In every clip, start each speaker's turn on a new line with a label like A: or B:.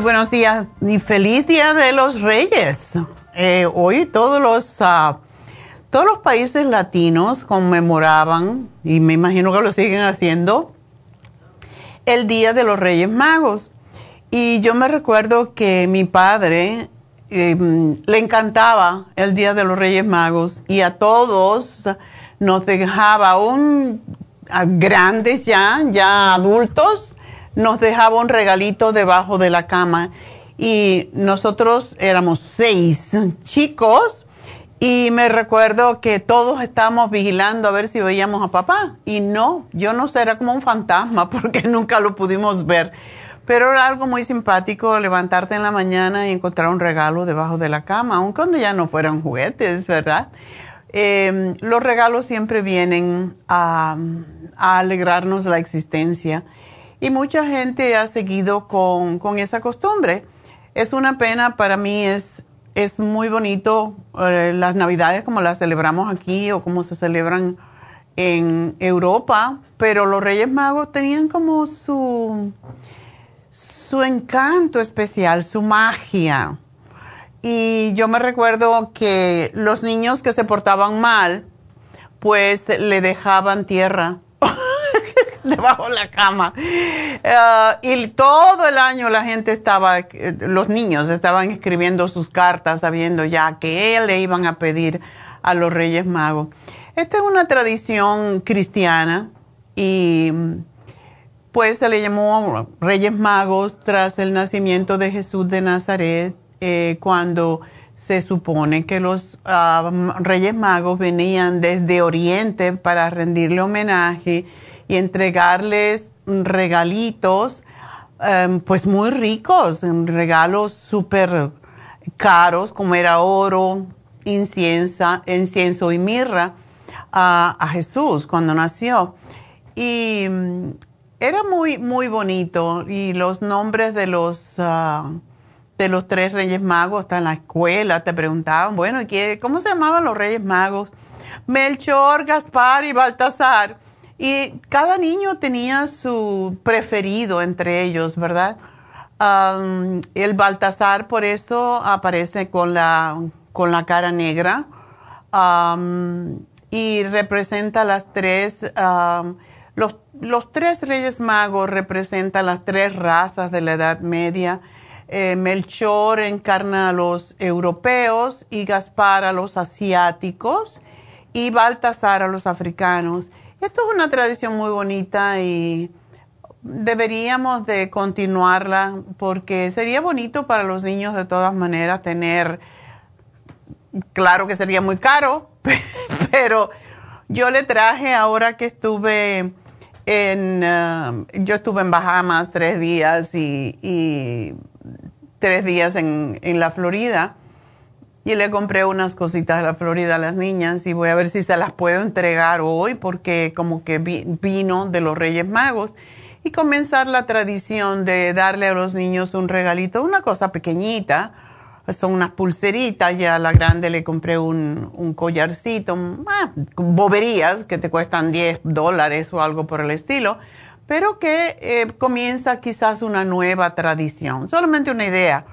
A: Buenos días y feliz Día de los Reyes. Eh, hoy todos los, ah, todos los países latinos conmemoraban, y me imagino que lo siguen haciendo, el Día de los Reyes Magos. Y yo me recuerdo que mi padre em, le encantaba el Día de los Reyes Magos y a todos nos dejaba un, a grandes ya, ya adultos, nos dejaba un regalito debajo de la cama y nosotros éramos seis chicos y me recuerdo que todos estábamos vigilando a ver si veíamos a papá y no, yo no sé, era como un fantasma porque nunca lo pudimos ver.
B: Pero era algo muy simpático levantarte en la mañana y encontrar un regalo debajo de la cama, aun cuando ya no fueran juguetes, ¿verdad? Em, los regalos siempre vienen a, alegrarnos la existencia y mucha gente ha seguido con, esa costumbre. Es una pena, para mí es, es muy bonito eh, las navidades como las celebramos aquí o como se celebran en Europa, pero los Reyes Magos tenían como su su encanto especial, su magia. Y yo me recuerdo que los niños que se portaban mal, pues le dejaban tierra debajo de la cama. Ah, y todo el año la gente estaba, los niños estaban escribiendo sus cartas sabiendo ya que le iban a pedir a los Reyes Magos. Esta es una tradición cristiana y pues se le llamó Reyes Magos tras el nacimiento de Jesús de Nazaret, eh, cuando se supone que los ah, Reyes Magos venían desde Oriente para rendirle homenaje y entregarles regalitos, em, pues muy ricos, regalos súper caros, como era oro, incienso y mirra, a Jesús cuando nació. Y era muy, muy bonito y los nombres de los, ah, de los tres Reyes Magos, hasta en la escuela te preguntaban, bueno, ¿cómo se llamaban los Reyes Magos? Melchor, Gaspar y Baltasar. Y cada niño tenía su preferido entre ellos, ¿verdad? el Baltasar por eso aparece con la, con la cara negra y representa las tres los, tres reyes magos representan las tres razas de la Edad Media. Eh, Melchor encarna a los europeos y Gaspar a los asiáticos y Baltasar a los africanos. Esto es una tradición muy bonita y deberíamos de continuarla porque sería bonito para los niños de todas maneras tener, claro que sería muy caro, pero yo le traje ahora que estuve en, um, yo estuve en Bahamas tres días y, tres días en, la Florida y le compré unas cositas de la Florida a las niñas y voy a ver si se las puedo entregar hoy porque como que vino de los Reyes Magos y comenzar la tradición de darle a los niños un regalito, una cosa pequeñita son unas pulseritas, ya a la grande le compré un, collarcito, ah, boberías que te cuestan 10 dólares o algo por el estilo, pero que eh, comienza quizás una nueva tradición. Solamente una idea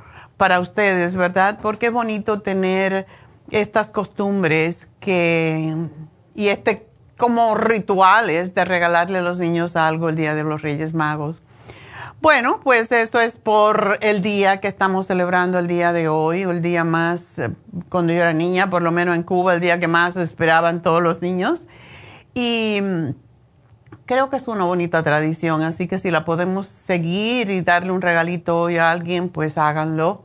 B: para ustedes, ¿verdad? Porque es bonito tener estas costumbres que, y este como rituales de regalarle a los niños algo el Día de los Reyes Magos. Bueno, pues eso es por el día que estamos celebrando el día de hoy, el día más, eh, cuando yo era niña, por lo menos en Cuba, el día que más esperaban todos los niños. Y mm, creo que es una bonita tradición, así que si la podemos seguir y darle un regalito hoy a alguien, pues háganlo.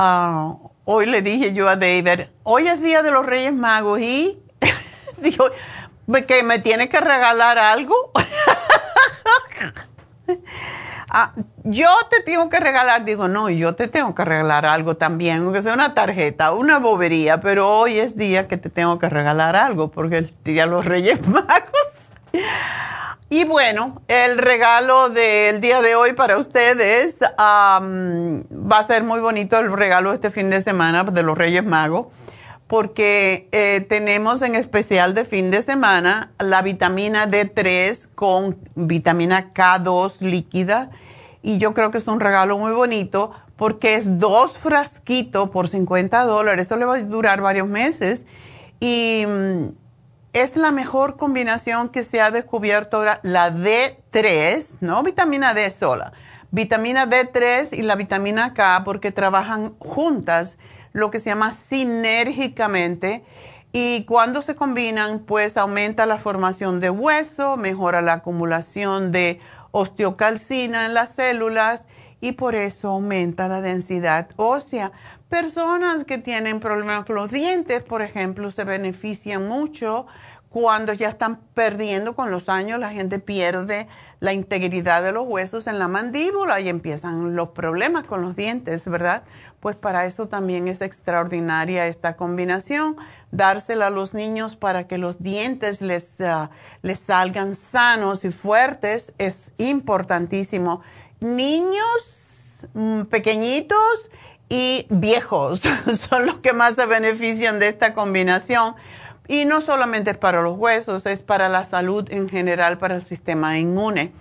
B: Ah, hoy le dije yo a David, hoy es día de los Reyes Magos y dijo, me tiene que regalar algo. Ah, yo te tengo que regalar, digo, no, yo te tengo que regalar algo también, aunque sea una tarjeta, una bobería, pero hoy es día que te tengo que regalar algo, porque el día de los Reyes Magos. Y bueno, el regalo del día de hoy para ustedes va a ser muy bonito el regalo este fin de semana de los Reyes Magos, porque eh, tenemos en especial de fin de semana la vitamina D3 con vitamina K2 líquida y yo creo que es un regalo muy bonito porque es dos frasquitos por 50 dólares. Esto le va a durar varios meses y mm, es la mejor combinación que se ha descubierto ahora, la D3, no vitamina D sola, vitamina D3 y la vitamina K porque trabajan juntas, lo que se llama sinérgicamente. Y cuando se combinan, pues aumenta la formación de hueso, mejora la acumulación de osteocalcina en las células y por eso aumenta la densidad ósea. Personas que tienen problemas con los dientes, por ejemplo, se benefician mucho cuando ya están perdiendo con los años, la gente pierde la integridad de los huesos en la mandíbula y empiezan los problemas con los dientes, ¿verdad? Pues para eso también es extraordinaria esta combinación, dársela a los niños para que los dientes les, ah, les salgan sanos y fuertes es importantísimo. Niños mm, pequeñitos y viejos son los que más se benefician de esta combinación y no solamente es para los huesos, es para la salud en general, para el sistema inmune.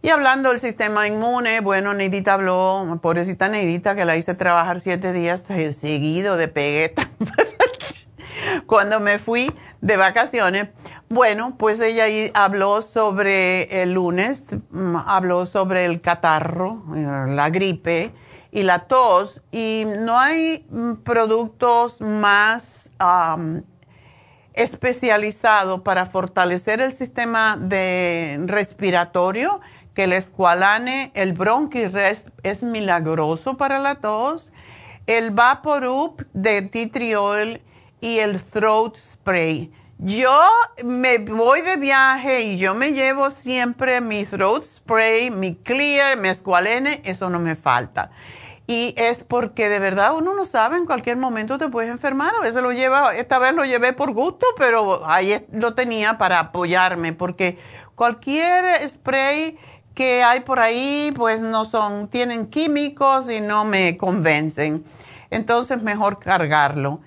B: Y hablando del sistema inmune, bueno, Neidita habló, pobrecita Neidita, que la hice trabajar siete días seguido de pegueta cuando me fui de vacaciones. Bueno, pues ella habló sobre el lunes, mm, habló sobre el catarro, eh, la gripe y la tos, y no hay mm, productos más especializado para fortalecer el sistema de respiratorio, que el escualane, el bronquirest es milagroso para la tos, el Vaporup de tea y el throat spray. Yo me voy de viaje y yo me llevo siempre mi throat spray, mi clear, mi escualene, eso no me falta. Y es porque de verdad uno no sabe, en cualquier momento te puedes enfermar. A veces lo lleva, esta vez lo llevé por gusto, pero ahí lo tenía para apoyarme, porque cualquier spray que hay por ahí, pues no son, tienen químicos y no me convencen. Entonces, mejor cargarlo.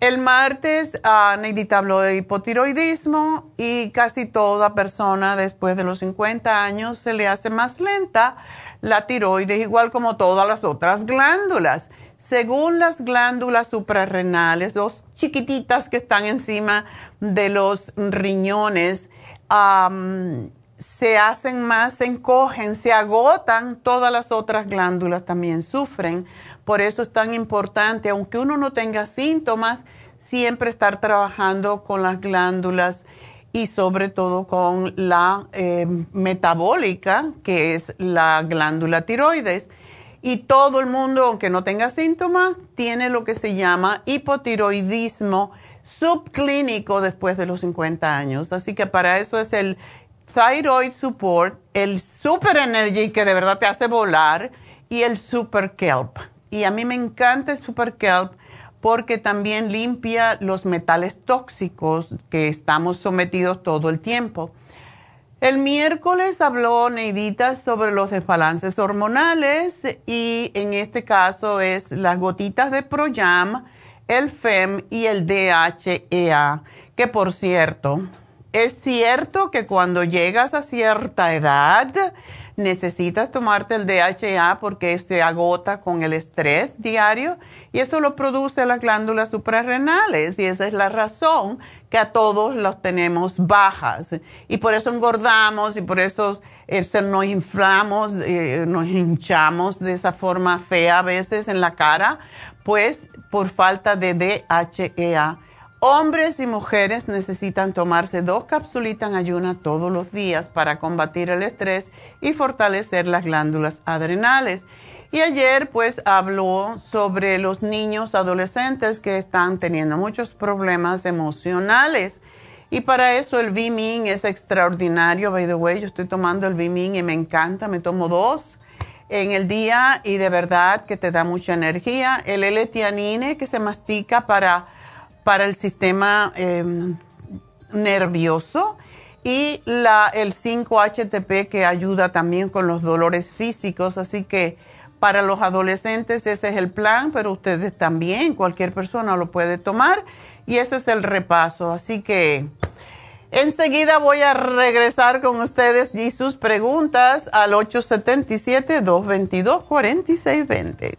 B: El martes, uh, Neidita habló de hipotiroidismo y casi toda persona después de los 50 años se le hace más lenta la tiroides, igual como todas las otras glándulas. Según las glándulas suprarrenales, dos chiquititas que están encima de los riñones, se hacen más, se encogen, se agotan, todas las otras glándulas también sufren. Por eso es tan importante, aunque uno no tenga síntomas, siempre estar trabajando con las glándulas y sobre todo con la eh, metabólica, que es la glándula tiroides. Y todo el mundo, aunque no tenga síntomas, tiene lo que se llama hipotiroidismo subclínico después de los 50 años. Así que para eso es el Thyroid Support, el Super Energy que de verdad te hace volar y el Super Kelp. Y a mí me encanta el Super Kelp porque también limpia los metales tóxicos que estamos sometidos todo el tiempo. El miércoles habló Neidita sobre los desbalances hormonales y en este caso es las gotitas de Proyam, el FEM y el DHEA, que por cierto, es cierto que cuando llegas a cierta edad, necesitas tomarte el DHA porque se agota con el estrés diario y eso lo produce las glándulas suprarrenales y esa es la razón que a todos los tenemos bajas y por eso engordamos y por eso eh, nos inflamos, eh, nos hinchamos de esa forma fea a veces en la cara, pues por falta de DHEA. Hombres y mujeres necesitan tomarse dos capsulitas en ayuna todos los días para combatir el estrés y fortalecer las glándulas adrenales. Y ayer pues habló sobre los niños adolescentes que están teniendo muchos problemas emocionales. Y para eso el Vimin es extraordinario. By the way, yo estoy tomando el Vimin y me encanta. Me tomo dos en el día y de verdad que te da mucha energía. El L-tianine que se mastica para para el sistema em, nervioso y el 5-HTP que ayuda también con los dolores físicos. Así que para los adolescentes ese es el plan, pero ustedes también, cualquier persona lo puede tomar y ese es el repaso. Así que enseguida voy a regresar con ustedes y sus preguntas al 877-222-4620.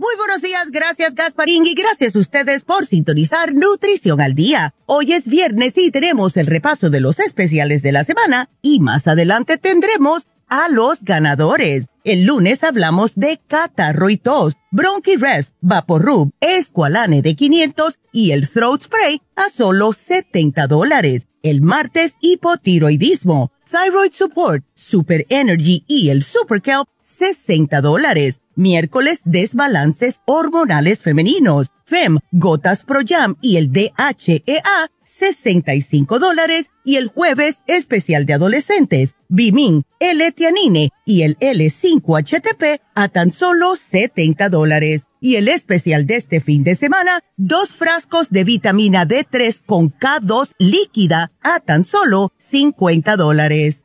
C: Muy buenos días, gracias Gasparín y gracias a ustedes por sintonizar Nutrición al Día. Hoy es viernes y tenemos el repaso de los especiales de la semana y más adelante tendremos a los ganadores. El lunes hablamos de catarro y tos, Bronchi Rest, Vaporub, Esqualane de 500 y el Throat Spray a solo 70 dólares. El martes hipotiroidismo, Thyroid Support, Super Energy y el Super Kelp 60 dólares miércoles desbalances hormonales femeninos, FEM, gotas Pro Jam y el DHEA, 65 dólares y el jueves especial de adolescentes, Bimin, L-Etianine y el L5-HTP a tan solo 70 dólares. Y el especial de este fin de semana, dos frascos de vitamina D3 con K2 líquida a tan solo 50 dólares.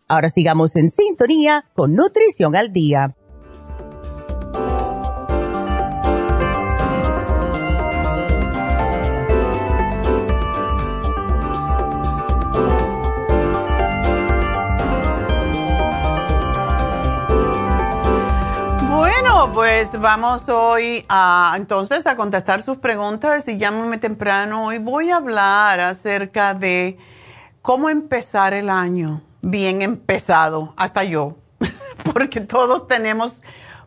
C: Ahora sigamos en sintonía con Nutrición al Día.
B: Bueno, pues vamos hoy a entonces a contestar sus preguntas y llámame temprano. Hoy voy a hablar acerca de cómo empezar el año bien empezado, hasta yo, porque todos tenemos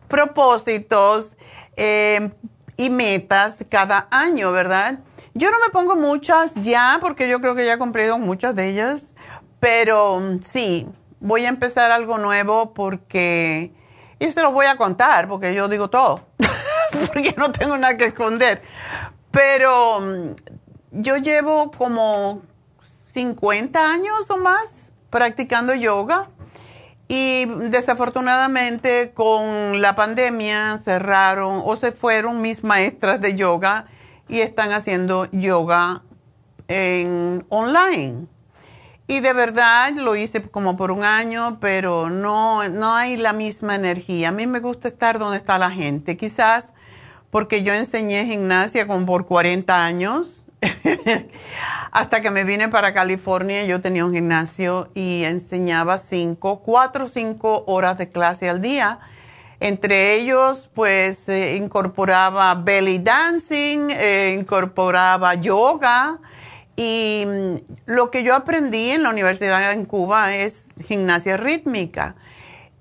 B: propósitos eh, y metas cada año, ¿verdad? Yo no me pongo muchas ya, porque yo creo que ya he cumplido muchas de ellas, pero mm, sí, voy a empezar algo nuevo porque, y se lo voy a contar, porque yo digo todo, porque no tengo nada que esconder, pero mm, yo llevo como 50 años o más practicando yoga y desafortunadamente con la pandemia cerraron o se fueron mis maestras de yoga y están haciendo yoga en online. Y de verdad lo hice como por un año, pero no, no hay la misma energía. A mí me gusta estar donde está la gente. Quizás porque yo enseñé gimnasia como por 40 años Hasta que me vine para California, yo tenía un gimnasio y enseñaba cinco, cuatro o cinco horas de clase al día. Entre ellos, pues, incorporaba belly dancing, eh, incorporaba yoga. Y mm, lo que yo aprendí en la universidad en Cuba es gimnasia rítmica.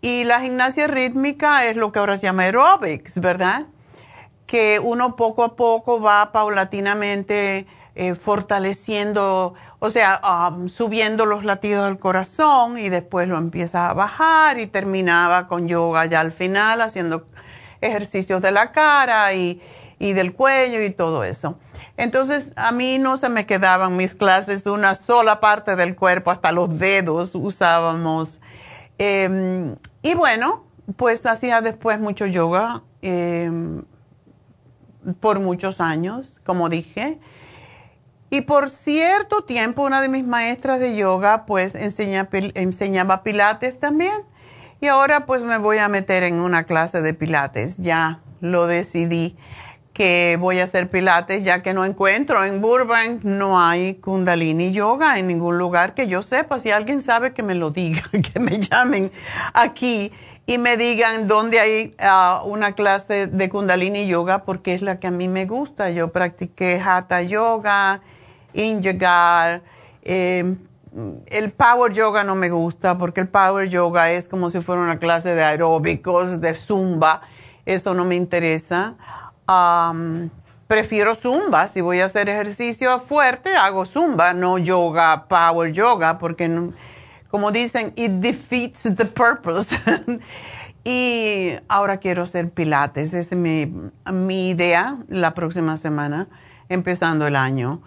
B: Y la gimnasia rítmica es lo que ahora se llama aerobics, ¿verdad? Que uno poco a poco va paulatinamente eh, fortaleciendo, o sea, um, subiendo los latidos del corazón y después lo empieza a bajar y terminaba con yoga ya al final haciendo ejercicios de la cara y, del cuello y todo eso. Entonces, a mí no se me quedaban mis clases una sola parte del cuerpo, hasta los dedos usábamos. Em, y bueno, pues hacía después mucho yoga em, por muchos años, como dije. Y por cierto tiempo una de mis maestras de yoga pues enseñaba pilates también. Y ahora pues me voy a meter en una clase de pilates. Ya lo decidí que voy a hacer pilates ya que no encuentro en Burbank, no hay kundalini yoga en ningún lugar que yo sepa. Si alguien sabe que me lo diga, que me llamen aquí y me digan dónde hay ah, una clase de kundalini yoga porque es la que a mí me gusta. Yo practiqué hatha yoga, in eh, el power yoga no me gusta porque el power yoga es como si fuera una clase de aeróbicos, de zumba. Eso no me interesa prefiero zumba. Si voy a hacer ejercicio fuerte, hago zumba, no yoga, power yoga, porque como dicen, it defeats the purpose. y ahora quiero hacer pilates. Esa es mi, idea la próxima semana, empezando el año.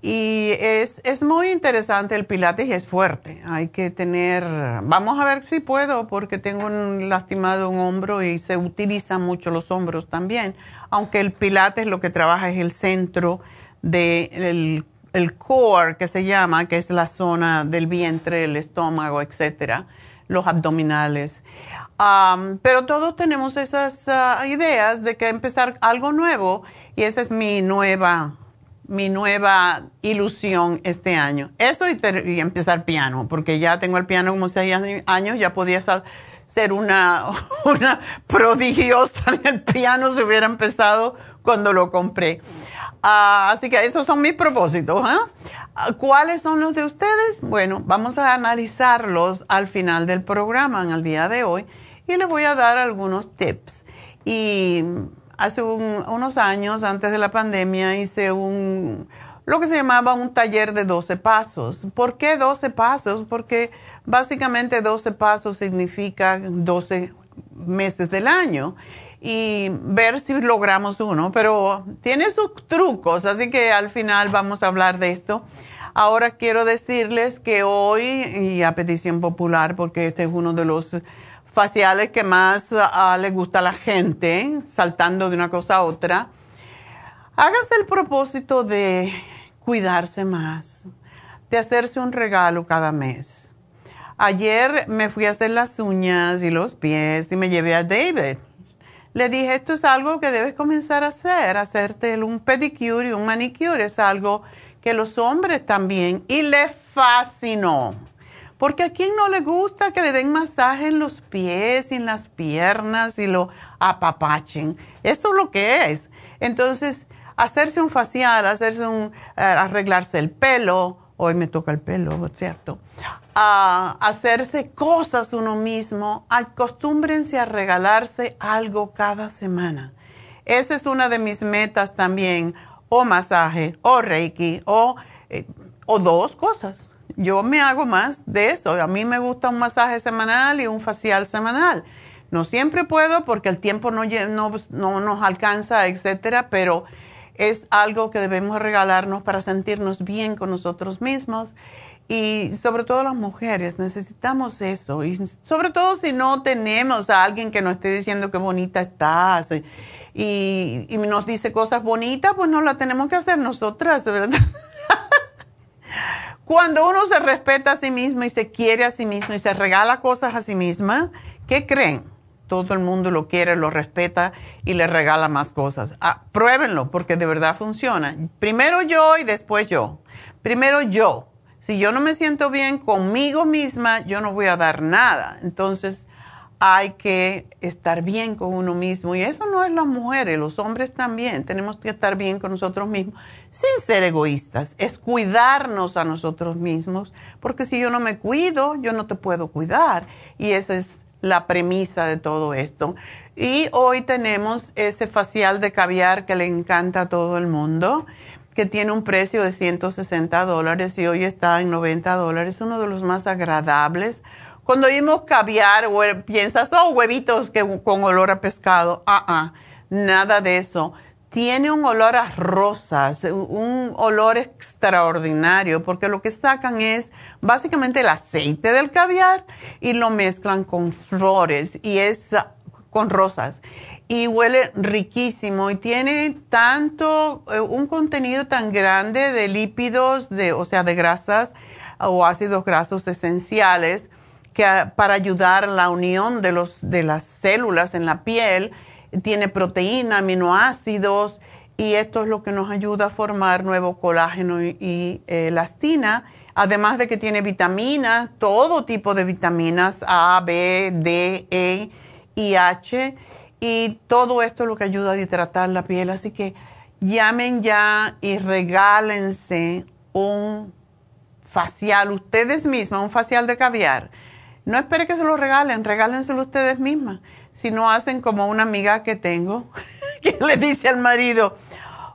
B: Y es, es, muy interesante el pilates y es fuerte. Hay que tener, vamos a ver si puedo, porque tengo un lastimado un hombro y se utilizan mucho los hombros también aunque el pilates lo que trabaja es el centro del el core que se llama, que es la zona del vientre, el estómago, etcétera, los abdominales. pero todos tenemos esas ah, ideas de que empezar algo nuevo y esa es mi nueva, mi nueva ilusión este año. Eso y, empezar piano, porque ya tengo el piano como seis años, ya podía ser una, una prodigiosa en el piano si hubiera empezado cuando lo compré. Ah, así que esos son mis propósitos. ¿eh? ¿Cuáles son los de ustedes? Bueno, vamos a analizarlos al final del programa, en el día de hoy, y les voy a dar algunos tips. Y hace unos años, antes de la pandemia, hice un, lo que se llamaba un taller de 12 pasos. ¿Por qué 12 pasos? Porque Básicamente 12 pasos significa 12 meses del año y ver si logramos uno, pero tiene sus trucos, así que al final vamos a hablar de esto. Ahora quiero decirles que hoy, y a petición popular, porque este es uno de los faciales que más ah, le gusta a la gente, saltando de una cosa a otra, hágase el propósito de cuidarse más, de hacerse un regalo cada mes Ayer me fui a hacer las uñas y los pies y me llevé a David. Le dije, esto es algo que debes comenzar a hacer, hacerte un pedicure y un manicure. Es algo que los hombres también. Y le fascinó. Porque a quien no le gusta que le den masaje en los pies y en las piernas y lo apapachen. Eso es lo que es. Entonces, hacerse un facial, hacerse un, eh, arreglarse el pelo, hoy me toca el pelo, ¿cierto? A hacerse cosas uno mismo, acostúmbrense a regalarse algo cada semana. Esa es una de mis metas también, o masaje, o reiki, o, eh, o dos cosas. Yo me hago más de eso. A mí me gusta un masaje semanal y un facial semanal. No siempre puedo porque el tiempo no, no, no nos alcanza, etcétera, pero es algo que debemos regalarnos para sentirnos bien con nosotros mismos y sobre todo las mujeres necesitamos eso y sobre todo si no tenemos a alguien que nos esté diciendo qué bonita estás y, y nos dice cosas bonitas, pues no la tenemos que hacer nosotras, ¿verdad? Cuando uno se respeta a sí mismo y se quiere a sí mismo y se regala cosas a sí misma, ¿qué creen? todo el mundo lo quiere, lo respeta y le regala más cosas. Ah, pruébenlo porque de verdad funciona. Primero yo y después yo. Primero yo. Si yo no me siento bien conmigo misma, yo no voy a dar nada. Entonces hay que estar bien con uno mismo. Y eso no es las mujeres, los hombres también. Tenemos que estar bien con nosotros mismos sin ser egoístas. Es cuidarnos a nosotros mismos. Porque si yo no me cuido, yo no te puedo cuidar. Y ese es la premisa de todo esto. Y hoy tenemos ese facial de caviar que le encanta a todo el mundo, que tiene un precio de 160 dólares y hoy está en 90 dólares, uno de los más agradables. Cuando oímos caviar, piensas, oh, huevitos que, con olor a pescado. Ah, ah, nada de eso. tiene un olor a rosas, un olor extraordinario, porque lo que sacan es básicamente el aceite del caviar y lo mezclan con flores y es con rosas. Y huele riquísimo. Y tiene tanto, eh, un contenido tan grande de lípidos, de, o sea, de grasas o ácidos grasos esenciales que para ayudar la unión de, los, de las células en la piel tiene proteína, aminoácidos y esto es lo que nos ayuda a formar nuevo colágeno y, eh, elastina, además de que tiene vitaminas, todo tipo de vitaminas A, B, D, E y H y todo esto es lo que ayuda a hidratar la piel, así que llamen ya y regálense un facial ustedes mismas, un facial de caviar. No espere que se lo regalen, regálenselo ustedes mismas si no hacen como una amiga que tengo, que le dice al marido,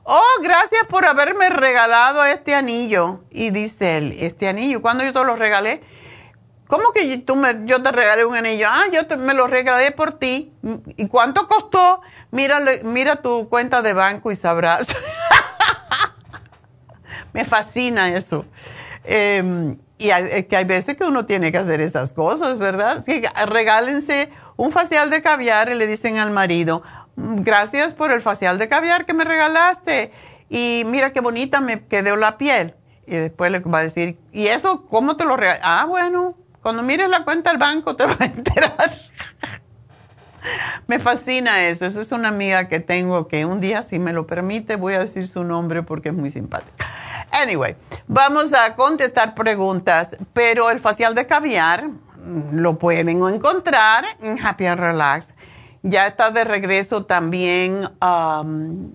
B: oh, gracias por haberme regalado este anillo. Y dice él, este anillo, ¿cuándo yo te lo regalé? ¿Cómo que tú me, yo te regalé un anillo? Ah, yo me lo regalé por ti. ¿Y cuánto costó? Mira, mira tu cuenta de banco y sabrás. me fascina eso. Em, y es que hay veces que uno tiene que hacer esas cosas, ¿verdad? Regálense un facial de caviar y le dicen al marido, gracias por el facial de caviar que me regalaste y mira qué bonita me quedó la piel. Y después le va a decir, ¿y eso cómo te lo regalé? Ah, bueno, cuando mires la cuenta del banco te vas a enterar. me fascina eso. Eso es una amiga que tengo que un día, si me lo permite, voy a decir su nombre porque es muy simpática. Anyway, vamos a contestar preguntas, pero el facial de caviar mm, lo pueden encontrar en Happy and Relax. Ya está de regreso también, um,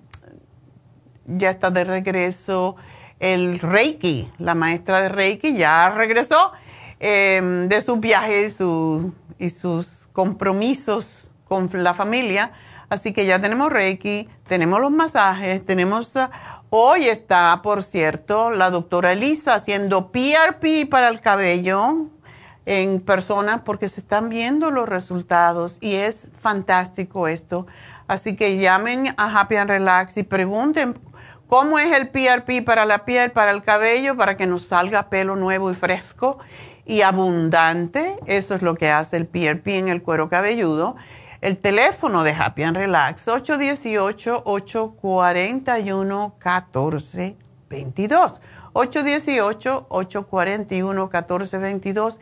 B: ya está de regreso el Reiki, la maestra de Reiki ya regresó em, de su viaje y sus compromisos con la familia. Así que ya tenemos Reiki, tenemos los masajes, tenemos uh, Hoy está, por cierto, la doctora Elisa haciendo PRP para el cabello en personas porque se están viendo los resultados y es fantástico esto. Así que llamen a Happy and Relax y pregunten cómo es el PRP para la piel, para el cabello, para que nos salga pelo nuevo y fresco y abundante. Eso es lo que hace el PRP en el cuero cabelludo. El teléfono de Happy and Relax, 818-841-1422. 818-841-1422.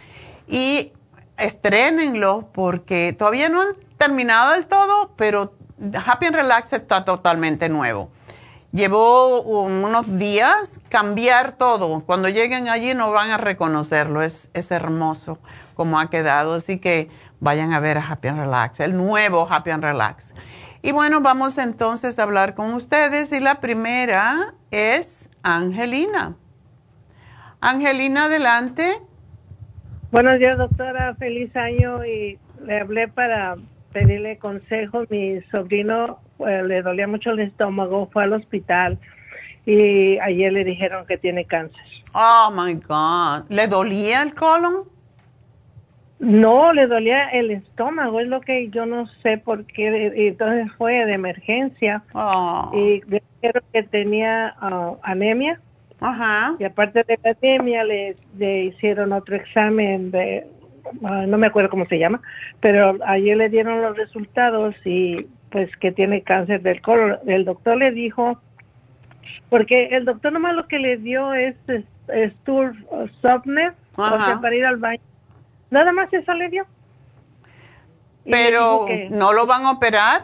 B: Y estrenenlo porque todavía no han terminado del todo, pero Happy and Relax está totalmente nuevo. Llevó unos días cambiar todo. Cuando lleguen allí no van a reconocerlo. Es, es hermoso como ha quedado. Así que vayan a ver a Happy and Relax, el nuevo Happy and Relax. Y bueno, vamos entonces a hablar con ustedes y la primera es Angelina. Angelina, adelante.
D: Buenos días, doctora. Feliz año y le hablé para pedirle consejo. Mi sobrino le dolía mucho el estómago, fue al hospital y ayer le dijeron que tiene cáncer.
B: Oh my God. ¿Le dolía el colon?
D: No, le dolía el estómago, es lo que yo no sé por qué. Entonces fue de emergencia
B: oh.
D: y dijeron que tenía uh, anemia.
B: Ajá.
D: Y aparte de la anemia le, hicieron otro examen de, uh, no me acuerdo cómo se llama, pero ayer le dieron los resultados y pues que tiene cáncer del colon. El doctor le dijo, porque el doctor nomás lo que le dio es, softness, o sea, para ir al baño Nada más eso le dio.
B: Pero, ¿no lo van a operar?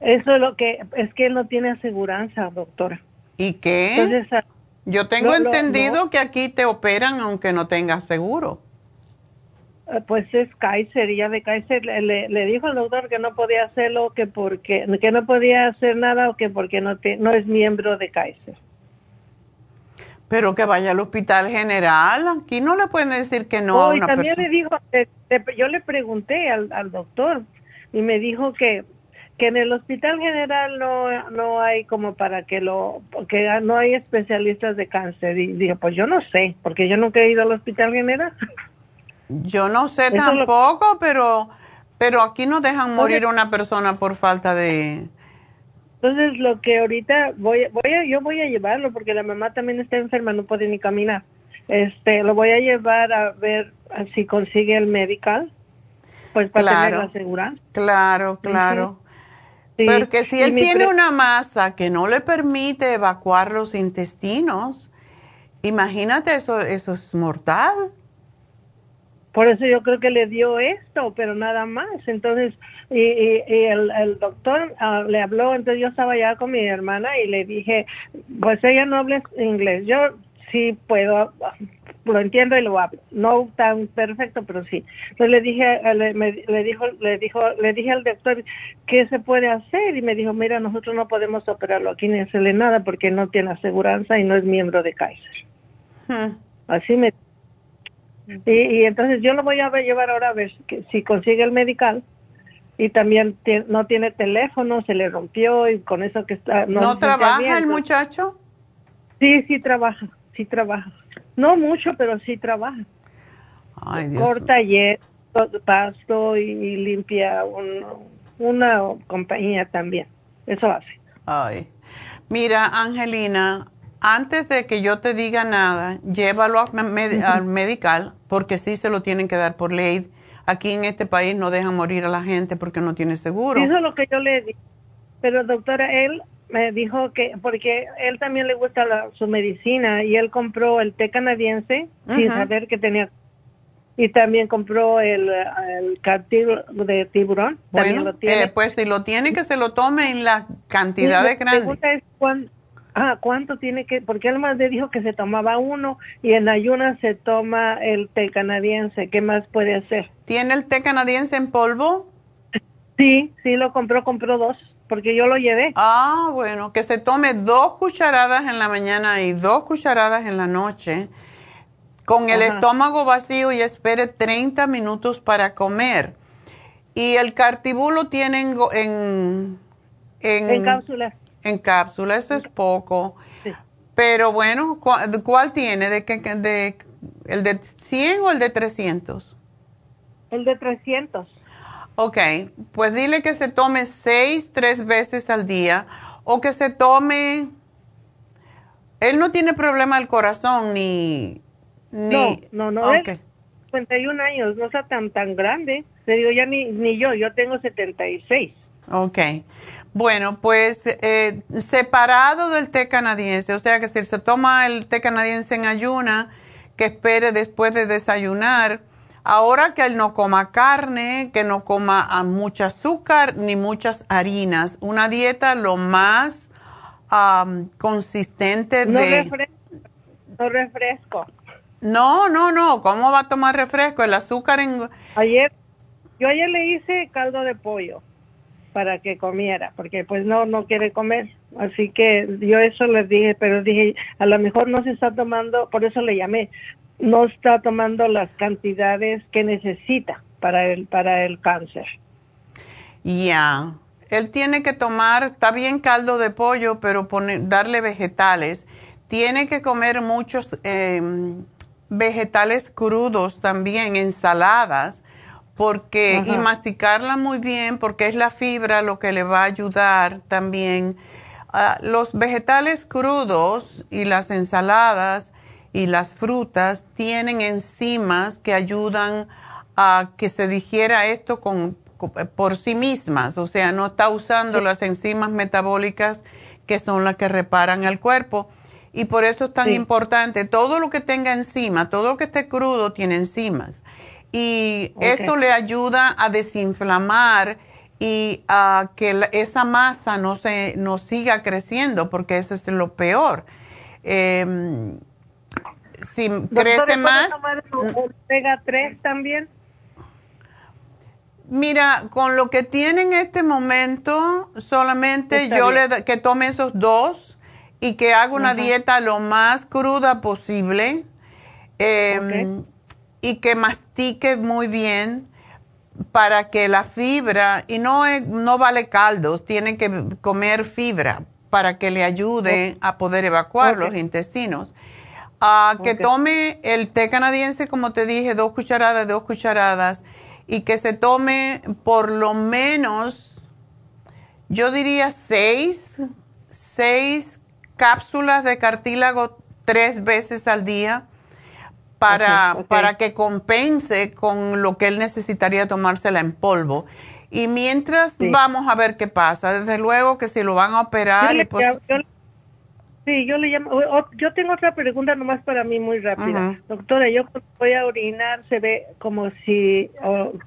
D: Eso es lo que, es que él no tiene aseguranza, doctora.
B: ¿Y qué? Ah, Yo tengo entendido que aquí te operan aunque no tengas seguro.
D: Eh, pues es Kaiser y ya de Kaiser le, le, dijo al doctor que no podía hacerlo, que porque que no podía hacer nada o que porque no, te, no es miembro de Kaiser.
B: Pero que vaya al hospital general, aquí no le pueden decir que no.
D: Oh, y también le dijo, yo le pregunté al, al, doctor y me dijo que, que en el hospital general no, no hay como para que lo, porque no hay especialistas de cáncer. Y dije, pues yo no sé, porque yo nunca he ido al hospital general.
B: Yo no sé tampoco, pero, pero aquí no dejan morir a una persona por falta de,
D: Entonces, lo que ahorita voy, voy a, yo voy a llevarlo porque la mamá también está enferma, no puede ni caminar. Este, lo voy a llevar a ver si consigue el medical, pues para tener la aseguranza.
B: Claro, claro. Porque si él tiene una masa que no le permite evacuar los intestinos, imagínate, eso, eso es mortal.
D: Por eso yo creo que le dio esto, pero nada más. Entonces, y, y, el, doctor ah, le habló, entonces yo estaba allá con mi hermana y le dije, pues ella no habla inglés. Yo sí puedo, lo entiendo y lo hablo. No tan perfecto, pero sí. Entonces le dije, le, le dijo, le dijo, le dije al doctor qué se puede hacer y me dijo, mira, nosotros no podemos operarlo aquí ni hacerle nada porque no tiene aseguranza y no es miembro de Kaiser. Hmm. Así me. Y, entonces yo lo voy a llevar ahora a ver si consigue el medical y también no tiene teléfono, se le rompió y con eso que está.
B: ¿No, trabaja el muchacho?
D: Sí, sí trabaja sí trabaja. No mucho, pero sí trabaja. Ay, Dios Corta y pasto y, limpia una compañía también. Eso hace.
B: Ay. Mira, Angelina, antes de que yo te diga nada, llévalo al medical porque sí se lo tienen que dar por ley. Aquí en este país no dejan morir a la gente porque no tiene seguro.
D: Eso es lo que yo le di. Pero doctora, él me dijo que, porque él también le gusta su medicina y él compró el té canadiense sin saber que tenía. Y también compró el, el de tiburón.
B: Bueno, eh, pues si lo tiene, que se lo tome en la cantidad de grande.
D: Ah, ¿cuánto tiene que? Porque él más le dijo que se tomaba uno y en ayunas se toma el té canadiense. ¿Qué más puede hacer?
B: ¿Tiene el té canadiense en polvo?
D: Sí, sí, lo compró, compró dos porque yo lo llevé.
B: Ah, bueno, que se tome dos cucharadas en la mañana y dos cucharadas en la noche con el estómago vacío y espere 30 minutos para comer. Y el cartibulo tienen en,
D: en, en cápsulas.
B: En cápsulas, eso es poco. Pero bueno, ¿cuál, tiene? ¿De, qué, de, ¿El de 100 o el de 300?
D: El de 300.
B: Ok, pues dile que se tome seis, tres veces al día o que se tome... Él no tiene problema del corazón ni...
D: ni no, no, no. Okay. 51 años, no está tan, tan grande. Se digo, ya ni, ni yo, yo tengo 76.
B: Ok. Bueno, pues eh, separado del té canadiense, o sea que si se toma el té canadiense en ayuna, que espere después de desayunar Ahora que él no coma carne, que no coma ah, mucho azúcar ni muchas harinas, una dieta lo más consistente
D: no de... Refresco, no refresco.
B: No, no, no, ¿cómo va a tomar refresco? El azúcar en...
D: Ayer, yo ayer le hice caldo de pollo para que comiera, porque pues no, no quiere comer. Así que yo eso le dije, pero dije, a lo mejor no se está tomando, por eso le llamé, no está tomando las cantidades que necesita para el, para el cáncer.
B: Ya, él tiene que tomar, está bien caldo de pollo, pero darle vegetales. Tiene que comer muchos em, vegetales crudos también, ensaladas, porque y masticarla muy bien, porque es la fibra lo que le va a ayudar también. Los vegetales crudos y las ensaladas y las frutas tienen enzimas que ayudan a que se digiera esto con, por sí mismas, o sea, no está usando las enzimas metabólicas que son las que reparan el cuerpo. Y por eso es tan importante, todo lo que tenga enzima, todo lo que esté crudo tiene enzimas. Y esto le ayuda a desinflamar y a que esa masa no, se, no siga creciendo, porque eso es lo peor. Eh, si crece más.
D: tomar omega 3 también?
B: Mira, con lo que tiene en este momento, solamente yo le que tome esos dos y que haga una dieta lo más cruda posible em, y que mastique muy bien para que la fibra, y no, no vale caldos, tiene que comer fibra para que le ayude a poder evacuar los intestinos. Que tome el té canadiense, como te dije, dos cucharadas, dos cucharadas, y que se tome por lo menos, yo diría seis, seis cápsulas de cartílago tres veces al día para, para que compense con lo que él necesitaría tomársela en polvo. Y mientras vamos a ver qué pasa, desde luego que si lo van a operar... pues,
D: sí, yo le llamo... yo tengo otra pregunta nomás para mí muy rápida. Doctora, yo voy a orinar se ve como si...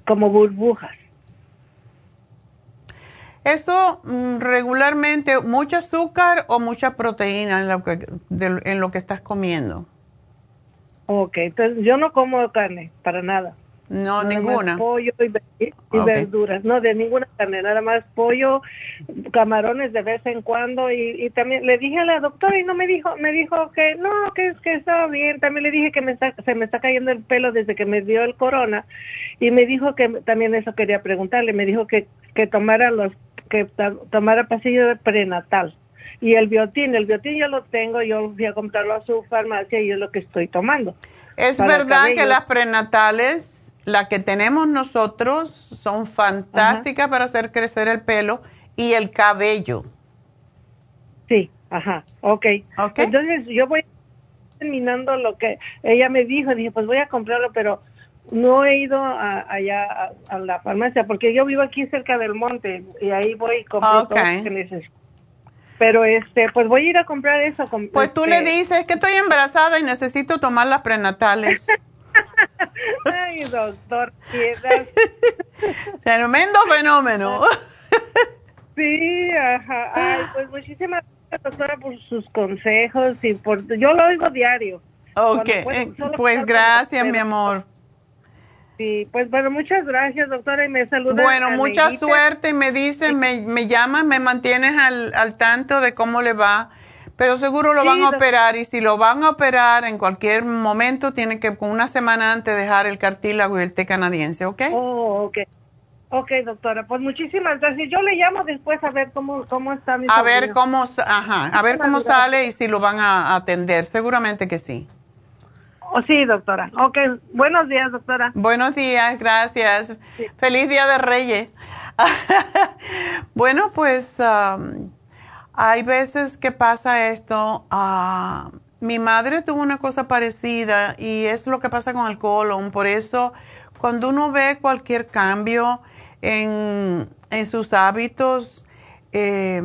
D: como burbujas.
B: Eso mm, regularmente, mucho azúcar o mucha proteína en lo que, en lo que estás comiendo.
D: Ok, entonces yo no como carne, para nada.
B: No, ninguna.
D: Pollo y, verduras, no, de ninguna carne, nada más pollo, camarones de vez en cuando y, también le dije a la doctora y no me dijo, me dijo que no, que, que estaba bien, también le dije que me está, se me está cayendo el pelo desde que me dio el corona y me dijo que también eso quería preguntarle, me dijo que, que tomara los, que tomara pasillo de prenatal y el biotín, el biotín yo lo tengo, yo fui a comprarlo a su farmacia y es lo que estoy tomando.
B: Es verdad que las prenatales, las que tenemos nosotros, son fantásticas para hacer crecer el pelo y el cabello.
D: Sí, ajá, ok. okay. Entonces yo voy terminando lo que ella me dijo, dije, pues voy a comprarlo, pero no he ido allá a, la farmacia porque yo vivo aquí cerca del monte y ahí voy y compro todo lo que necesito. Pero este, pues voy a ir a comprar eso.
B: pues tú le este dices que estoy embarazada y necesito tomar las prenatales.
D: Ay, doctor,
B: Tremendo fenómeno.
D: sí, ajá. Ay, pues muchísimas gracias, doctora, por sus consejos y por... Yo lo oigo diario.
B: Ok, eh, pues gracias, mi amor.
D: Sí, pues bueno, muchas gracias, doctora, y me saluda.
B: Bueno, mucha suerte y me dice, me, me llamas, me mantienes al, al tanto de cómo le va, pero seguro lo van a operar y si lo van a operar en cualquier momento, tiene que con una semana antes dejar el cartílago y el té canadiense, ¿ok?
D: Oh, ok. Ok, doctora, pues muchísimas gracias. Yo le llamo después a ver cómo, cómo está mi
B: A ver cómo, ajá, a ver cómo sale y si lo van a atender, seguramente que sí.
D: Oh, sí, doctora. Ok, buenos días, doctora.
B: Buenos días, gracias. Feliz Día de Reyes. bueno, pues hay veces que pasa esto. Uh, mi madre tuvo una cosa parecida y es lo que pasa con el colon. Por eso, cuando uno ve cualquier cambio en, en sus hábitos, eh,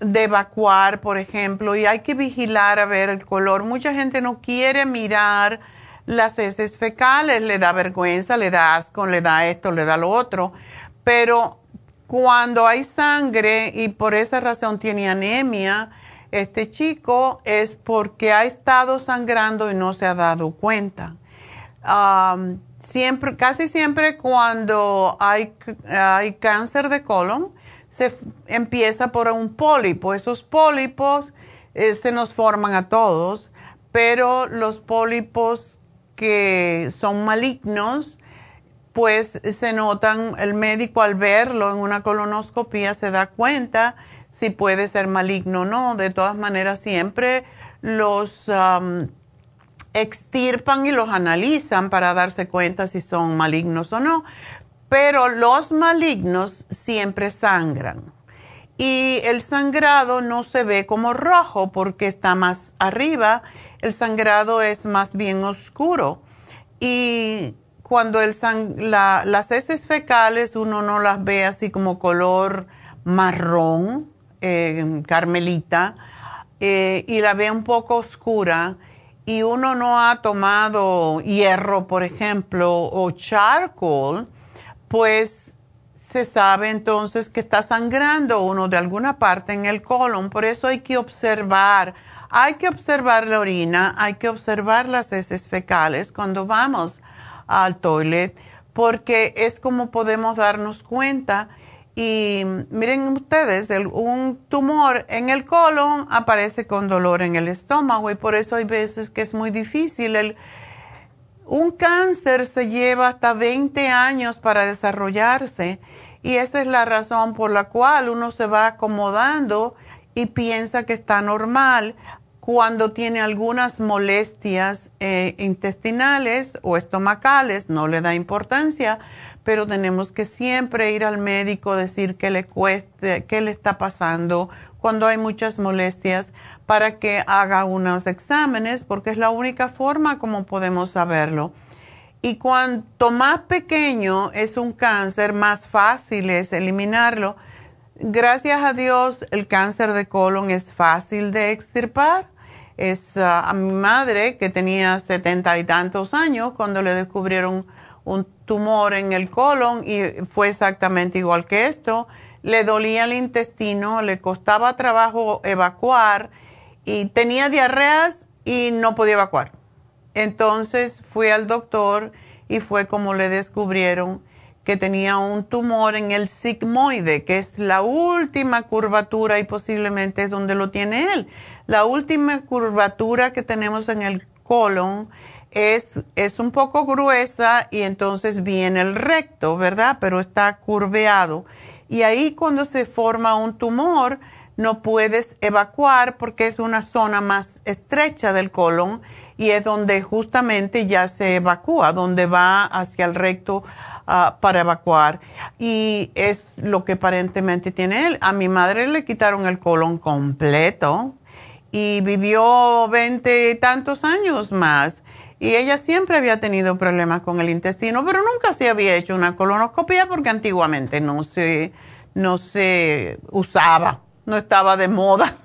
B: de evacuar, por ejemplo, y hay que vigilar a ver el color. Mucha gente no quiere mirar las heces fecales, le da vergüenza, le da asco, le da esto, le da lo otro, pero cuando hay sangre y por esa razón tiene anemia, este chico es porque ha estado sangrando y no se ha dado cuenta. siempre, casi siempre cuando hay, hay cáncer de colon, se empieza por un pólipo. Esos pólipos eh, se nos forman a todos, pero los pólipos que son malignos, pues se notan, el médico al verlo en una colonoscopia se da cuenta si puede ser maligno o no. De todas maneras, siempre los extirpan y los analizan para darse cuenta si son malignos o no. Pero los malignos siempre sangran. Y el sangrado no se ve como rojo porque está más arriba. El sangrado es más bien oscuro. Y cuando el las heces fecales uno no las ve así como color marrón, eh, carmelita, eh, y la ve un poco oscura, y uno no ha tomado hierro, por ejemplo, o charcoal, pues se sabe entonces que está sangrando uno de alguna parte en el colon. Por eso hay que observar, hay que observar la orina, hay que observar las heces fecales cuando vamos al toilet, porque es como podemos darnos cuenta. Y miren ustedes, un tumor en el colon aparece con dolor en el estómago y por eso hay veces que es muy difícil el un cáncer se lleva hasta 20 años para desarrollarse y esa es la razón por la cual uno se va acomodando y piensa que está normal cuando tiene algunas molestias eh, intestinales o estomacales, no le da importancia, pero tenemos que siempre ir al médico, decir qué le cueste, qué le está pasando cuando hay muchas molestias para que haga unos exámenes, porque es la única forma como podemos saberlo. Y cuanto más pequeño es un cáncer, más fácil es eliminarlo. Gracias a Dios, el cáncer de colon es fácil de extirpar. Es ah, a mi madre, que tenía setenta y tantos años, cuando le descubrieron un tumor en el colon y fue exactamente igual que esto. Le dolía el intestino, le costaba trabajo evacuar y tenía diarreas y no podía evacuar. Entonces fui al doctor y fue como le descubrieron que tenía un tumor en el sigmoide, que es la última curvatura y posiblemente es donde lo tiene él. La última curvatura que tenemos en el colon es, es un poco gruesa y entonces viene el recto, ¿verdad? Pero está curveado. Y ahí cuando se forma un tumor, no puedes evacuar porque es una zona más estrecha del colon y es donde justamente ya se evacúa, donde va hacia el recto ah, para evacuar. Y es lo que aparentemente tiene él. A mi madre le quitaron el colon completo y vivió veinte tantos años más. Y ella siempre había tenido problemas con el intestino, pero nunca se había hecho una colonoscopia porque antiguamente no se, no se usaba, no estaba de moda.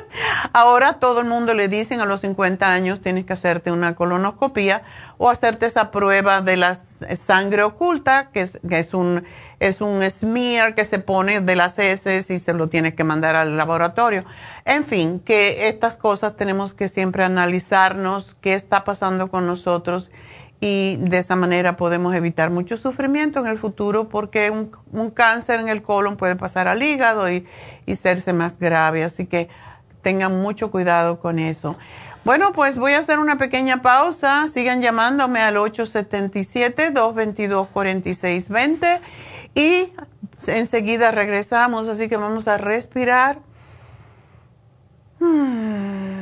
B: Ahora todo el mundo le dicen a los 50 años tienes que hacerte una colonoscopia o hacerte esa prueba de la sangre oculta, que es, un, es un smear que se pone de las heces y se lo tienes que mandar al laboratorio. En fin, que estas cosas tenemos que siempre analizarnos qué está pasando con nosotros y de esa manera podemos evitar mucho sufrimiento en el futuro porque un, cáncer en el colon puede pasar al hígado y, y serse más grave. Así que tengan mucho cuidado con eso. Bueno, pues voy a hacer una pequeña pausa. Sigan llamándome al 877-222-4620 y enseguida regresamos, así que vamos a respirar. Hmm.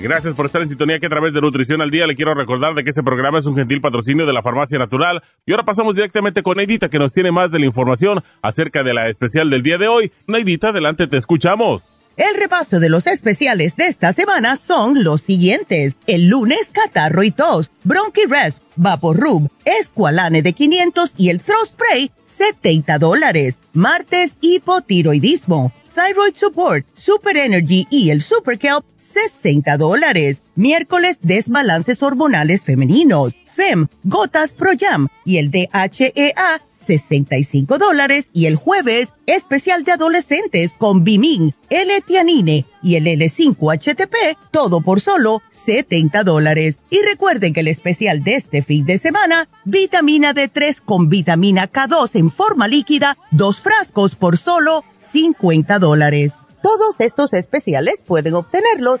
E: Gracias por estar en sintonía que a través de Nutrición al Día le quiero recordar de que este programa es un gentil patrocinio de la Farmacia Natural. Y ahora pasamos directamente con Neidita que nos tiene más de la información acerca de la especial del día de hoy. Neidita, adelante, te escuchamos.
C: El repaso de los especiales de esta semana son los siguientes. El lunes, catarro y tos, Bronchi Rest, Rub, Esqualane de 500 y el Throw Spray, 70 dólares. Martes, hipotiroidismo. Thyroid Support, Super Energy y el Super Kelp, 60 dólares. Miércoles, desbalances hormonales femeninos. FEM, Gotas Pro Jam y el DHEA, 65 dólares. Y el jueves, especial de adolescentes con Bimin, L-Tianine y el L5-HTP, todo por solo 70 dólares. Y recuerden que el especial de este fin de semana, vitamina D3 con vitamina K2 en forma líquida, dos frascos por solo 50 dólares. Todos estos especiales pueden obtenerlos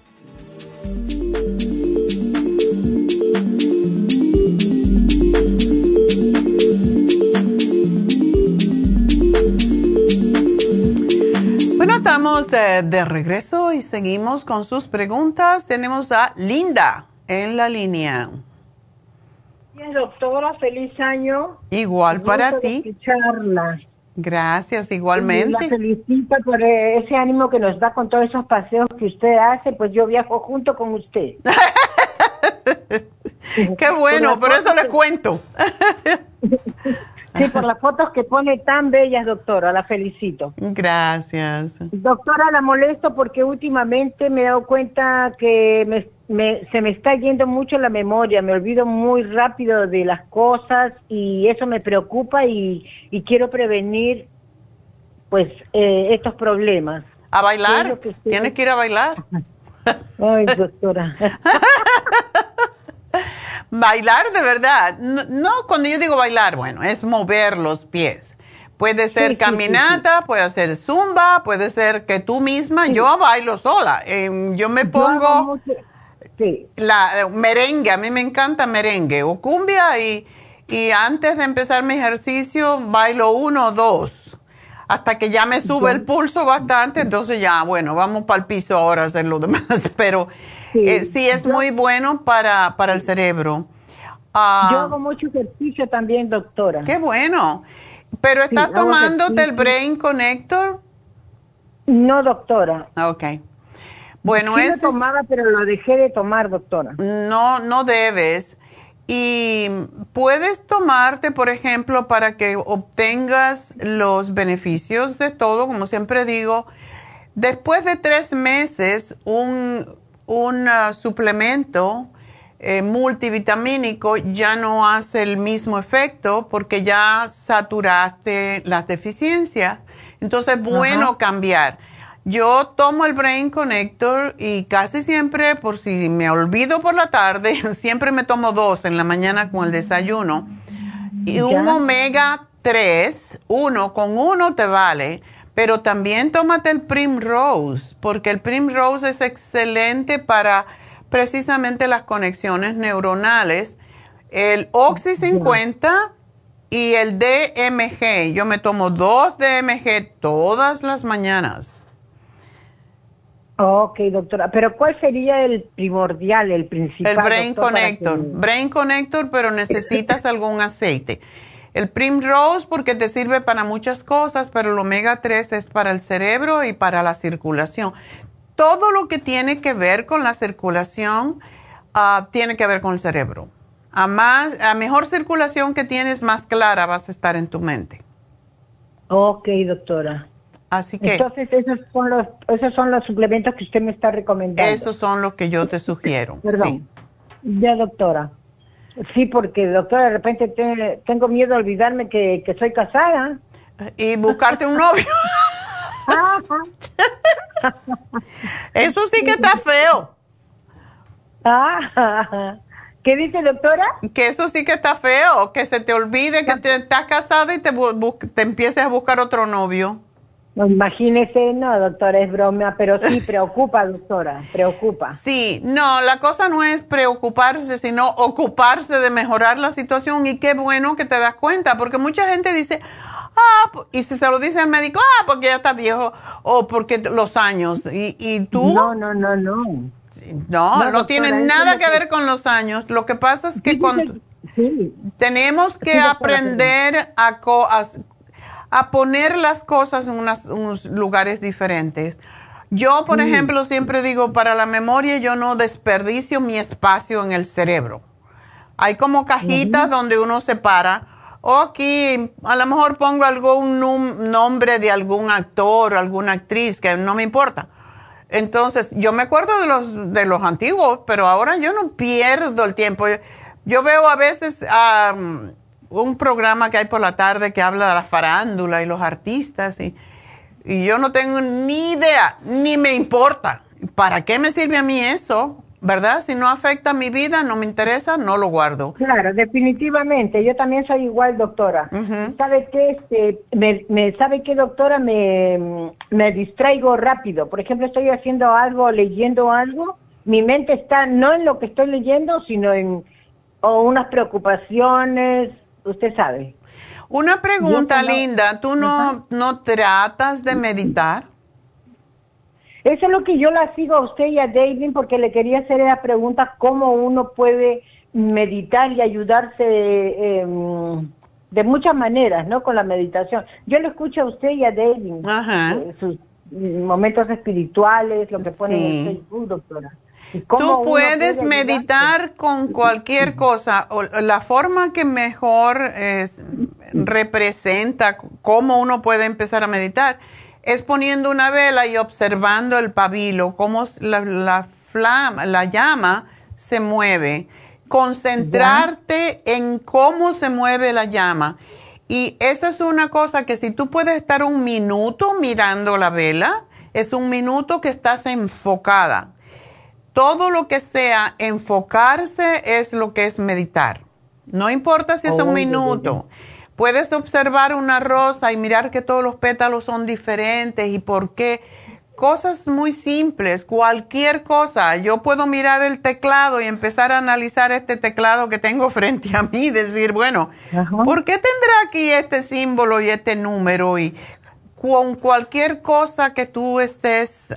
B: Bueno, estamos de, regreso y seguimos con sus preguntas. Tenemos a Linda en la línea.
F: Bien, doctora, feliz año.
B: Igual para ti.
F: Escucharla.
B: Gracias, igualmente.
F: La felicito por ese ánimo que nos da con todos esos paseos que usted hace, pues yo viajo junto con usted.
B: Qué bueno, por, eso le cuento.
F: Sí, por las fotos que pone tan bellas, doctora, la felicito.
B: Gracias.
F: Doctora, la molesto porque últimamente me he dado cuenta que se me está yendo mucho la memoria, me olvido muy rápido de las cosas y eso me preocupa y, quiero prevenir pues eh, estos problemas.
B: ¿A bailar? ¿Tienes que ir a bailar?
F: Ay, doctora.
B: bailar de verdad. No, cuando yo digo bailar, bueno, es mover los pies. Puede ser caminata, puede ser zumba, puede ser que tú misma, yo bailo sola. Em, yo me pongo la merengue, a mí me encanta merengue o cumbia y, y antes de empezar mi ejercicio bailo uno o dos hasta que ya me sube el pulso bastante, entonces ya, bueno, vamos para el piso ahora a hacer lo demás, pero sí, eh, sí es muy bueno para, para el cerebro.
F: Ah, Yo hago mucho ejercicio también, doctora.
B: Qué bueno. ¿Pero estás tomándote el Brain Connector?
F: No, doctora.
B: Ah, ok. Bueno,
F: sí lo tomaba, pero lo dejé de tomar, doctora.
B: No, no debes. Y puedes tomarte, por ejemplo, para que obtengas los beneficios de todo, como siempre digo, después de tres meses, un, un uh, suplemento eh, multivitamínico ya no hace el mismo efecto porque ya saturaste las deficiencias. Entonces es bueno cambiar. Yo tomo el Brain Connector y casi siempre, por si me olvido por la tarde, siempre me tomo dos en la mañana con el desayuno. Y un omega 3, uno con uno te vale, pero también tómate el Primrose, porque el Primrose es excelente para precisamente las conexiones neuronales. El Oxy 50 y el DMG. Yo me tomo dos DMG todas las mañanas.
F: Ok, doctora. Pero ¿cuál sería el primordial, el principal?
B: El Brain Connector. Brain Connector, pero necesitas algún aceite. El Primrose porque te sirve para muchas cosas, pero el omega 3 es para el cerebro y para la circulación. Todo lo que tiene que ver con la circulación ah, tiene que ver con el cerebro. A, más, a mejor circulación que tienes, más clara vas a estar en tu mente.
F: Ok, doctora.
B: Así que.
F: Entonces, esos son los, esos son los suplementos que usted me está recomendando.
B: Esos son los que yo te sugiero.
F: Perdón. Ya, doctora. Sí, porque, doctora, de repente tengo miedo de olvidarme que, que soy casada.
B: Y buscarte un novio. Eso sí que está feo.
F: ¿Qué dice, doctora?
B: Que eso sí que está feo, que se te olvide que te, estás casada y te, te empieces a buscar otro novio.
F: No, imagínese, no, doctora, es broma, pero sí preocupa, doctora, preocupa.
B: Sí, no, la cosa no es preocuparse, sino ocuparse de mejorar la situación y qué bueno que te das cuenta, porque mucha gente dice, ah, y si se lo dice al médico, ah, porque ya está viejo, o porque los años, y, y tú...
F: No, no, no, no.
B: No, no, tiene nada que ver con los años. Lo que pasa es que cuando... Tenemos que aprender a, a, a poner las cosas en unos lugares diferentes. Yo, por ejemplo, siempre digo, para la memoria yo no desperdicio mi espacio en el cerebro. Hay como cajitas donde uno se para. O aquí, a lo mejor pongo algún nombre de algún actor o alguna actriz, que no me importa. Entonces, yo me acuerdo de los, de los antiguos, pero ahora yo no pierdo el tiempo. Yo, veo a veces un programa que hay por la tarde que habla de la farándula y los artistas y, y yo no tengo ni idea, ni me importa. ¿Para qué me sirve a mí eso? ¿verdad? Si no afecta mi vida, no me interesa, no lo guardo.
F: Claro, definitivamente. Yo también soy igual, doctora. ¿Sabe qué? Este, me, ¿Sabe qué, doctora? Me, me distraigo rápido. Por ejemplo, estoy haciendo algo, leyendo algo. Mi mente está no en lo que estoy leyendo, sino en o unas preocupaciones, usted sabe.
B: Una pregunta, Linda. ¿Tú no, no tratas de meditar?
F: Eso es lo que yo la sigo a usted y a David porque le quería hacer la pregunta cómo uno puede meditar y ayudarse em, de muchas maneras, ¿no? Con la meditación. Yo lo escucho a usted y a David, eh, sus momentos espirituales, lo que pone en Facebook, doctora.
B: Tú puedes meditar con cualquier cosa. La forma que mejor representa cómo uno puede empezar a meditar es poniendo una vela y observando el pabilo, cómo la, la, flama, la llama se mueve. Concentrarte en cómo se mueve la llama. Y esa es una cosa que si tú puedes estar un minuto mirando la vela, es un minuto que estás enfocada. Todo lo que sea enfocarse es lo que es meditar. No importa si es un oh, minuto. Puedes observar una rosa y mirar que todos los pétalos son diferentes y por qué. Cosas muy simples, cualquier cosa. Yo puedo mirar el teclado y empezar a analizar este teclado que tengo frente a mí y decir, bueno, ¿por qué tendrá aquí este símbolo y este número? Y con cualquier cosa que tú estés,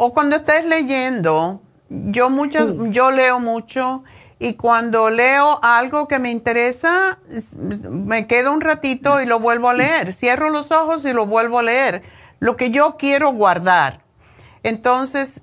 B: o cuando estés leyendo, yo, muchas, yo leo mucho y cuando leo algo que me interesa, me quedo un ratito y lo vuelvo a leer. Cierro los ojos y lo vuelvo a leer. Lo que yo quiero guardar. Entonces,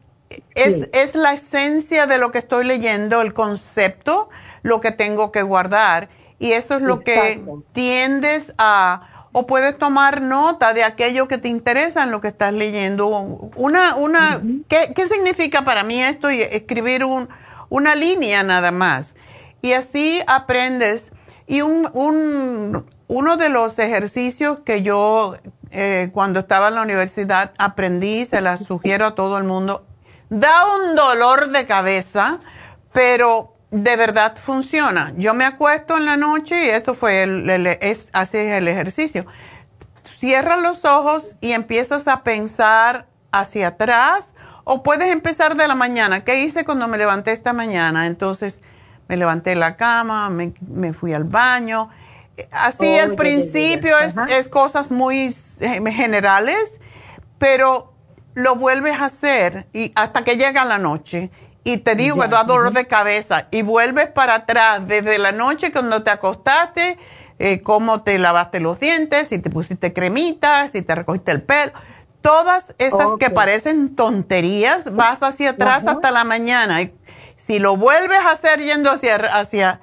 B: es, es la esencia de lo que estoy leyendo, el concepto, lo que tengo que guardar. Y eso es lo que tiendes a, o puedes tomar nota de aquello que te interesa en lo que estás leyendo. Una, una, ¿qué, ¿qué significa para mí esto? Escribir un, una línea nada más. Y así aprendes. Y un, un, uno de los ejercicios que yo eh, cuando estaba en la universidad aprendí, se la sugiero a todo el mundo, da un dolor de cabeza, pero de verdad funciona. Yo me acuesto en la noche y esto fue el, es, así el ejercicio. Cierra los ojos y empiezas a pensar hacia atrás o puedes empezar de la mañana. ¿Qué hice cuando me levanté esta mañana? Entonces me levanté de la cama, me, fui al baño. Así al principio es, cosas muy eh, generales, pero lo vuelves a hacer y hasta que llega la noche. Y te digo que da dolor de cabeza. Y vuelves para atrás desde la noche cuando te acostaste, eh, cómo te lavaste los dientes, si te pusiste cremitas, si te recogiste el pelo. Todas esas que parecen tonterías, vas hacia atrás hasta la mañana. Y si lo vuelves a hacer yendo hacia, hacia...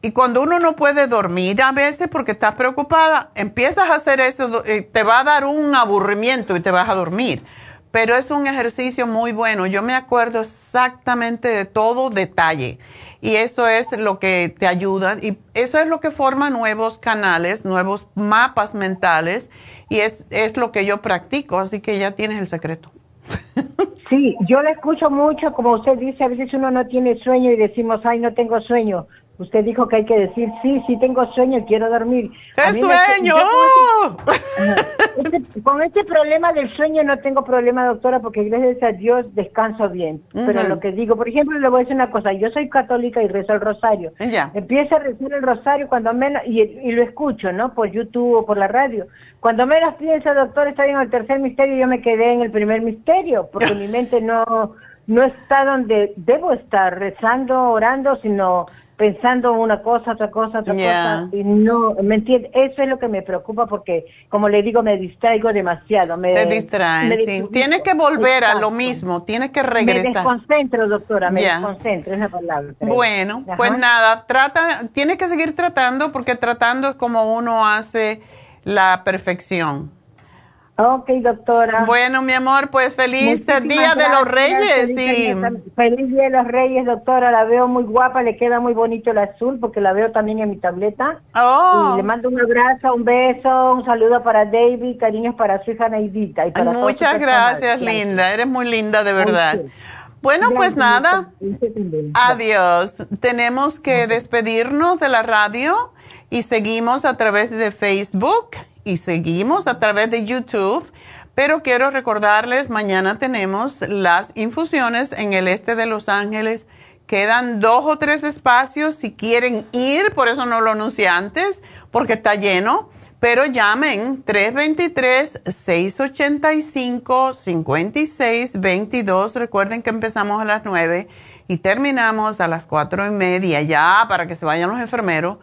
B: Y cuando uno no puede dormir a veces porque estás preocupada, empiezas a hacer eso, eh, te va a dar un aburrimiento y te vas a dormir. Pero es un ejercicio muy bueno. Yo me acuerdo exactamente de todo detalle. Y eso es lo que te ayuda. Y eso es lo que forma nuevos canales, nuevos mapas mentales y es, es lo que yo practico, así que ya tienes el secreto.
F: Sí, yo le escucho mucho, como usted dice, a veces uno no tiene sueño y decimos, ay, no tengo sueño. Usted dijo que hay que decir, sí, sí tengo sueño, quiero dormir.
B: ¡Qué sueño!
F: Este, con este problema del sueño no tengo problema, doctora, porque gracias a Dios descanso bien. Pero lo que digo, por ejemplo, le voy a decir una cosa, yo soy católica y rezo el rosario.
B: Ya.
F: Empiezo a rezar el rosario cuando menos, y, y, lo escucho, ¿no? Por YouTube o por la radio. Cuando menos pienso, doctor, estoy en el tercer misterio, yo me quedé en el primer misterio, porque mi mente no, no está donde debo estar, rezando, orando, sino pensando una cosa, otra cosa, otra cosa, y no, ¿me entiendes? Eso es lo que me preocupa porque, como le digo, me distraigo demasiado. Me,
B: Te distraes, sí. Tienes que volver a lo mismo, tienes que regresar. Me
F: desconcentro, doctora, me desconcentro, es la palabra.
B: Bueno, pues nada, trata, tienes que seguir tratando porque tratando es como uno hace la perfección.
F: Ok, doctora.
B: Bueno, mi amor, pues feliz Día de los Reyes.
F: Feliz, y... feliz Día de los Reyes, doctora. La veo muy guapa, le queda muy bonito el azul porque la veo también en mi tableta.
B: Oh.
F: Y le mando un abrazo, un beso, un saludo para David, cariños para su hija Neidita. Y para
B: Muchas gracias, linda. Eres muy linda, de verdad. Bueno, pues nada. Adiós. Tenemos que despedirnos de la radio y seguimos a través de Facebook y seguimos a través de YouTube. Pero quiero recordarles, mañana tenemos las infusiones en el este de Los Ángeles. Quedan dos o tres espacios si quieren ir, por eso no lo anuncié antes, porque está lleno. Pero llamen 323-685-5622. Recuerden que empezamos a las 9 y terminamos a las cuatro y media ya para que se vayan los enfermeros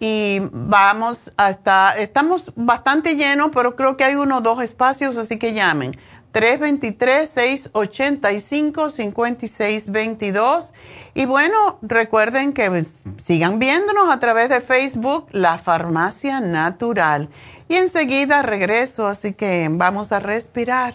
B: y vamos hasta, estamos bastante llenos, pero creo que hay uno o dos espacios, así que llamen. 323-685-5622. Y bueno, recuerden que sigan viéndonos a través de Facebook, La Farmacia Natural. Y enseguida regreso, así que vamos a respirar.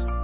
G: días.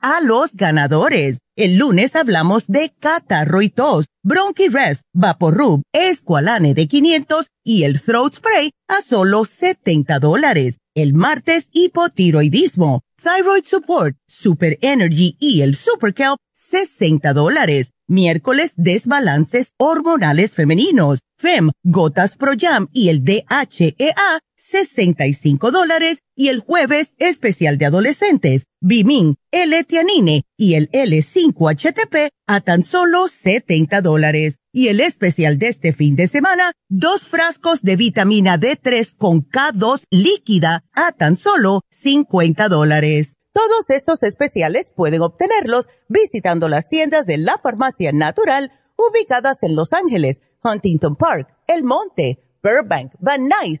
C: a los ganadores. El lunes hablamos de catarro y tos, Bronchi Rest, Vaporub, Esqualane de 500 y el Throat Spray a solo 70 dólares. El martes, hipotiroidismo, Thyroid Support, Super Energy y el Super Kelp, 60 dólares. Miércoles, desbalances hormonales femeninos, FEM, Gotas Pro Jam y el DHEA, 65 dólares y el jueves especial de adolescentes, Bimin, L-Tianine y el L5-HTP a tan solo 70 dólares. Y el especial de este fin de semana, dos frascos de vitamina D3 con K2 líquida a tan solo 50 dólares. Todos estos especiales pueden obtenerlos visitando las tiendas de la farmacia natural ubicadas en Los Ángeles, Huntington Park, El Monte, Burbank, Van Nuys,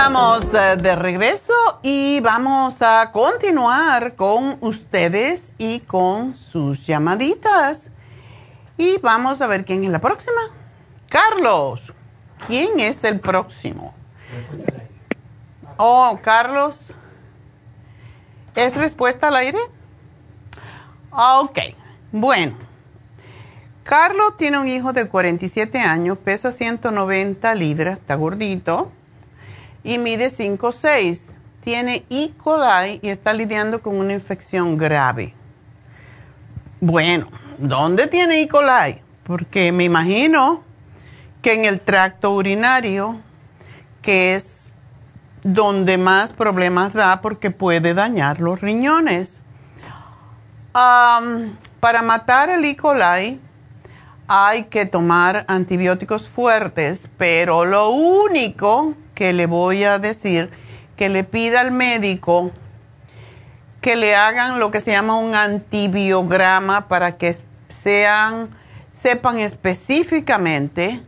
B: Estamos de, regreso y vamos a continuar con ustedes y con sus llamaditas. Y vamos a ver quién es la próxima. Carlos, ¿quién es el próximo? Oh, Carlos. ¿Es respuesta al aire? Ok, bueno. Carlos tiene un hijo de 47 años, pesa 190 libras, está gordito y mide 5'6". Tiene E. coli y está lidiando con una infección grave. Bueno, ¿dónde tiene E. coli? Porque me imagino que en el tracto urinario, que es donde más problemas da porque puede dañar los riñones. para matar el E. coli hay que tomar antibióticos fuertes, pero lo único que le voy a decir, que le pida al médico que le hagan lo que se llama un antibiograma para que sean, sepan específicamente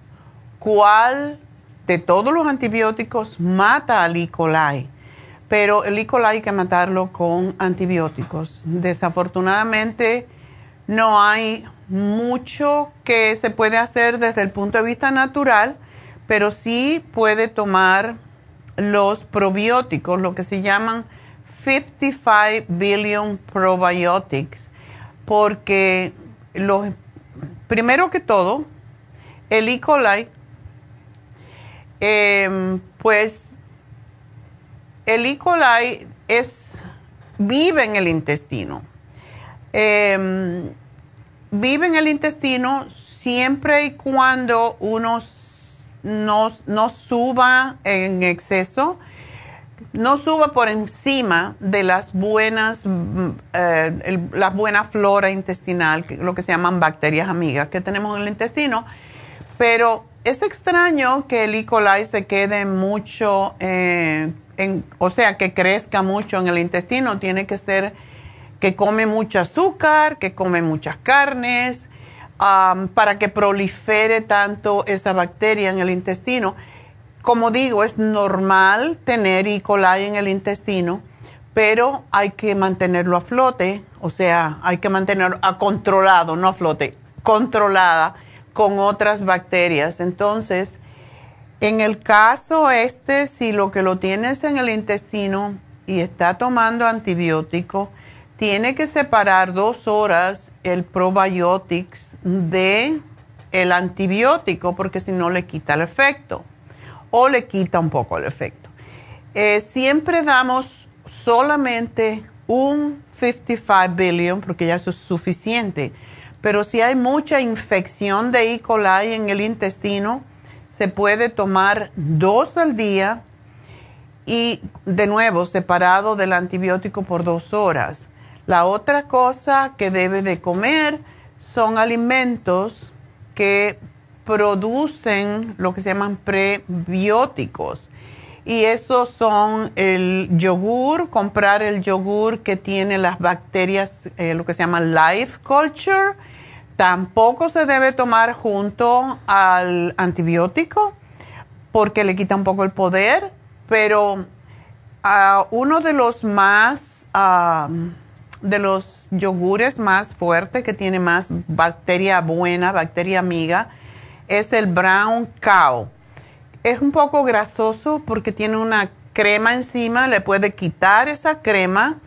B: cuál de todos los antibióticos mata al E. coli. Pero el E. coli hay que matarlo con antibióticos. Desafortunadamente no hay mucho que se puede hacer desde el punto de vista natural pero sí puede tomar los probióticos, lo que se llaman 55 billion probiotics, porque los, primero que todo, el E. coli, em, pues el E. coli es, vive en el intestino. Em, vive en el intestino siempre y cuando unos no, no suba en exceso, no suba por encima de las buenas, mm, eh, la buena flora intestinal, lo que se llaman bacterias amigas que tenemos en el intestino, pero es extraño que el E. coli se quede mucho, eh, en, o sea, que crezca mucho en el intestino, tiene que ser que come mucho azúcar, que come muchas carnes, para que prolifere tanto esa bacteria en el intestino. Como digo, es normal tener E. coli en el intestino, pero hay que mantenerlo a flote, o sea, hay que mantenerlo a controlado, no a flote, controlada con otras bacterias. Entonces, en el caso este, si lo que lo tienes en el intestino y está tomando antibiótico, tiene que separar dos horas el probiotics de el antibiótico porque si no le quita el efecto o le quita un poco el efecto. Eh, siempre damos solamente un 55 billion porque ya eso es suficiente, pero si hay mucha infección de E. coli en el intestino, se puede tomar dos al día y de nuevo separado del antibiótico por dos horas. La otra cosa que debe de comer son alimentos que producen lo que se llaman prebióticos. Y esos son el yogur, comprar el yogur que tiene las bacterias, eh, lo que se llama life culture. Tampoco se debe tomar junto al antibiótico porque le quita un poco el poder, pero ah, uno de los más... Ah, de los yogures más fuertes, que tiene más bacteria buena, bacteria amiga, es el Brown Cow. Es un poco grasoso porque tiene una crema encima, le puede quitar esa crema.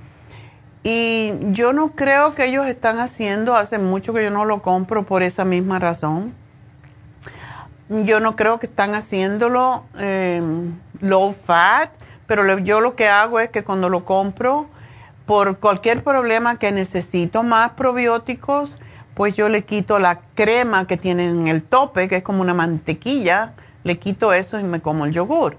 B: Y yo no creo que ellos están haciendo, hace mucho que yo no lo compro por esa misma razón. Yo no creo que están haciéndolo eh, low fat, pero yo lo que hago es que cuando lo compro, por cualquier problema que necesito más probióticos, pues yo le quito la crema que tiene en el tope, que es como una mantequilla, le quito eso y me como el yogur.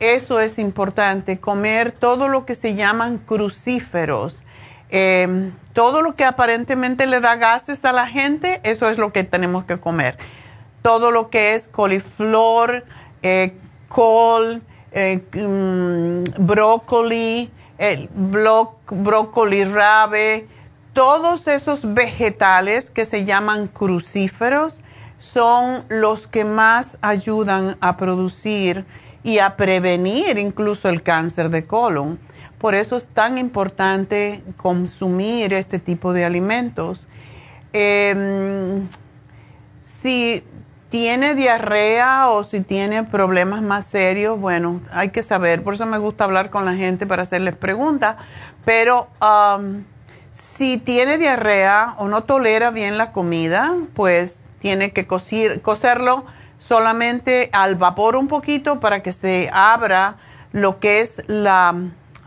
B: Eso es importante, comer todo lo que se llaman crucíferos. Em, todo lo que aparentemente le da gases a la gente, eso es lo que tenemos que comer. Todo lo que es coliflor, eh, col, eh, mm, brócoli, el brócoli rabe, todos esos vegetales que se llaman crucíferos son los que más ayudan a producir y a prevenir incluso el cáncer de colon. Por eso es tan importante consumir este tipo de alimentos. Em, si tiene diarrea o si tiene problemas más serios, bueno, hay que saber. Por eso me gusta hablar con la gente para hacerles preguntas. Pero um, si tiene diarrea o no tolera bien la comida, pues tiene que cocerlo solamente al vapor un poquito para que se abra lo que es la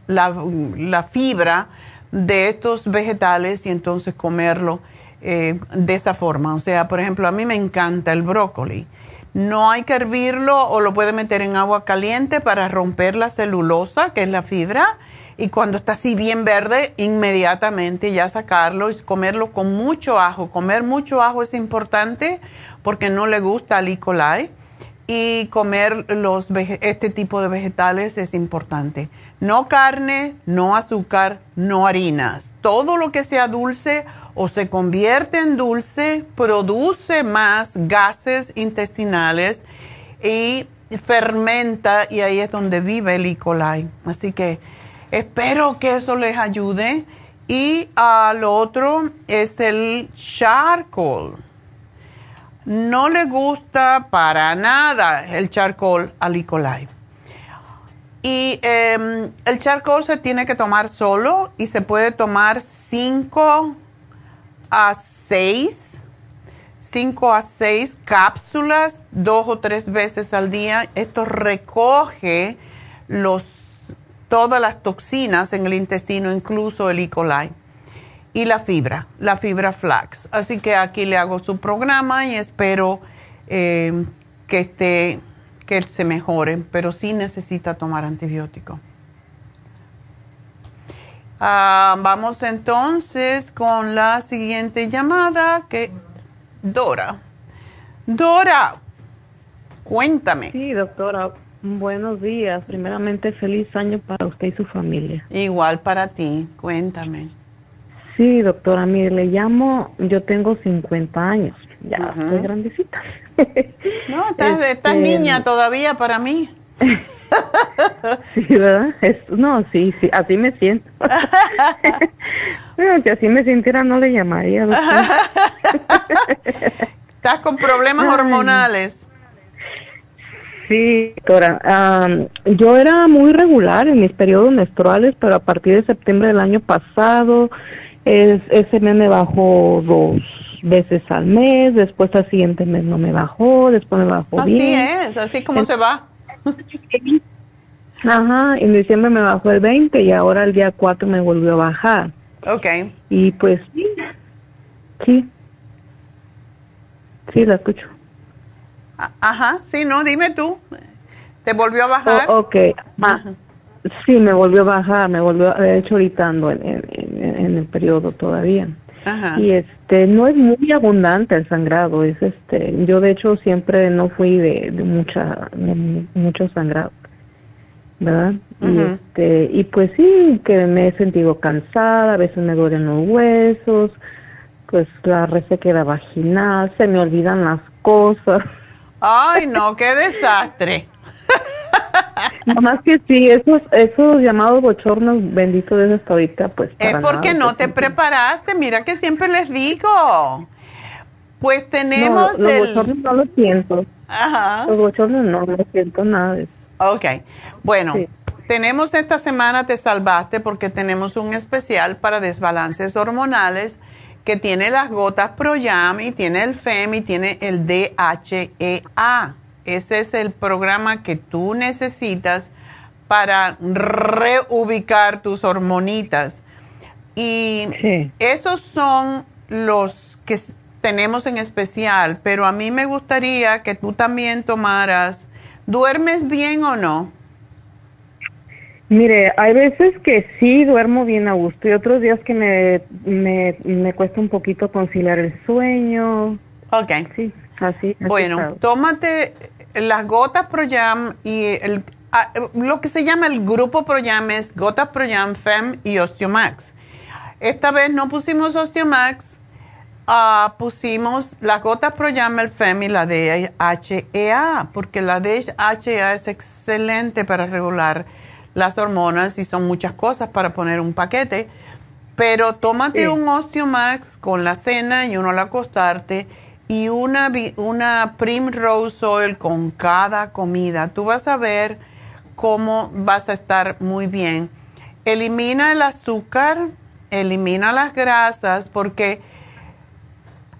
B: la, fibra de estos vegetales y entonces comerlo eh, de esa forma. O sea, por ejemplo, a mí me encanta el brócoli. No hay que hervirlo o lo puede meter en agua caliente para romper la celulosa, que es la fibra. Y cuando está así bien verde, inmediatamente ya sacarlo y comerlo con mucho ajo. Comer mucho ajo es importante porque no le gusta al E. coli. Y comer los, este tipo de vegetales es importante. No carne, no azúcar, no harinas. Todo lo que sea dulce o se convierte en dulce produce más gases intestinales y fermenta y ahí es donde vive el E. coli. Así que espero que eso les ayude. Y a lo otro es el charcoal. No le gusta para nada el charcoal al E. coli. Y em, el charcoal se tiene que tomar solo y se puede tomar 5 a 6, 5 a 6 cápsulas dos o tres veces al día. Esto recoge los, todas las toxinas en el intestino, incluso el E. coli. Y la fibra, la fibra flax. Así que aquí le hago su programa y espero em, que esté que se mejore, pero sí necesita tomar antibiótico. Ah, vamos entonces con la siguiente llamada, que Dora. Dora, cuéntame.
H: Sí, doctora, buenos días. Primeramente, feliz año para usted y su familia.
B: Igual para ti, cuéntame.
H: Sí, doctora, mire, le llamo, yo tengo 50 años, ya soy grandecita.
B: No, estás, este, niña todavía para mí.
H: sí, ¿verdad? no, sí, sí, así me siento. bueno, si así me sintiera no le llamaría.
B: Estás con problemas hormonales.
H: Sí, doctora. yo era muy regular en mis periodos menstruales, pero a partir de septiembre del año pasado, es, ese mes me bajó dos veces al mes, después al siguiente mes no me bajó, después me bajó bien.
B: Así es, así como se va.
H: Ajá, en diciembre me bajó el 20 y ahora el día 4 me volvió a bajar.
B: Ok.
H: Y pues sí, sí, sí, la escucho.
B: Ajá, sí, no, dime tú. ¿Te volvió a bajar?
H: ok, sí, me volvió a bajar, me volvió, de hecho ahorita ando en, en el periodo todavía. Y este no es muy abundante el sangrado, es este yo de hecho siempre no fui de, mucha mucho sangrado. ¿Verdad? Y este y pues sí que me he sentido cansada, a veces me duelen los huesos, pues la resequedad vaginal, se me olvidan las cosas.
B: Ay, no, qué desastre.
H: Más que sí, esos, esos llamados bochornos, bendito de hasta ahorita, pues.
B: Es porque no te preparaste, mira que siempre les digo. Pues tenemos
H: no, los bochornos no los siento. Ajá. Los bochornos no, no siento nada de eso.
B: Ok, bueno. Tenemos esta semana Te Salvaste porque tenemos un especial para desbalances hormonales que tiene las gotas ProYam y tiene el FEM y tiene el DHEA. Ese es el programa que tú necesitas para reubicar tus hormonitas. Y esos son los que tenemos en especial, pero a mí me gustaría que tú también tomaras. ¿Duermes bien o no?
H: Mire, hay veces que sí duermo bien a gusto y otros días que me, me, me cuesta un poquito conciliar el sueño.
B: Ok.
H: Sí, así.
B: Bueno, tómate las gotas Proyam y el, ah, lo que se llama el grupo Proyam es gotas Proyam, FEM y Osteomax. Esta vez no pusimos Osteomax ah, pusimos las gotas Proyama, el FEM y la DHEA, porque la DHEA es excelente para regular las hormonas y son muchas cosas para poner un paquete. Pero tómate un Osteomax con la cena y uno al acostarte y una, una Primrose Oil con cada comida. Tú vas a ver cómo vas a estar muy bien. Elimina el azúcar, elimina las grasas, porque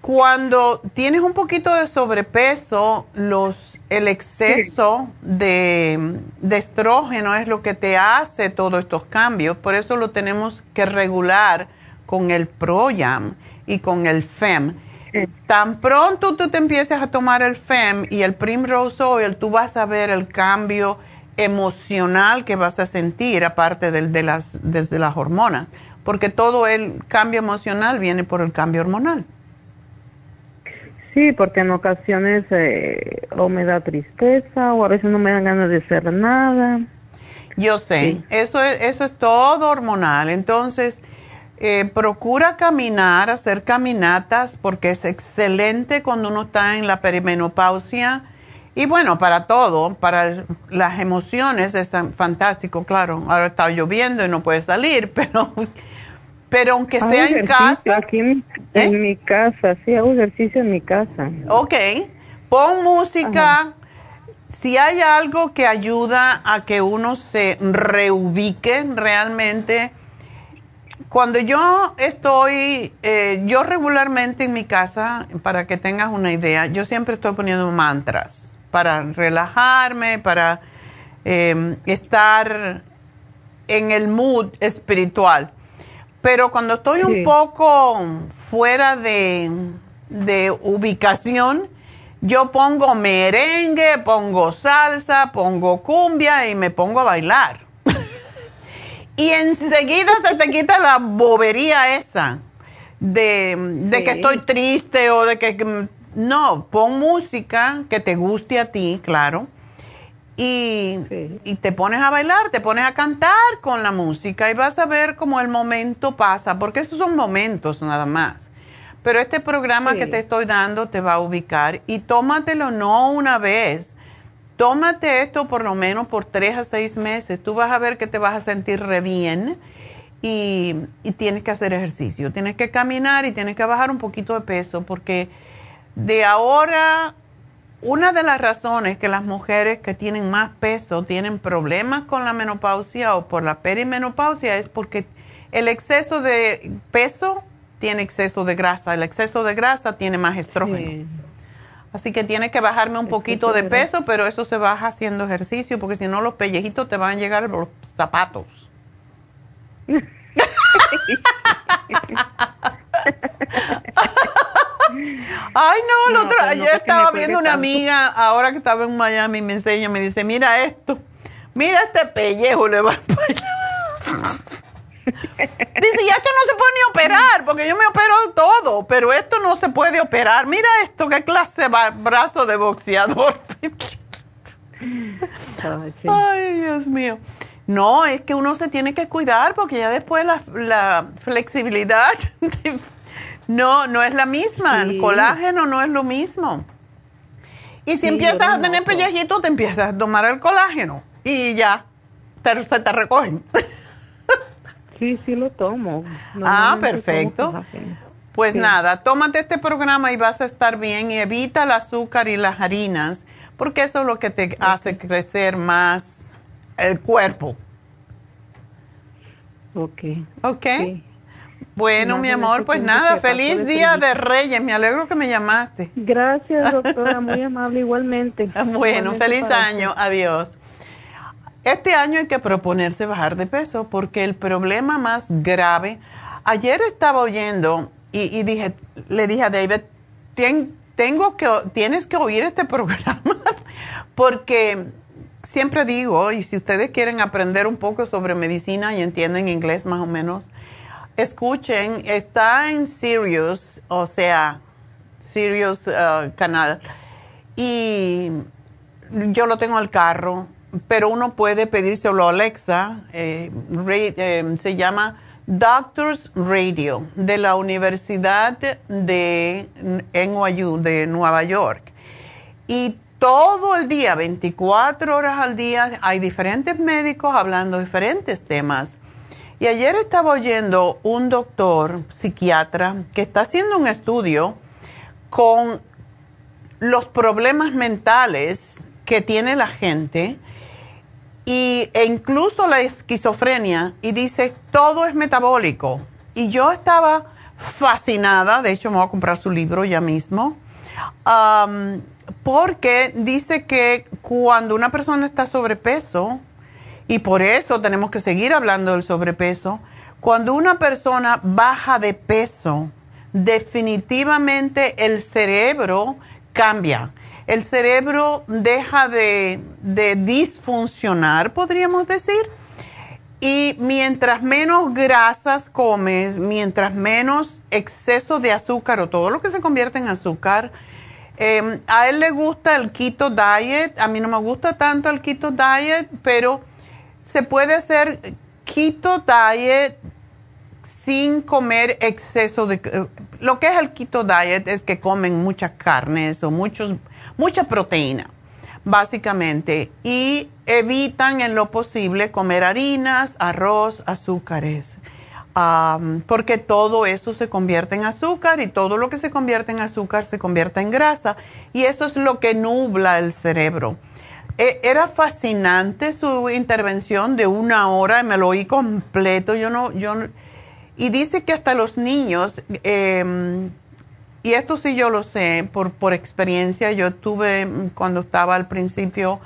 B: cuando tienes un poquito de sobrepeso, los, el exceso de, estrógeno es lo que te hace todos estos cambios. Por eso lo tenemos que regular con el Proyam y con el FEM. Tan pronto tú te empieces a tomar el FEM y el Primrose Oil, tú vas a ver el cambio emocional que vas a sentir, aparte del, de las, desde las hormonas, porque todo el cambio emocional viene por el cambio hormonal.
H: Sí, porque en ocasiones eh, o me da tristeza o a veces no me dan ganas de hacer nada.
B: Yo sé, eso, es, eso es todo hormonal. Entonces, eh, procura caminar, hacer caminatas, porque es excelente cuando uno está en la perimenopausia. Y bueno, para todo, para las emociones es fantástico, claro. Ahora está lloviendo y no puede salir, pero pero aunque sea en casa.
H: Aquí en, ¿eh? mi casa, sí, hago ejercicio en mi casa.
B: Ok, pon música. Si hay algo que ayuda a que uno se reubique realmente, cuando yo estoy, eh, yo regularmente en mi casa, para que tengas una idea, yo siempre estoy poniendo mantras para relajarme, para eh, estar en el mood espiritual. Pero cuando estoy un poco fuera de, ubicación, yo pongo merengue, pongo salsa, pongo cumbia y me pongo a bailar. Y enseguida se te quita la bobería esa de, que estoy triste o de que... No, pon música que te guste a ti, claro y, te pones a bailar, te pones a cantar con la música y vas a ver cómo el momento pasa, porque esos son momentos nada más. Pero este programa que te estoy dando te va a ubicar y tómatelo no una vez, tómate esto por lo menos por tres a seis meses. Tú vas a ver que te vas a sentir re bien y, y tienes que hacer ejercicio, tienes que caminar y tienes que bajar un poquito de peso porque de ahora una de las razones que las mujeres que tienen más peso tienen problemas con la menopausia o por la perimenopausia es porque el exceso de peso tiene exceso de grasa, el exceso de grasa tiene más estrógeno. Así que tiene que bajarme un poquito de peso, pero eso se baja haciendo ejercicio porque si no los pellejitos te van a llegar a los zapatos. Ay, no, el otro, ayer estaba viendo una amiga, ahora que estaba en Miami, me enseña, me dice, mira esto, mira este pellejo, le va Dice, ya esto no se puede ni operar, porque yo me opero todo, pero esto no se puede operar. Mira esto, qué clase de brazo de boxeador. Ay, Dios mío. No, es que uno se tiene que cuidar porque ya después la, la flexibilidad no, no es la misma. El colágeno no es lo mismo. Y si empiezas a tener pellejito, te empiezas a tomar el colágeno y ya se te recogen.
H: sí, sí lo tomo.
B: Ah, perfecto. Pues nada, tómate este programa y vas a estar bien y evita el azúcar y las harinas, porque eso es lo que te hace crecer más el cuerpo.
H: Ok.
B: Ok. Bueno, mi amor, pues nada, feliz día de Reyes, me alegro que me llamaste.
H: Gracias, doctora, muy amable igualmente.
B: Bueno, feliz año, adiós. Este año hay que proponerse bajar de peso porque el problema más grave, ayer estaba oyendo y, dije, le dije a David, tengo que, tienes que oír este programa porque siempre digo, y si ustedes quieren aprender un poco sobre medicina y entienden inglés más o menos, escuchen, está en Sirius, o sea, Sirius uh, canal, y yo lo tengo al carro, pero uno puede pedírselo a Alexa, eh, eh, se llama Doctors Radio de la Universidad de NYU de Nueva York. Y todo el día, 24 horas al día, hay diferentes médicos hablando diferentes temas. Y ayer estaba oyendo un doctor psiquiatra que está haciendo un estudio con los problemas mentales que tiene la gente y, e incluso la esquizofrenia y dice todo es metabólico. Y yo estaba fascinada, de hecho me voy a comprar su libro ya mismo, porque dice que cuando una persona está sobrepeso, y por eso tenemos que seguir hablando del sobrepeso, cuando una persona baja de peso, definitivamente el cerebro cambia. El cerebro deja de, de disfuncionar, podríamos decir. Y mientras menos grasas comes, mientras menos exceso de azúcar o todo lo que se convierte en azúcar, Em, a él le gusta el keto diet, a mí no me gusta tanto el keto diet, pero se puede hacer keto diet sin comer exceso de... Eh, lo que es el keto diet es que comen muchas carnes o muchos, mucha proteína, básicamente, y evitan en lo posible comer harinas, arroz, azúcares porque todo eso se convierte en azúcar y todo lo que se convierte en azúcar se convierte en grasa y eso es lo que nubla el cerebro. E, era fascinante su intervención de una hora, me lo oí completo, yo no, yo y dice que hasta los niños, em, y esto sí yo lo sé por, por experiencia, yo tuve cuando estaba al principio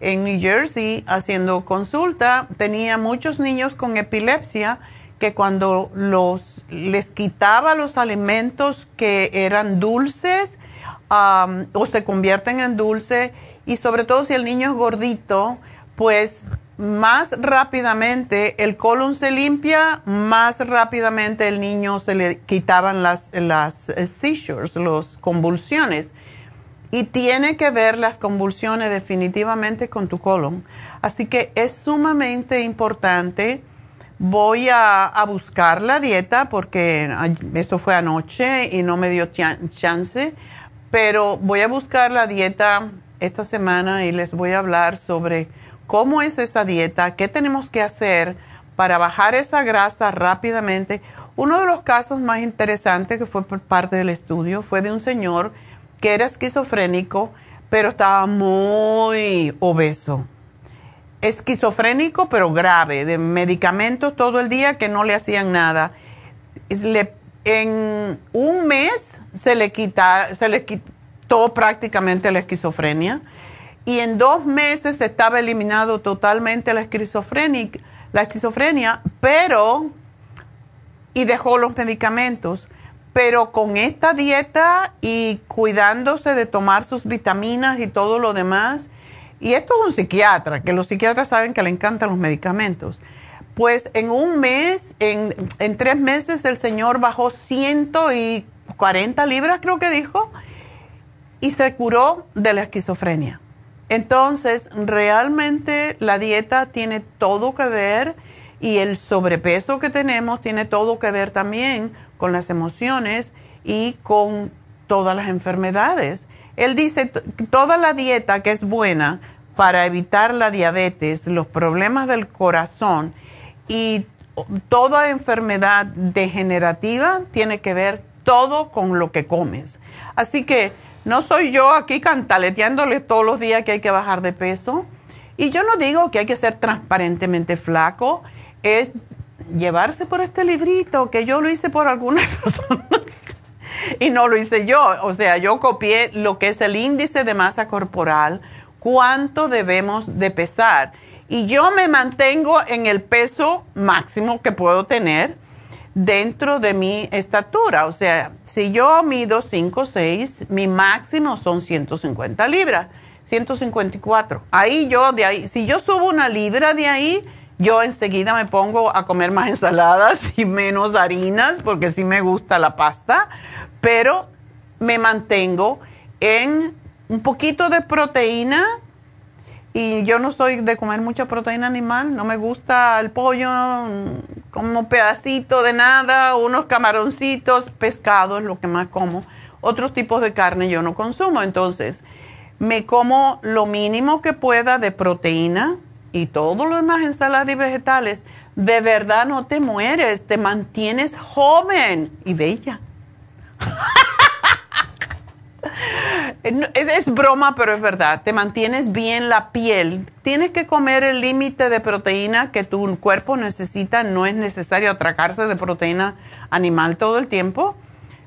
B: en New Jersey haciendo consulta, tenía muchos niños con epilepsia, que cuando los, les quitaba los alimentos que eran dulces o se convierten en dulce y sobre todo si el niño es gordito, pues más rápidamente el colon se limpia, más rápidamente el niño se le quitaban las, las seizures, las convulsiones. Y tiene que ver las convulsiones definitivamente con tu colon. Así que es sumamente importante Voy a, buscar la dieta porque esto fue anoche y no me dio chance, pero voy a buscar la dieta esta semana y les voy a hablar sobre cómo es esa dieta, qué tenemos que hacer para bajar esa grasa rápidamente. Uno de los casos más interesantes que fue parte del estudio fue de un señor que era esquizofrénico, pero estaba muy obeso esquizofrénico, pero grave, de medicamentos todo el día que no le hacían nada. en un mes se le, se le quitó prácticamente la esquizofrenia y en dos meses estaba eliminado totalmente la esquizofrenia, pero y dejó los medicamentos. Pero con esta dieta y cuidándose de tomar sus vitaminas y todo lo demás, y esto es un psiquiatra, que los psiquiatras saben que le encantan los medicamentos. Pues en un mes, en, tres meses, el señor bajó 140 libras, creo que dijo, y se curó de la esquizofrenia. Entonces, realmente la dieta tiene todo que ver y el sobrepeso que tenemos tiene todo que ver también con las emociones y con todas las enfermedades. Él dice, toda la dieta que es buena para evitar la diabetes, los problemas del corazón y toda enfermedad degenerativa tiene que ver todo con lo que comes. Así que no soy yo aquí cantaleteándole todos los días que hay que bajar de peso. Y yo no digo que hay que ser transparentemente flaco, es llevarse por este librito, que yo lo hice por alguna razón y no lo hice yo. O sea, yo copié lo que es el índice de masa corporal cuánto debemos de pesar. Y yo me mantengo en el peso máximo que puedo tener dentro de mi estatura. O sea, si yo mido 5 o 6, mi máximo son 150 libras, 154. Ahí yo, de ahí, si yo subo una libra de ahí, yo enseguida me pongo a comer más ensaladas y menos harinas, porque sí me gusta la pasta, pero me mantengo en un poquito de proteína y yo no soy de comer mucha proteína animal, no me gusta el pollo como pedacito de nada, unos camaroncitos, pescado es lo que más como. Otros tipos de carne yo no consumo, entonces me como lo mínimo que pueda de proteína y todo lo demás ensaladas y vegetales. De verdad no te mueres, te mantienes joven y bella. Es, broma, pero es verdad. Te mantienes bien la piel. Tienes que comer el límite de proteína que tu cuerpo necesita. No es necesario atracarse de proteína animal todo el tiempo.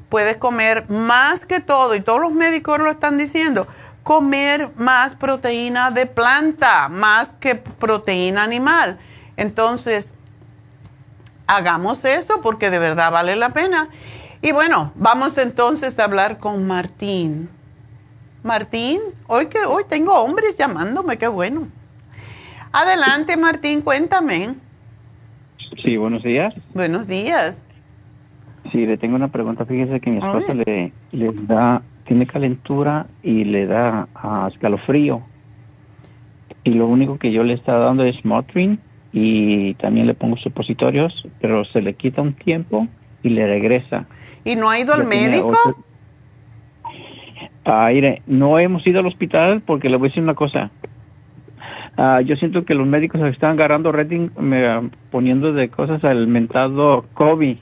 B: Puedes comer más que todo, y todos los médicos lo están diciendo, comer más proteína de planta, más que proteína animal. Entonces, hagamos eso porque de verdad vale la pena. Y bueno, vamos entonces a hablar con Martín. Martín, hoy que hoy tengo hombres llamándome, qué bueno. Adelante, Martín, cuéntame.
I: Sí, buenos días.
B: Buenos días.
I: Sí, le tengo una pregunta. Fíjese que mi esposa le, le, da, tiene calentura y le da uh, escalofrío. Y lo único que yo le está dando es Motrin y también le pongo supositorios, pero se le quita un tiempo y le regresa.
B: ¿Y no ha ido al médico?
I: Ah, no hemos ido al hospital porque le voy a decir una cosa. Ah, yo siento que los médicos están agarrando rating poniendo de cosas al mentado COVID.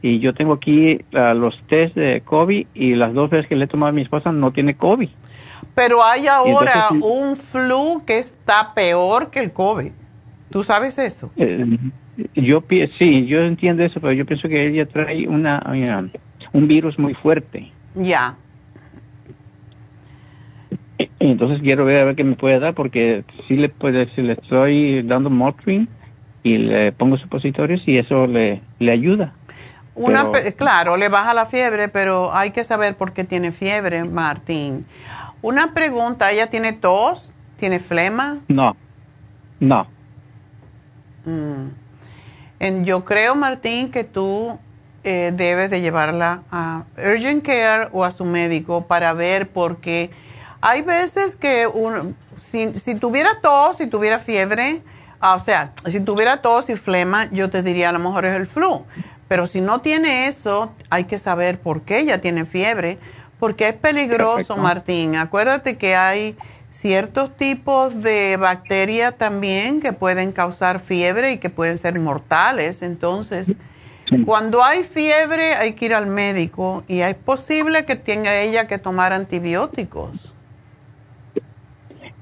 I: Y yo tengo aquí ah, los test de COVID y las dos veces que le he tomado a mi esposa no tiene COVID.
B: Pero hay ahora un flu que está peor que el COVID. ¿Tú sabes eso?
I: Eh, yo sí, yo entiendo eso, pero yo pienso que ella trae una un virus muy fuerte.
B: Ya.
I: Entonces quiero ver a ver qué me puede dar porque si le puede, si le estoy dando Motrin y le pongo supositorios y eso le, le ayuda.
B: Una, claro, le baja la fiebre, pero hay que saber por qué tiene fiebre, Martín. Una pregunta, ¿ella tiene tos? ¿Tiene flema?
I: No, no.
B: Mm. yo creo, Martín, que tú eh, debes de llevarla a Urgent Care o a su médico para ver porque hay veces que si, tuviera tos, si tuviera fiebre, ah, o sea, si tuviera tos y flema, yo te diría a lo mejor es el flu. Pero si no tiene eso, hay que saber por qué ella tiene fiebre, porque es peligroso, Martín. Acuérdate que hay ciertos tipos de bacterias también que pueden causar fiebre y que pueden ser mortales. Entonces, cuando hay fiebre hay que ir al médico y es posible que tenga ella que tomar antibióticos.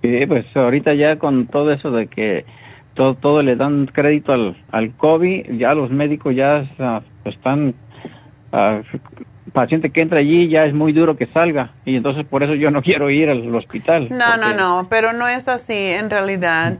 I: Sí, pues ahorita ya con todo eso de que todo, todo le dan crédito al, al COVID, ya los médicos ya están, uh, paciente que entra allí ya es muy duro que salga y entonces por eso yo no quiero ir al hospital.
B: No, no, no, pero no es así en realidad.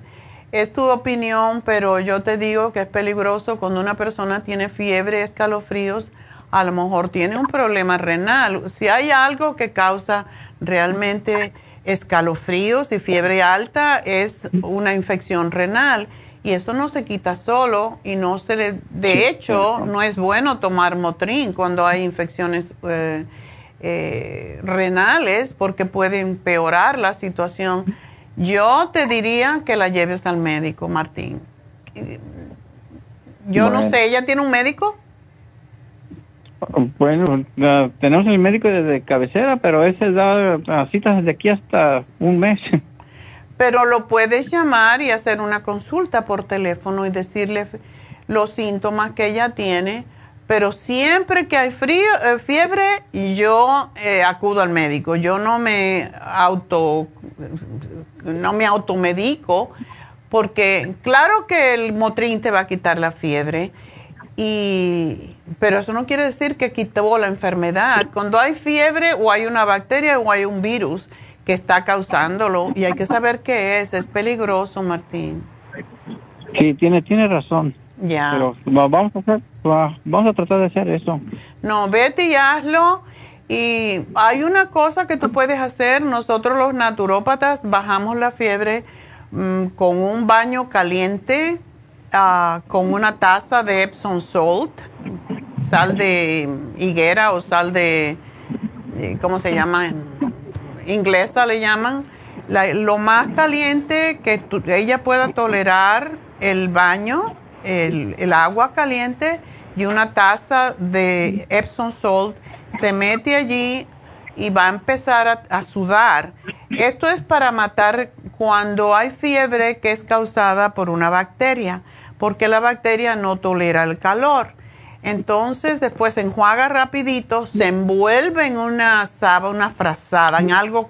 B: Es tu opinión, pero yo te digo que es peligroso cuando una persona tiene fiebre, escalofríos, a lo mejor tiene un problema renal. Si hay algo que causa realmente escalofríos y fiebre alta, es una infección renal. Y eso no se quita solo y no se le... De hecho, no es bueno tomar Motrin cuando hay infecciones eh, eh, renales porque puede empeorar la situación yo te diría que la lleves al médico, Martín. Yo no sé, ¿ella tiene un médico?
I: Bueno, tenemos el médico desde cabecera, pero ese da citas desde aquí hasta un mes.
B: Pero lo puedes llamar y hacer una consulta por teléfono y decirle los síntomas que ella tiene pero siempre que hay frío, eh, fiebre, yo eh, acudo al médico. Yo no me auto, no me automedico, porque claro que el motrín te va a quitar la fiebre, y, pero eso no quiere decir que quitó la enfermedad. Cuando hay fiebre o hay una bacteria o hay un virus que está causándolo, y hay que saber qué es, es peligroso, Martín.
I: Sí, tiene, tiene razón. Ya. Pero vamos a hacer vamos a tratar de hacer eso.
B: No, vete y hazlo. Y hay una cosa que tú puedes hacer. Nosotros los naturópatas bajamos la fiebre mm, con un baño caliente, ah, con una taza de Epsom salt, sal de higuera o sal de, ¿cómo se llama? Inglesa le llaman. lo más caliente que ella pueda tolerar el baño el, agua caliente y una taza de Epsom salt, se mete allí y va a empezar a, sudar. Esto es para matar cuando hay fiebre que es causada por una bacteria, porque la bacteria no tolera el calor. Entonces después se enjuaga rapidito, se envuelve en una sábana, una frazada, en algo,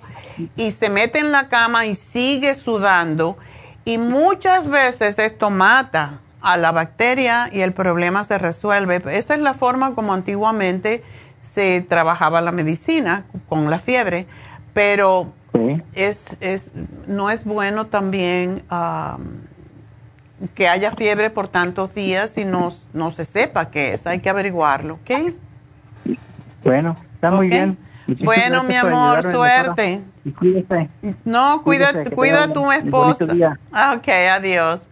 B: y se mete en la cama y sigue sudando. Y muchas veces esto mata a la bacteria y el problema se resuelve. Esa es la forma como antiguamente se trabajaba la medicina con la fiebre, pero es, es, no es bueno también que haya fiebre por tantos días y no, no se sepa qué es. Hay que averiguarlo, ¿ok?
I: Bueno, está muy bien.
B: bueno, mi amor, suerte. No, cuida, cuida a tu esposa. Ok, adiós.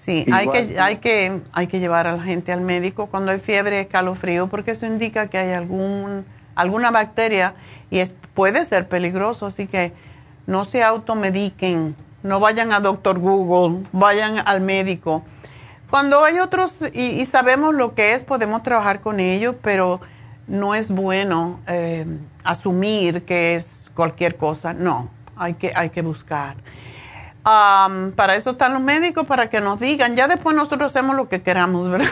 B: Sí, hay que, hay, que, hay que llevar a la gente al médico cuando hay fiebre, escalofrío, porque eso indica que hay algún, alguna bacteria y es, puede ser peligroso, así que no se automediquen, no vayan a doctor Google, vayan al médico. Cuando hay otros y, sabemos lo que es, podemos trabajar con ellos, pero no es bueno eh, asumir que es cualquier cosa. No, hay que, hay que buscar para eso están los médicos, para que nos digan. Ya después nosotros hacemos lo que queramos, ¿verdad?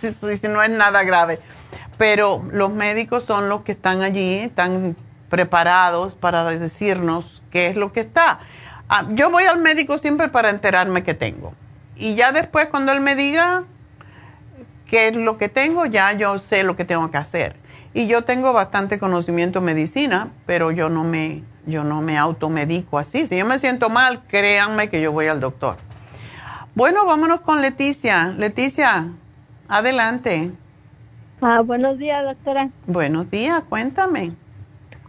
B: si, no es nada grave. Pero los médicos son los que están allí, están preparados para decirnos qué es lo que está. Ah, yo voy al médico siempre para enterarme qué tengo. Y ya después cuando él me diga qué es lo que tengo, ya yo sé lo que tengo que hacer. Y yo tengo bastante conocimiento en medicina, pero yo no me yo no me automedico así. Si yo me siento mal, créanme que yo voy al doctor. Bueno, vámonos con Leticia. Leticia, adelante.
J: Ah, buenos días, doctora.
B: Buenos días, cuéntame.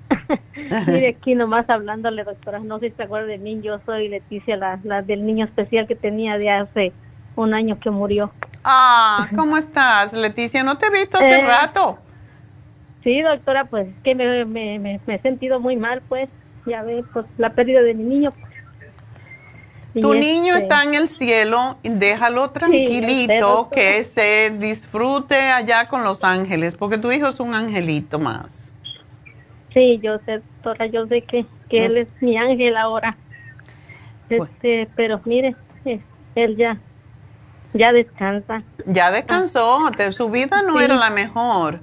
J: Mire, aquí nomás hablándole, doctora, no sé si se acuerda de mí, yo soy Leticia, la, la del niño especial que tenía de hace un año que murió.
B: Ah, ¿cómo estás, Leticia? No te he visto hace eh, rato.
J: Sí, doctora, pues que me, me, me, he sentido muy mal, pues ya ve, pues la pérdida de mi niño.
B: tu niño este está en el cielo, déjalo tranquilito, que se disfrute allá con los ángeles, porque tu hijo es un angelito más.
J: Sí, yo sé, doctora, yo sé que, que él es mi ángel ahora. Este, pero mire, eh, él ya, ya descansa.
B: Ya descansó, su vida no era la mejor.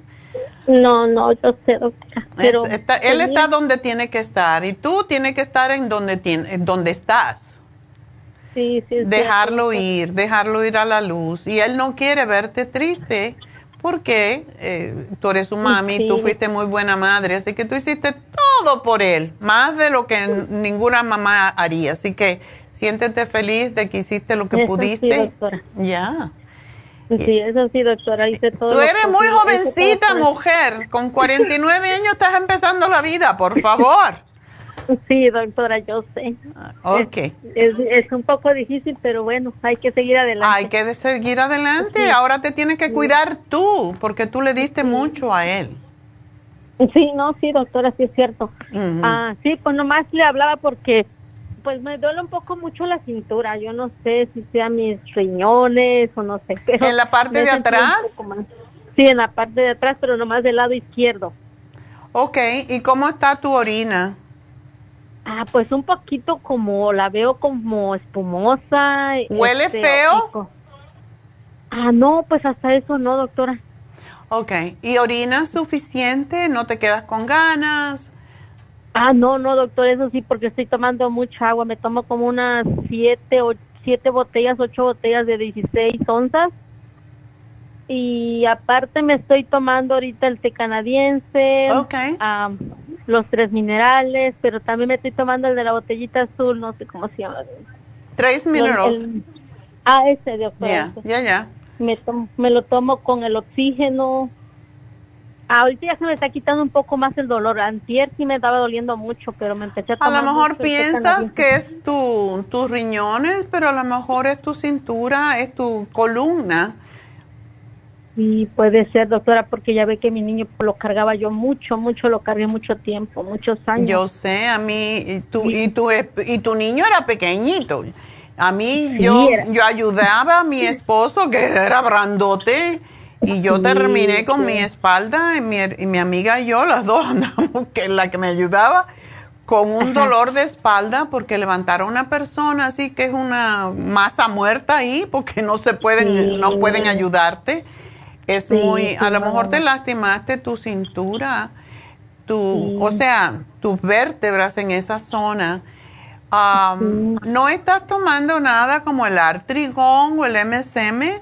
J: No, no, yo sé, doctora. Pero
B: él está donde tiene que estar y tú tienes que estar en donde, tiene, donde estás.
J: Sí, sí.
B: Dejarlo ir, dejarlo ir a la luz. Y él no quiere verte triste porque eh, tú eres su mami, tú fuiste muy buena madre, así que tú hiciste todo por él, más de lo que ninguna mamá haría. Así que siéntete feliz de que hiciste lo que pudiste. Ya.
J: Sí, eso sí, doctora, hice todo.
B: Tú eres muy jovencita, mujer. Con 49 años estás empezando la vida, por favor.
J: Sí, doctora, yo sé.
B: Ah, ok.
J: Es, un poco difícil, pero bueno, hay que seguir adelante.
B: Hay que seguir adelante. Ahora te tienes que cuidar tú, porque tú le diste mucho a él.
J: Sí, no, sí, doctora, sí es cierto. Ah, sí, pues nomás le hablaba porque pues me duele un poco mucho la cintura. Yo no sé si sea mis riñones o no sé.
B: ¿En la parte de atrás?
J: Sí, en la parte de atrás, pero nomás del lado izquierdo.
B: Ok, ¿y cómo está tu orina?
J: Ah, pues un poquito como, la veo como espumosa.
B: ¿Huele este, feo?
J: Ah, no, pues hasta eso no, doctora.
B: Ok, ¿y orina suficiente? ¿No te quedas con ganas?
J: Ah, no, no, doctor, eso sí, porque estoy tomando mucha agua. Me tomo como unas siete, o, siete botellas, ocho botellas de 16 onzas. Y aparte me estoy tomando ahorita el té canadiense,
B: okay.
J: los tres minerales, pero también me estoy tomando el de la botellita azul, no sé cómo se llama.
B: Tres minerales.
J: ah, ese, doctor.
B: Ya, ya, ya.
J: Me, me lo tomo con el oxígeno, Ahorita ya se me está quitando un poco más el dolor. Antier sí me estaba doliendo mucho, pero me empecé a tomar
B: A lo mejor piensas que es tu, tus riñones, pero a lo mejor es tu cintura, es tu columna.
J: Sí, puede ser, doctora, porque ya ve que mi niño lo cargaba yo mucho, mucho, lo cargué mucho tiempo, muchos años.
B: Yo sé, a mí, y tu, y, tu, y tu niño era pequeñito. A mí, yo, yo ayudaba a mi esposo, que era brandote, y yo terminé con mi espalda, y mi, y mi, amiga y yo, las dos andamos, que la que me ayudaba, con un dolor de espalda, porque levantaron a una persona así que es una masa muerta ahí, porque no se pueden, no pueden ayudarte. Es muy, a lo mejor te lastimaste tu cintura, tu, o sea, tus vértebras en esa zona. ¿No estás tomando nada como el artrigón o el MSM?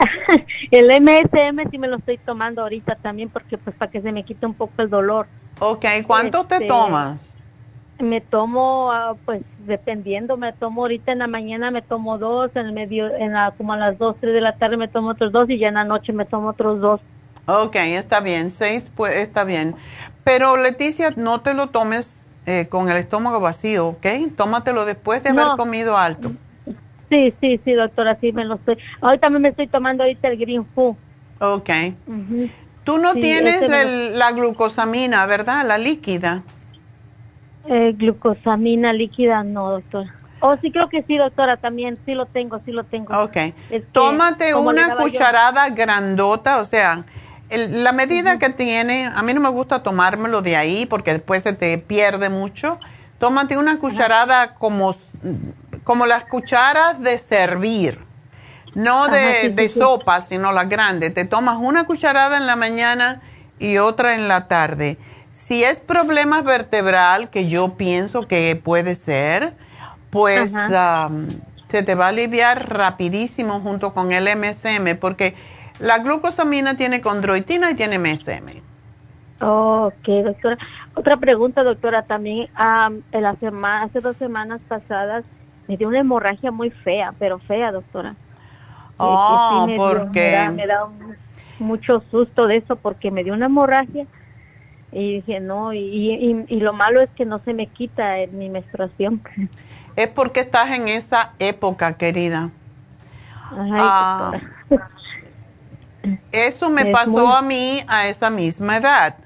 J: el MSM sí me lo estoy tomando ahorita también porque pues para que se me quite un poco el dolor.
B: Ok, ¿cuánto te este, tomas?
J: Me tomo, ah, pues dependiendo, me tomo ahorita en la mañana me tomo dos, en el medio, en la, como a las dos, tres de la tarde me tomo otros dos y ya en la noche me tomo otros dos.
B: Ok, está bien, seis pues está bien. Pero Leticia, no te lo tomes eh, con el estómago vacío, ¿ok? Tómatelo después de haber comido alto.
J: Sí, sí, sí, doctora, sí me lo estoy. Ahorita me estoy tomando ahorita el Green Food.
B: Ok. Tú no tienes la glucosamina, ¿verdad? La líquida.
J: Eh, glucosamina líquida, no, doctora. Oh, sí, creo que sí, doctora, también sí lo tengo, sí lo tengo.
B: Ok. Tómate una cucharada grandota, o sea, la medida que tiene, a mí no me gusta tomármelo de ahí porque después se te pierde mucho. Tómate una cucharada como, como las cucharas de servir, no de, sopa, sino las grandes. Te tomas una cucharada en la mañana y otra en la tarde. Si es problemas vertebral, que yo pienso que puede ser, pues se te va a aliviar rapidísimo junto con el MSM, porque la glucosamina tiene condroitina y tiene MSM.
J: ok, doctora. Otra pregunta, doctora, también en la semana, hace dos semanas pasadas me dio una hemorragia muy fea, pero fea, doctora.
B: Oh, porque
J: me da, mucho susto de eso porque me dio una hemorragia y dije no y, y, lo malo es que no se me quita mi menstruación.
B: Es porque estás en esa época, querida.
J: Ay, ah.
B: Eso me pasó a mí a esa misma edad.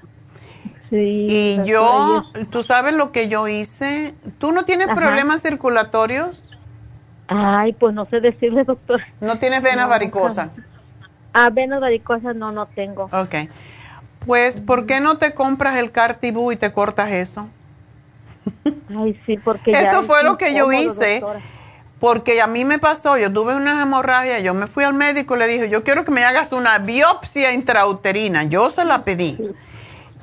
J: Sí,
B: y yo, tú sabes lo que yo hice. ¿Tú no tienes problemas circulatorios?
J: Ay, pues no sé decirle, doctor.
B: ¿No tienes venas varicosas?
J: Ah, venas varicosas no, no tengo.
B: Ok. Pues, ¿por qué no te compras el Cartibú y te cortas eso?
J: Ay, sí, porque...
B: Eso fue lo que yo hice. Porque a mí me pasó, yo tuve una hemorragia, yo me fui al médico y le dije, yo quiero que me hagas una biopsia intrauterina. Yo se la pedí.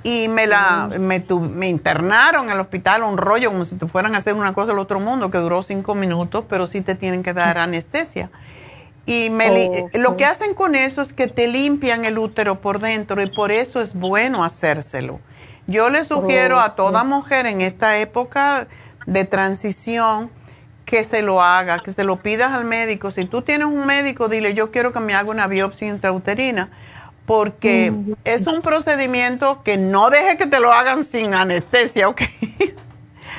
B: Y me la me, me internaron el hospital, un rollo, como si te fueran a hacer una cosa del otro mundo, que duró cinco minutos, pero sí te tienen que dar anestesia. Y me, lo que hacen con eso es que te limpian el útero por dentro y por eso es bueno hacérselo. Yo le sugiero a toda mujer en esta época de transición, que se lo haga, que se lo pidas al médico. Si tú tienes un médico, dile, yo quiero que me haga una biopsia intrauterina, porque es un procedimiento que no deje que te lo hagan sin anestesia, ¿ok?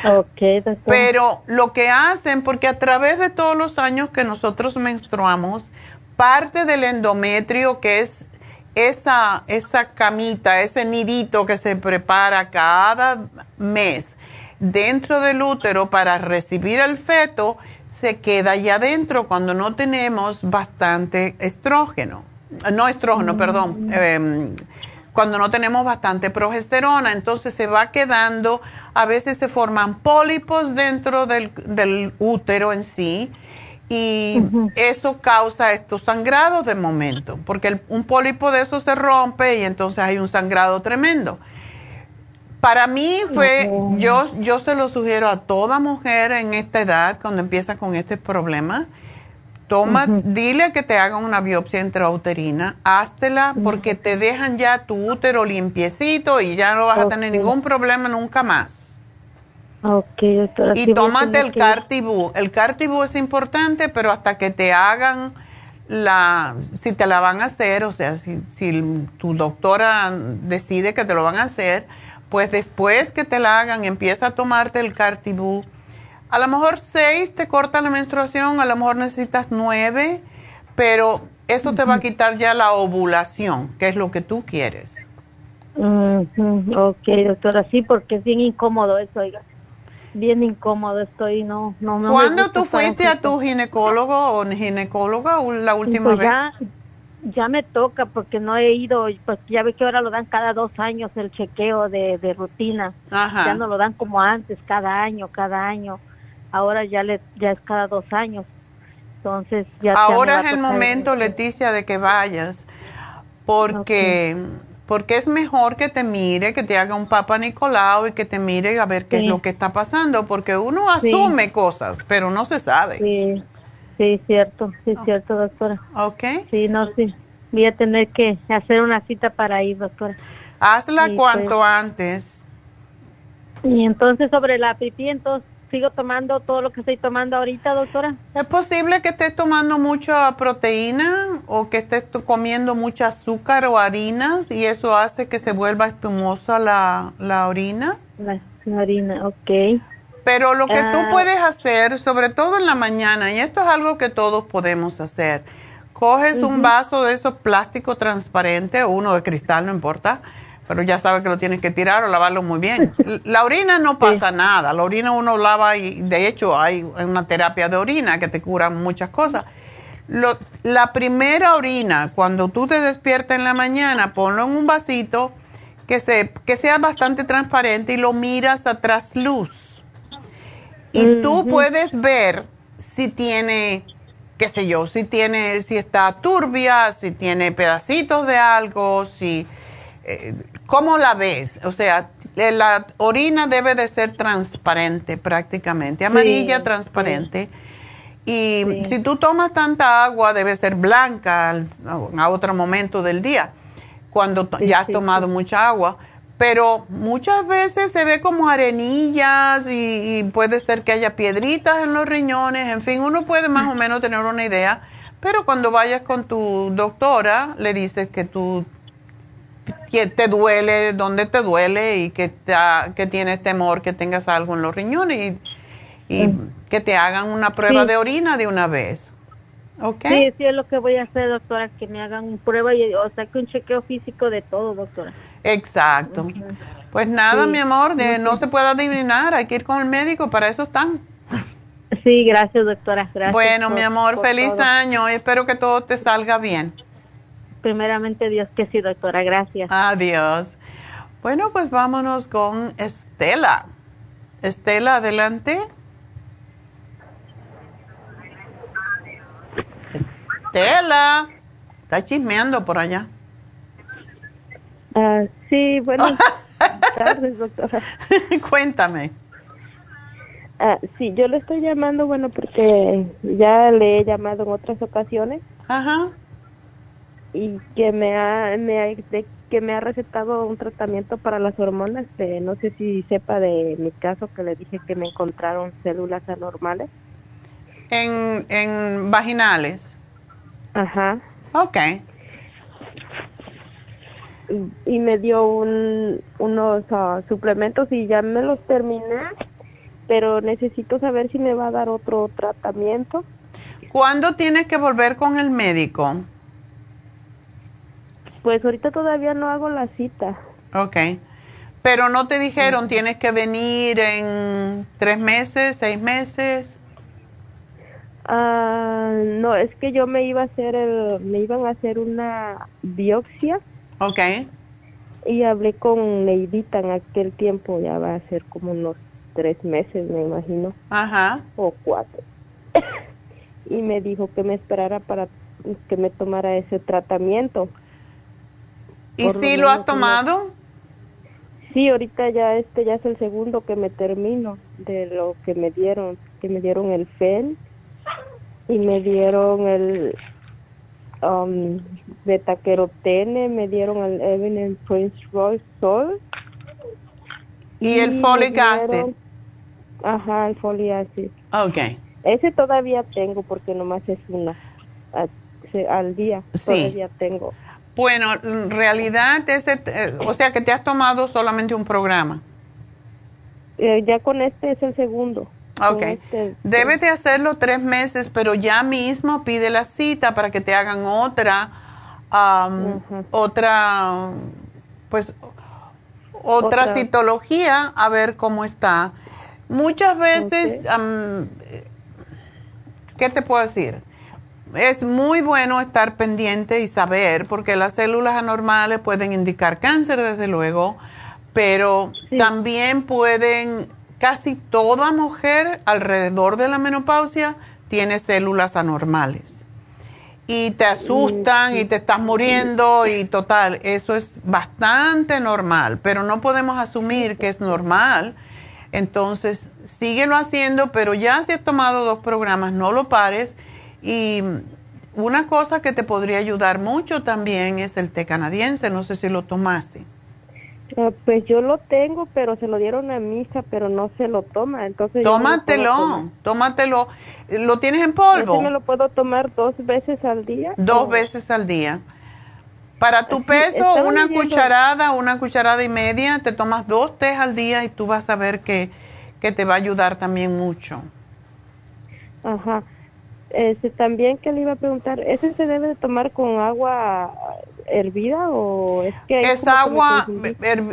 J: Ok,
B: Pero lo que hacen, porque a través de todos los años que nosotros menstruamos, parte del endometrio, que es esa, esa camita, ese nidito que se prepara cada mes, dentro del útero para recibir el feto se queda allá adentro cuando no tenemos bastante estrógeno. No estrógeno, perdón. Mm. Em, cuando no tenemos bastante progesterona, entonces se va quedando, a veces se forman pólipos dentro del, útero en sí y eso causa estos sangrados de momento, porque un pólipo de eso se rompe y entonces hay un sangrado tremendo. Para mí fue, yo, yo se lo sugiero a toda mujer en esta edad cuando empieza con este problema. Toma, dile que te hagan una biopsia intrauterina, háztela porque te dejan ya tu útero limpiecito y ya no vas a tener ningún problema nunca más.
J: Ok, doctora.
B: Y tómate el Cartibú. El Cartibú es importante, pero hasta que te hagan la, si te la van a hacer, o sea, si, si tu doctora decide que te lo van a hacer, pues después que te la hagan, empieza a tomarte el Cartibú. A lo mejor seis te corta la menstruación, a lo mejor necesitas nueve, pero eso te va a quitar ya la ovulación, que es lo que tú quieres.
J: Ok, doctora, sí, porque es bien incómodo eso, oiga. bien incómodo estoy, no, no, no
B: ¿Cuándo tú fuiste a tu ginecólogo o ginecóloga la última
J: pues
B: vez?
J: Ya, ya me toca porque no he ido, pues ya ve que ahora lo dan cada dos años el chequeo de, de rutina.
B: Ajá.
J: Ya no lo dan como antes, cada año, cada año. Ahora ya le, ya es cada dos años. Entonces ya.
B: Ahora es el momento, Leticia, de que vayas, porque porque es mejor que te mire, que te haga un papa Nicolau y que te mire a ver qué es lo que está pasando, porque uno asume cosas, pero no se sabe.
J: Sí, sí, cierto, sí, cierto, doctora.
B: Ok.
J: Sí, no, sí. Voy a tener que hacer una cita para ir, doctora.
B: Hazla
J: Sí,
B: cuanto
J: pues.
B: antes.
J: Y entonces sobre la pipí, entonces sigo tomando todo lo que estoy tomando ahorita, doctora.
B: ¿Es posible que estés tomando mucha proteína o que estés comiendo mucha azúcar o harinas y eso hace que se vuelva espumosa la, la orina?
J: La, la orina, ok.
B: Pero lo que tú
J: Ah.
B: puedes hacer, sobre todo en la mañana, y esto es algo que todos podemos hacer, coges un vaso de esos plástico transparente uno de cristal, no importa, pero ya sabes que lo tienes que tirar o lavarlo muy bien. La orina no pasa nada, la orina uno lava y de hecho hay una terapia de orina que te cura muchas cosas. Lo- la primera orina, cuando tú te despiertas en la mañana, ponlo en un vasito que, se, que sea bastante transparente y lo miras a trasluz. Y tú puedes ver si tiene, qué sé yo, si tiene, si está turbia, si tiene pedacitos de algo, si, eh, ¿cómo la ves? O sea, eh, la orina debe de ser transparente prácticamente, amarilla,
J: Sí,
B: transparente. Y si tú tomas tanta agua, debe ser blanca al- a otro momento del día, cuando ya has tomado mucha agua. Pero muchas veces se ve como arenillas y, y puede ser que haya piedritas en los riñones, en fin, uno puede más o menos tener una idea. Pero cuando vayas con tu doctora, le dices que tú te duele, dónde te duele y que, que tienes temor que tengas algo en los riñones y, y que te hagan una prueba
J: Sí.
B: de orina de una vez. ¿Ok?
J: Sí, sí es lo que voy a hacer, doctora, que me hagan prueba y o sea que un chequeo físico de todo, doctora.
B: Exacto. Pues nada,
J: Sí.
B: mi amor, de- no se puede adivinar, hay que ir con el médico, para eso están.
J: Sí, gracias, doctora. Gracias.
B: bueno,
J: por-
B: mi amor, feliz
J: todo.
B: año y espero que todo te salga bien.
J: Primeramente, Dios que sí, doctora. Gracias.
B: Adiós. Bueno, pues vámonos con Estela. Estela, adelante. Estela, está chismeando por allá.
K: Ah, sí, buenas tardes, doctora.
B: Cuéntame.
K: Ah, sí, yo le estoy llamando, bueno, porque ya le he llamado en otras ocasiones.
B: Ajá.
K: Y que me ha, me ha, de- que me ha recetado un tratamiento para las hormonas. De, no sé si sepa de mi caso que le dije que me encontraron células anormales.
B: En, en vaginales.
K: Ajá.
B: Ok.
K: Y, y me dio un, unos ah, suplementos y ya me los terminé, pero necesito saber si me va a dar otro tratamiento.
B: ¿Cuándo tienes que volver con el médico?
K: Pues ahorita todavía no hago la cita.
B: Ok. Pero no te dijeron, tienes que venir en tres meses, seis meses.
K: Ah, no, es que yo me iba a hacer el, me iban a hacer una biopsia
B: Ok.
K: y hablé con Neidita en aquel tiempo, ya va a ser como unos tres meses, me imagino,
B: Ajá.
K: o cuatro. y me dijo que me esperara para que me tomara ese tratamiento.
B: ¿Y si lo has tomado?
K: Sí, ahorita ya este ya es el segundo que me termino de lo que me dieron, que me dieron el FEN y me dieron el um, betaquerotene, me dieron el Evident Prince Royce Sol.
B: ¿Y el
K: me
B: folic acid?
K: Ajá, el folic acid.
B: Ok.
K: Ese todavía tengo porque nomás es una al día.
B: Sí.
K: Todavía tengo.
B: Bueno, en realidad, ese, eh, o sea que te has tomado solamente un programa.
K: Eh, ya con este es el segundo.
B: Ok.
K: este-
B: Debes de hacerlo tres meses, pero ya mismo pide la cita para que te hagan otra, am, otra, pues, otra
K: Otra.
B: citología a ver cómo está. Muchas veces, ¿qué te puedo decir? Es muy bueno estar pendiente y saber, porque las células anormales pueden indicar cáncer, desde luego, pero también pueden, casi toda mujer alrededor de la menopausia tiene células anormales. Y te asustan y te estás muriendo y total, eso es bastante normal, pero no podemos asumir que es normal. Entonces, síguelo haciendo, pero ya si has tomado dos programas, no lo pares. Y una cosa que te podría ayudar mucho también es el té canadiense, no sé si lo tomaste.
K: Ah, pues yo lo tengo, pero se lo dieron a mi hija, pero no se lo toma. Entonces
B: tómatelo, tómatelo. ¿Lo tienes en polvo?
K: me lo puedo tomar dos veces al día?
B: Dos veces al día. Para tu peso, una cucharada, una cucharada y media, te tomas dos tés al día y tú vas a ver que, que te va a ayudar también mucho.
K: Ajá. Este, también que le iba a preguntar, ¿ese se debe de tomar con agua hervida o es que...
B: Es agua,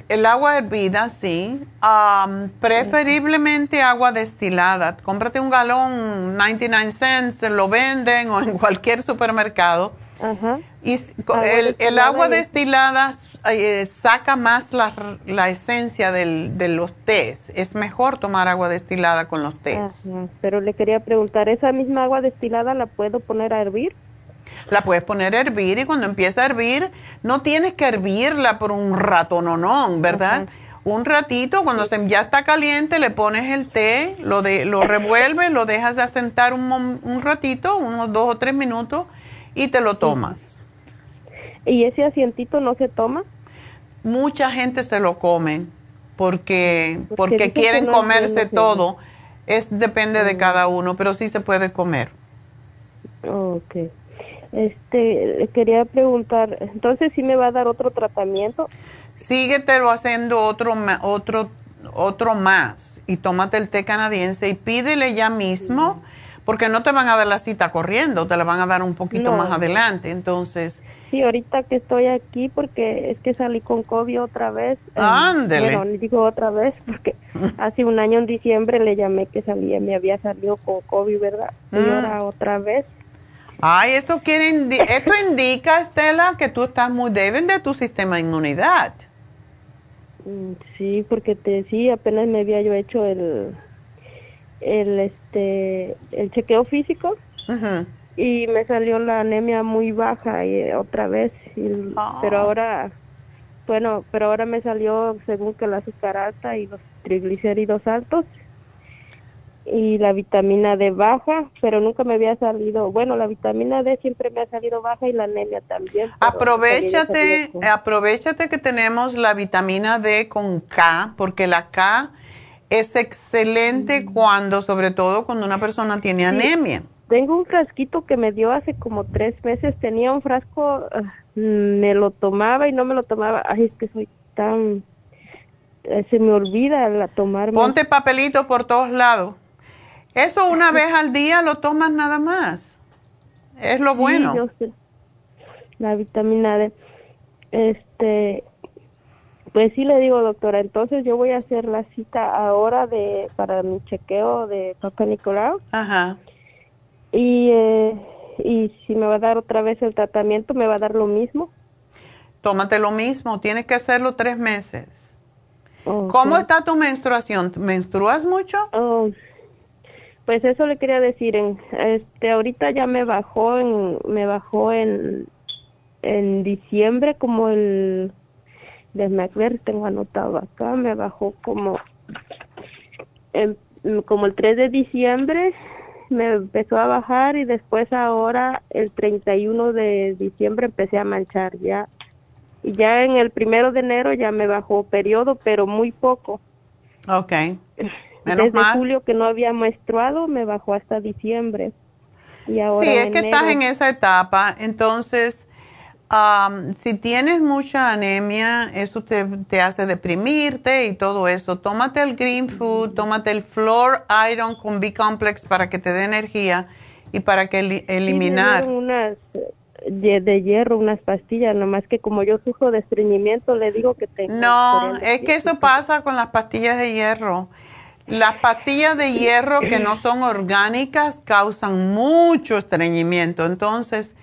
B: el agua hervida, sí. preferiblemente agua destilada. Cómprate un galón 99 cents, lo venden o en cualquier supermercado. Ajá. Y el, el, agua destilada eh, saca más la, la esencia del, de los tés. Es mejor tomar agua destilada con los tés.
K: Pero le quería preguntar, ¿esa misma agua destilada la puedo poner a hervir?
B: La puedes poner a hervir y cuando empieza a hervir, no tienes que hervirla por un rato, no, no, ¿verdad? Un ratito, cuando se, ya está caliente, le pones el té, lo, de, lo revuelves, lo dejas de asentar un, un ratito, unos dos o tres minutos, y te lo tomas.
K: ¿Y ese asientito no se toma?
B: Mucha gente se lo come porque, porque, quieren comerse todo. Es, depende de mm. cada uno, pero sí se puede comer.
K: Ok. Este, quería preguntar, entonces sí me va a dar otro tratamiento.
B: Síguetelo haciendo otro, otro, otro más y tómate el té canadiense y pídele ya mismo, porque no te van a dar la cita corriendo, te la van a dar un poquito más adelante. Entonces,
K: Sí, ahorita que estoy aquí porque es que salí con COVID otra vez.
B: Eh, Ándele.
K: bueno, digo otra vez porque hace un año en diciembre le llamé que salía, me había salido con COVID, ¿verdad? Y mm. ahora otra vez.
B: Ay, esto, quiere esto indica, Estela, que tú estás muy débil de tu sistema de inmunidad.
K: Mm, sí, porque te sí, apenas me había yo hecho el el este el chequeo físico. Ajá y me salió la anemia muy baja y eh, otra vez pero ah. ahora bueno pero ahora me salió según que la azúcar alta y los triglicéridos altos y la vitamina D baja, pero nunca me había salido, bueno, la vitamina D siempre me ha salido baja y la anemia también.
B: Aprovechate, aprovechate que tenemos la vitamina D con K, porque la K es excelente mm. cuando, sobre todo cuando una persona tiene anemia.
K: Tengo un frasquito que me dio hace como tres meses. Tenía un frasco, ah, me lo tomaba y no me lo tomaba. Ay, es que soy tan... Eh, se me olvida la tomarme.
B: Ponte papelito por todos lados. Eso una vez al día lo tomas nada más. Es lo bueno.
K: La vitamina D. Este, pues sí le digo, doctora, entonces yo voy a hacer la cita ahora de para mi chequeo de Papa Nicolau. Ajá. Y, eh, y si me va a dar otra vez el tratamiento, ¿me va a dar lo mismo?
B: Tómate lo mismo, tienes que hacerlo tres meses. ¿Cómo está tu menstruación? ¿Menstruas mucho?
K: Oh, pues eso le quería decir. En, este, ahorita ya me bajó en, me bajó en, en diciembre como el, ver, tengo anotado acá, me bajó como, como el 3 de diciembre me empezó a bajar y después ahora el 31 de diciembre empecé a manchar ya. Y ya en el primero de enero ya me bajó periodo, pero muy poco.
B: Ok.
K: Desde julio que no había menstruado, me bajó hasta diciembre. Y ahora
B: sí, es que estás en esa etapa. Entonces, si tienes mucha anemia, eso te, te, hace deprimirte y todo eso. Tómate el Green Food, tómate el Floor Iron con B-Complex para que te dé energía y para que eliminar.
K: unas de hierro, unas pastillas, nomás que como yo sufro de estreñimiento, le digo que tengo.
B: No, es que eso pasa con las pastillas de hierro. Las pastillas de hierro que no son orgánicas causan mucho estreñimiento. Entonces,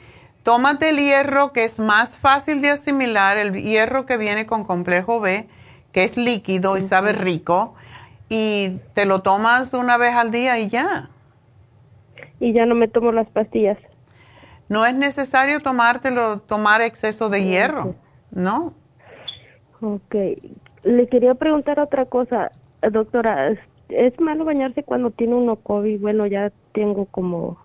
B: tómate el hierro que es más fácil de asimilar, el hierro que viene con complejo B, que es líquido y sabe rico, y te lo tomas una vez al día y ya.
K: Y ya no me tomo las pastillas.
B: No es necesario tomártelo, tomar exceso de hierro, ¿no?
K: Ok. Le quería preguntar otra cosa, doctora. ¿Es malo bañarse cuando tiene uno COVID? Bueno, ya tengo como...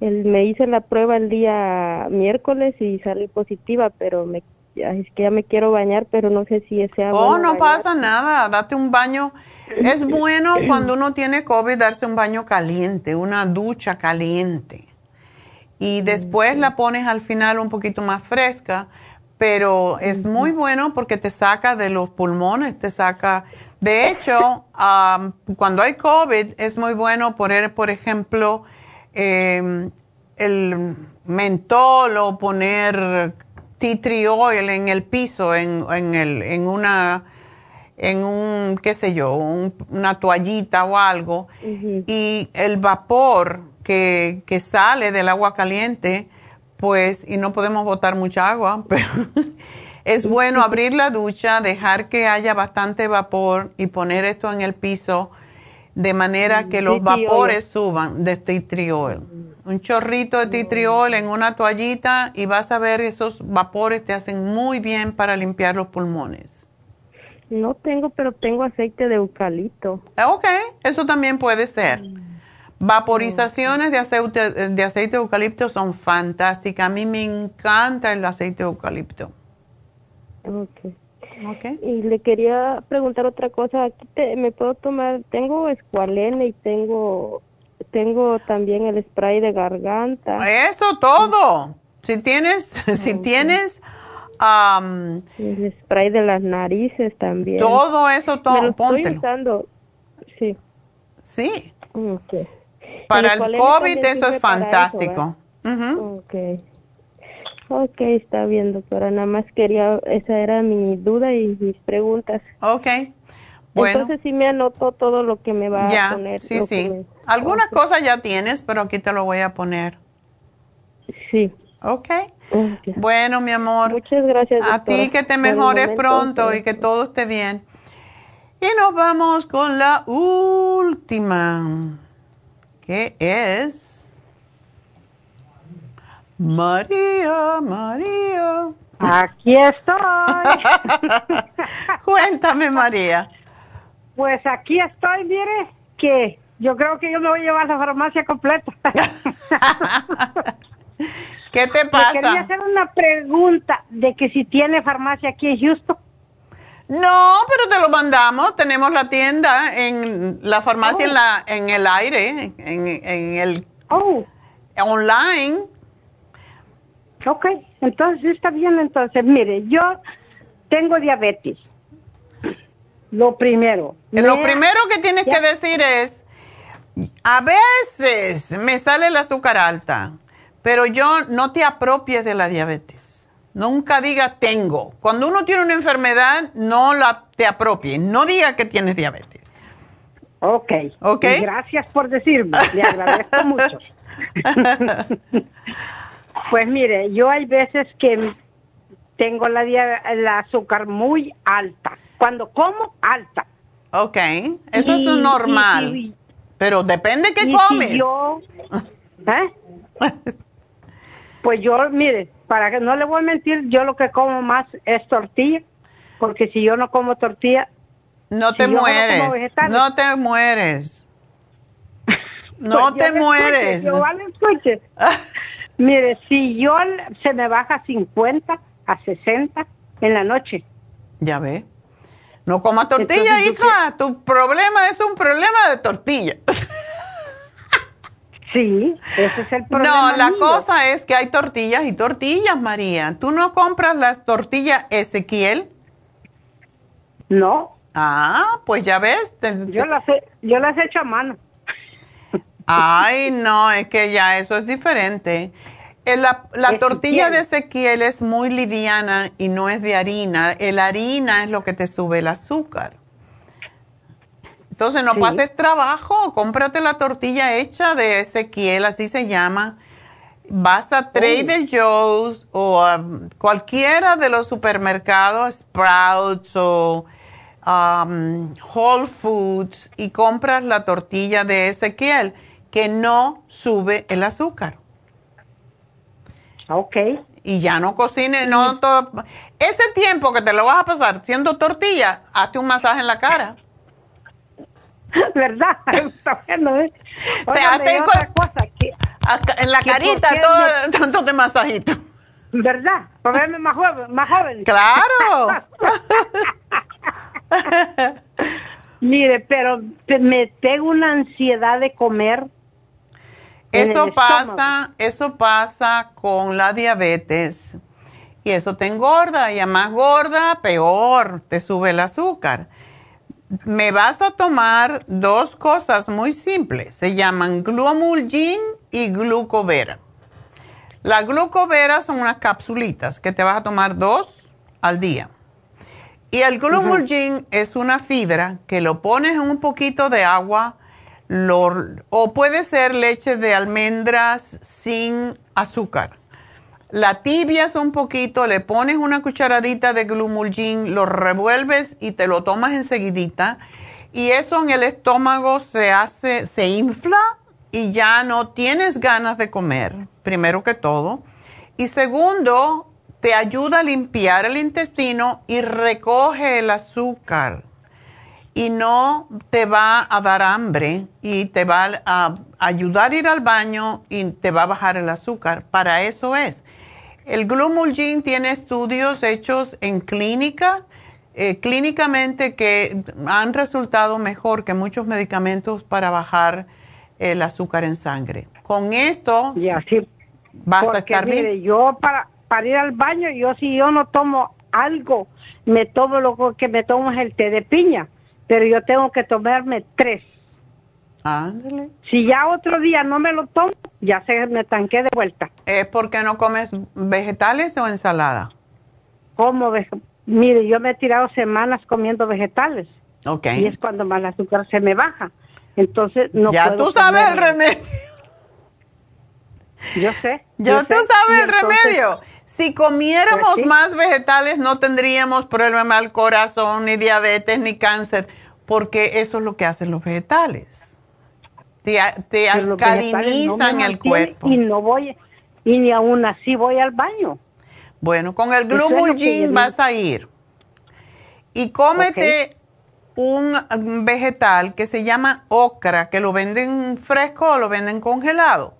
K: El, me hice la prueba el día miércoles y salí positiva, pero me, es que ya me quiero bañar, pero no sé si ese agua...
B: Oh, no pasa nada, date un baño. Es bueno cuando uno tiene COVID darse un baño caliente, una ducha caliente. Y después la pones al final un poquito más fresca, pero es muy bueno porque te saca de los pulmones, te saca de hecho, cuando hay COVID es muy bueno poner, por ejemplo, em, el mentol o poner tea tree oil en el piso, en, en, el, en una, en un, qué sé yo, una toallita o algo, y el vapor que, que sale del agua caliente, pues, y no podemos botar mucha agua, pero es bueno abrir la ducha, dejar que haya bastante vapor y poner esto en el piso de manera que los vapores suban de tea tree oil. Un chorrito de tea tree oil en una toallita y vas a ver esos vapores te hacen muy bien para limpiar los pulmones.
K: No tengo, pero tengo aceite de eucalipto.
B: Ok, eso también puede ser. Vaporizaciones de aceite, de aceite de eucalipto son fantásticas. A mí me encanta el aceite de eucalipto.
K: Okay. Okay. Y le quería preguntar otra cosa. Aquí me puedo tomar, tengo escualene y tengo tengo también el spray de garganta.
B: Eso todo. Si tienes, si tienes
K: el spray de las narices también.
B: Todo eso, todo. Me
K: estoy usando. Sí.
B: Sí. Para el, COVID eso es fantástico.
K: okay. Ok, está bien, doctora. Nada más quería, esa era mi duda y mis preguntas.
B: Ok. Bueno.
K: Entonces sí me anoto todo lo que me va a poner.
B: Sí, sí. Algunas cosas ya tienes, pero aquí te lo voy a poner.
K: Sí.
B: Ok. Bueno, mi amor.
K: Muchas gracias.
B: A ti que te mejores pronto y que todo esté bien. Y nos vamos con la última, que es... María, María.
F: Aquí estoy.
B: Cuéntame, María.
F: Pues aquí estoy, mire, que yo creo que yo me voy a llevar la farmacia completa.
B: ¿Qué te pasa?
F: quería hacer una pregunta de que si tiene farmacia aquí en Houston.
B: No, pero te lo mandamos. Tenemos la tienda en la farmacia en la en el aire, en, en el
F: oh.
B: online.
F: Ok, entonces está bien. Entonces, mire, yo tengo diabetes. Lo primero.
B: Lo primero que tienes que decir es, a veces me sale el azúcar alta, pero yo no te apropies de la diabetes. Nunca diga tengo. Cuando uno tiene una enfermedad, no la te apropies. No diga que tienes diabetes.
F: Ok.
B: Ok.
F: gracias por decirme. Le agradezco mucho. Pues mire, yo hay veces que tengo la, la azúcar muy alta. Cuando como, alta.
B: Ok, eso es normal. pero depende qué comes.
F: yo, ¿eh? pues yo, mire, para que no le voy a mentir, yo lo que como más es tortilla, porque si yo no como tortilla...
B: No te mueres, no, te mueres. No te mueres.
F: yo vale escuche. Mire, si yo se me baja a 50, a 60 en la noche.
B: Ya ve. No coma tortilla, hija. Tu problema es un problema de tortilla.
F: Sí, ese es el problema.
B: No, la cosa es que hay tortillas y tortillas, María. ¿Tú no compras las tortillas Ezequiel?
F: No.
B: Ah, pues ya ves.
F: yo, las he, yo las he hecho a mano.
B: Ay, no, es que ya eso es diferente. La, la tortilla de Ezequiel es muy liviana y no es de harina. El harina es lo que te sube el azúcar. Entonces no pases trabajo, cómprate la tortilla hecha de Ezequiel, así se llama. Vas a Trader oh. Joe's o a cualquiera de los supermercados, Sprouts o um, Whole Foods y compras la tortilla de Ezequiel que no sube el azúcar.
F: Ok.
B: Y ya no cocines, no todo. Ese tiempo que te lo vas a pasar haciendo tortilla, hazte un masaje en la cara.
F: ¿Verdad? Está bueno, ¿eh?
B: te hace otra cosa que, en la carita todo, tanto de masajito.
F: ¿Verdad? Para verme más joven. Más joven.
B: Claro.
F: Mire, pero me tengo una ansiedad de comer
B: eso pasa, eso pasa con la diabetes y eso te engorda y a más gorda, peor, te sube el azúcar. Me vas a tomar dos cosas muy simples, se llaman gluomulgin y glucovera. La glucovera son unas capsulitas que te vas a tomar dos al día. Y el glumulgin es una fibra que lo pones en un poquito de agua o puede ser leche de almendras sin azúcar. La tibias un poquito, le pones una cucharadita de glumulgin, lo revuelves y te lo tomas enseguidita. Y eso en el estómago se hace, se infla y ya no tienes ganas de comer, primero que todo. Y segundo, te ayuda a limpiar el intestino y recoge el azúcar y no te va a dar hambre y te va a ayudar a ir al baño y te va a bajar el azúcar. Para eso es. El Glumulgin tiene estudios hechos en clínica, eh, clínicamente que han resultado mejor que muchos medicamentos para bajar el azúcar en sangre. Con esto vas a estar bien.
F: Yo para, para ir al baño, yo si yo no tomo algo, me tomo lo que me tomo es el té de piña pero yo tengo que tomarme tres.
B: Ándale.
F: Si ya otro día no me lo tomo, ya se me tanqué de vuelta.
B: ¿Es porque no comes vegetales o ensalada?
F: Como, mire, yo me he tirado semanas comiendo vegetales.
B: Ok.
F: Y es cuando más el azúcar se me baja. Entonces no
B: Ya tú sabes el remedio.
F: Yo sé.
B: Ya tú sabes el remedio. Si comiéramos pues más vegetales no tendríamos problema al corazón, ni diabetes, ni cáncer, porque eso es lo que hacen los vegetales. Te, alcalinizan el cuerpo.
F: Y no voy, y ni aún así voy al baño.
B: Bueno, con el Glumulgin vas a ir. Y cómete un vegetal que se llama ocra, que lo venden fresco o lo venden congelado.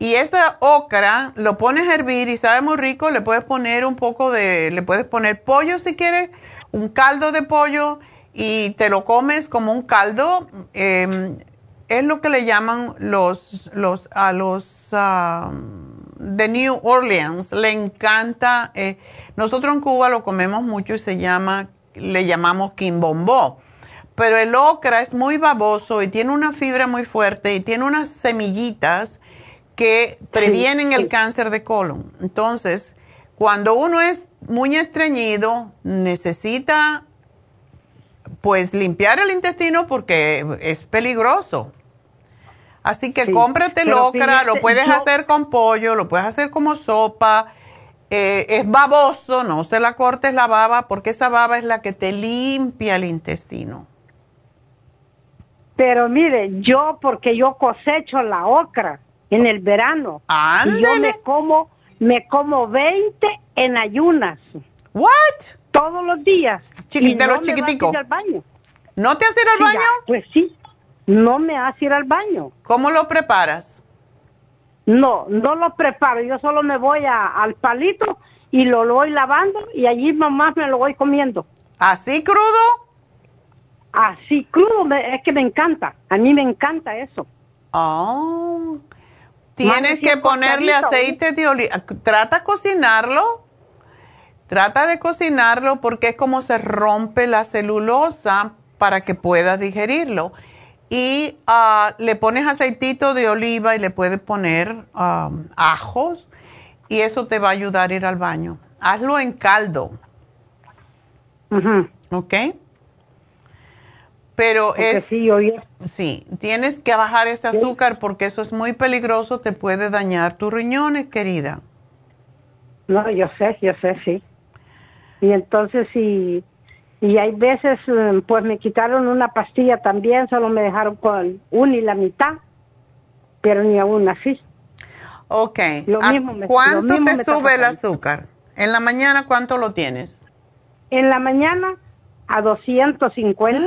B: Y esa ocra lo pones a hervir y sabe muy rico. Le puedes poner un poco de, le puedes poner pollo si quieres, un caldo de pollo y te lo comes como un caldo. Em, es lo que le llaman los, los, a los de New Orleans. Le encanta. Eh, nosotros en Cuba lo comemos mucho y se llama, le llamamos quimbombó. Pero el ocra es muy baboso y tiene una fibra muy fuerte y tiene unas semillitas que previenen el cáncer de colon. Entonces, cuando uno es muy estreñido, necesita pues limpiar el intestino porque es peligroso. Así que cómprate locra, lo puedes hacer con pollo, lo puedes hacer como sopa. Eh, es baboso, no se la cortes la baba porque esa baba es la que te limpia el intestino.
F: Pero mire, yo porque yo cosecho la ocra, en el verano. Y yo me como, me como 20 en ayunas.
B: What?
F: Todos los días.
B: de no los chiquiticos.
F: al baño.
B: ¿No te hace ir al baño?
F: pues sí, no me hace ir al baño.
B: ¿Cómo lo preparas?
F: No, no lo preparo, yo solo me voy al palito y lo, lo, voy lavando y allí mamá me lo voy comiendo.
B: ¿Así crudo?
F: Así crudo, es que me encanta, a mí me encanta eso.
B: Oh, Tienes que ponerle aceite de oliva. Trata de cocinarlo. Trata de cocinarlo porque es como se rompe la celulosa para que puedas digerirlo. Y ah, le pones aceitito de oliva y le puedes poner ajos y eso te va a ayudar a ir al baño. Hazlo en caldo. ¿Ok? Pero es... Sí, sí, tienes que bajar ese azúcar porque eso es muy peligroso, te puede dañar tus riñones, querida.
F: No, yo sé, yo sé, sí. Y entonces, sí, y hay veces, eh, pues me quitaron una pastilla también, solo me dejaron con una y la mitad, pero ni aún así.
B: Ok. Lo mismo ¿Cuánto te sube el azúcar? ¿En la mañana cuánto lo tienes?
F: En la mañana a 250,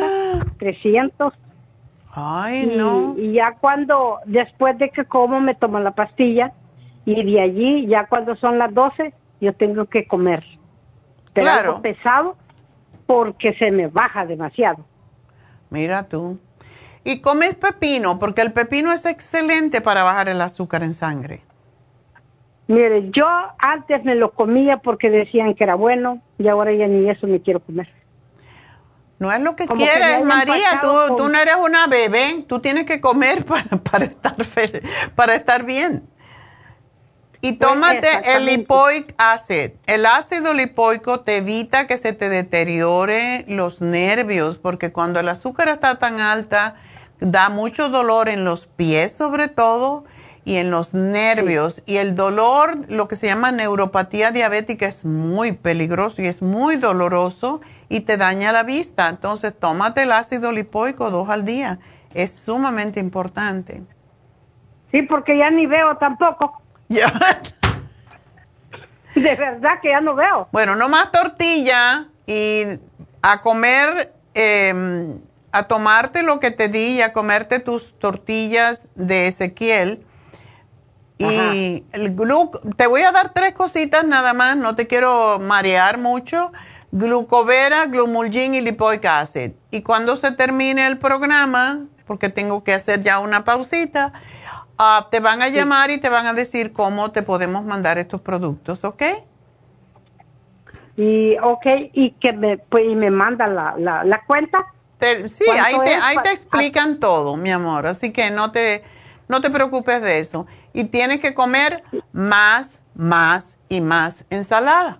F: 300.
B: Ay, no.
F: Y ya cuando, después de que como, me tomo la pastilla y de allí, ya cuando son las 12, yo tengo que comer. Pero claro. pesado porque se me baja demasiado.
B: Mira tú. Y comes pepino, porque el pepino es excelente para bajar el azúcar en sangre.
F: Mire, yo antes me lo comía porque decían que era bueno y ahora ya ni eso me quiero comer.
B: No es lo que quieres, María. Tú, tú, no eres una bebé. Tú tienes que comer para, para, estar, para estar bien. Y pues, tómate el lipoic acid. El ácido lipoico te evita que se te deteriore los nervios, porque cuando el azúcar está tan alta, da mucho dolor en los pies sobre todo y en los nervios. Y el dolor, lo que se llama neuropatía diabética, es muy peligroso y es muy doloroso y te daña la vista. Entonces, tómate el ácido lipoico dos al día. Es sumamente importante.
F: Sí, porque ya ni veo tampoco. De verdad que ya no veo.
B: Bueno, no más tortilla y a comer, em, a tomarte lo que te di y a comerte tus tortillas de Ezequiel. Y el glu te voy a dar tres cositas nada más, no te quiero marear mucho. Glucovera, glumulgin y lipoic acid. Y cuando se termine el programa, porque tengo que hacer ya una pausita, Ah, te van a llamar y te van a decir cómo te podemos mandar estos productos, ¿ok?
F: Y, ok, y que me, pues, y me mandan la, la, cuenta.
B: sí, ahí te, ahí te explican todo, mi amor, así que no te, no te preocupes de eso. Y tienes que comer más, más y más ensalada.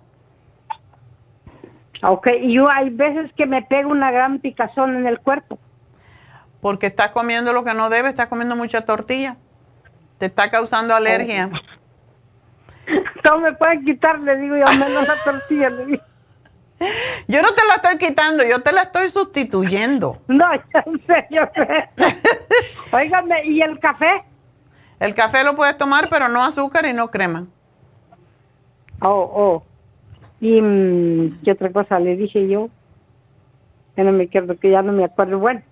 F: Ok, y yo hay veces que me pego una gran picazón en el cuerpo.
B: Porque estás comiendo lo que no debes, estás comiendo mucha tortilla. Te está causando alergia.
F: No me pueden quitar, le digo yo, menos la tortilla, le digo.
B: Yo no te la estoy quitando, yo te la estoy sustituyendo.
F: No, yo sé. Óigame, ¿y el café?
B: El café lo puedes tomar, pero no azúcar y no crema.
F: Oh, oh. ¿Y mm, qué otra cosa le dije yo? Ya no me acuerdo, que ya no me acuerdo. Bueno,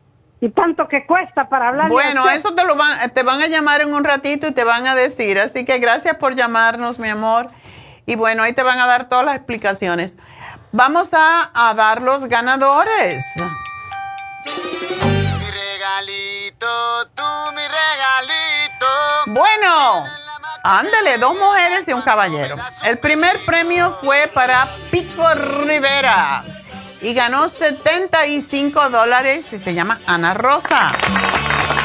F: y tanto que cuesta para hablar.
B: Bueno, eso te lo van, te van a llamar en un ratito y te van a decir. Así que gracias por llamarnos, mi amor. Y bueno, ahí te van a dar todas las explicaciones. Vamos a, dar los ganadores. Mi regalito, tú mi regalito. Bueno, ándale, dos mujeres y un caballero. El primer premio fue para Pico Rivera y ganó 75 dólares y se llama Ana Rosa.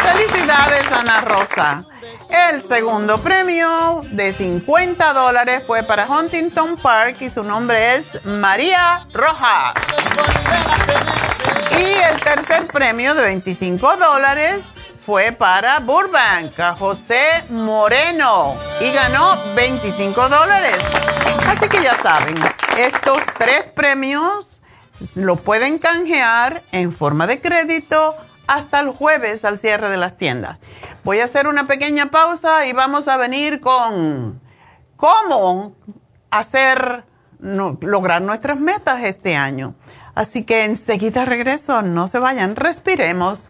B: Felicidades, Ana Rosa. El segundo premio de 50 dólares fue para Huntington Park y su nombre es María Roja. Y el tercer premio de 25 dólares fue para Burbank, José Moreno, y ganó 25 dólares. Así que ya saben, estos tres premios lo pueden canjear en forma de crédito hasta el jueves al cierre de las tiendas. Voy a hacer una pequeña pausa y vamos a venir con cómo hacer, lograr nuestras metas este año. Así que enseguida regreso, no se vayan, respiremos.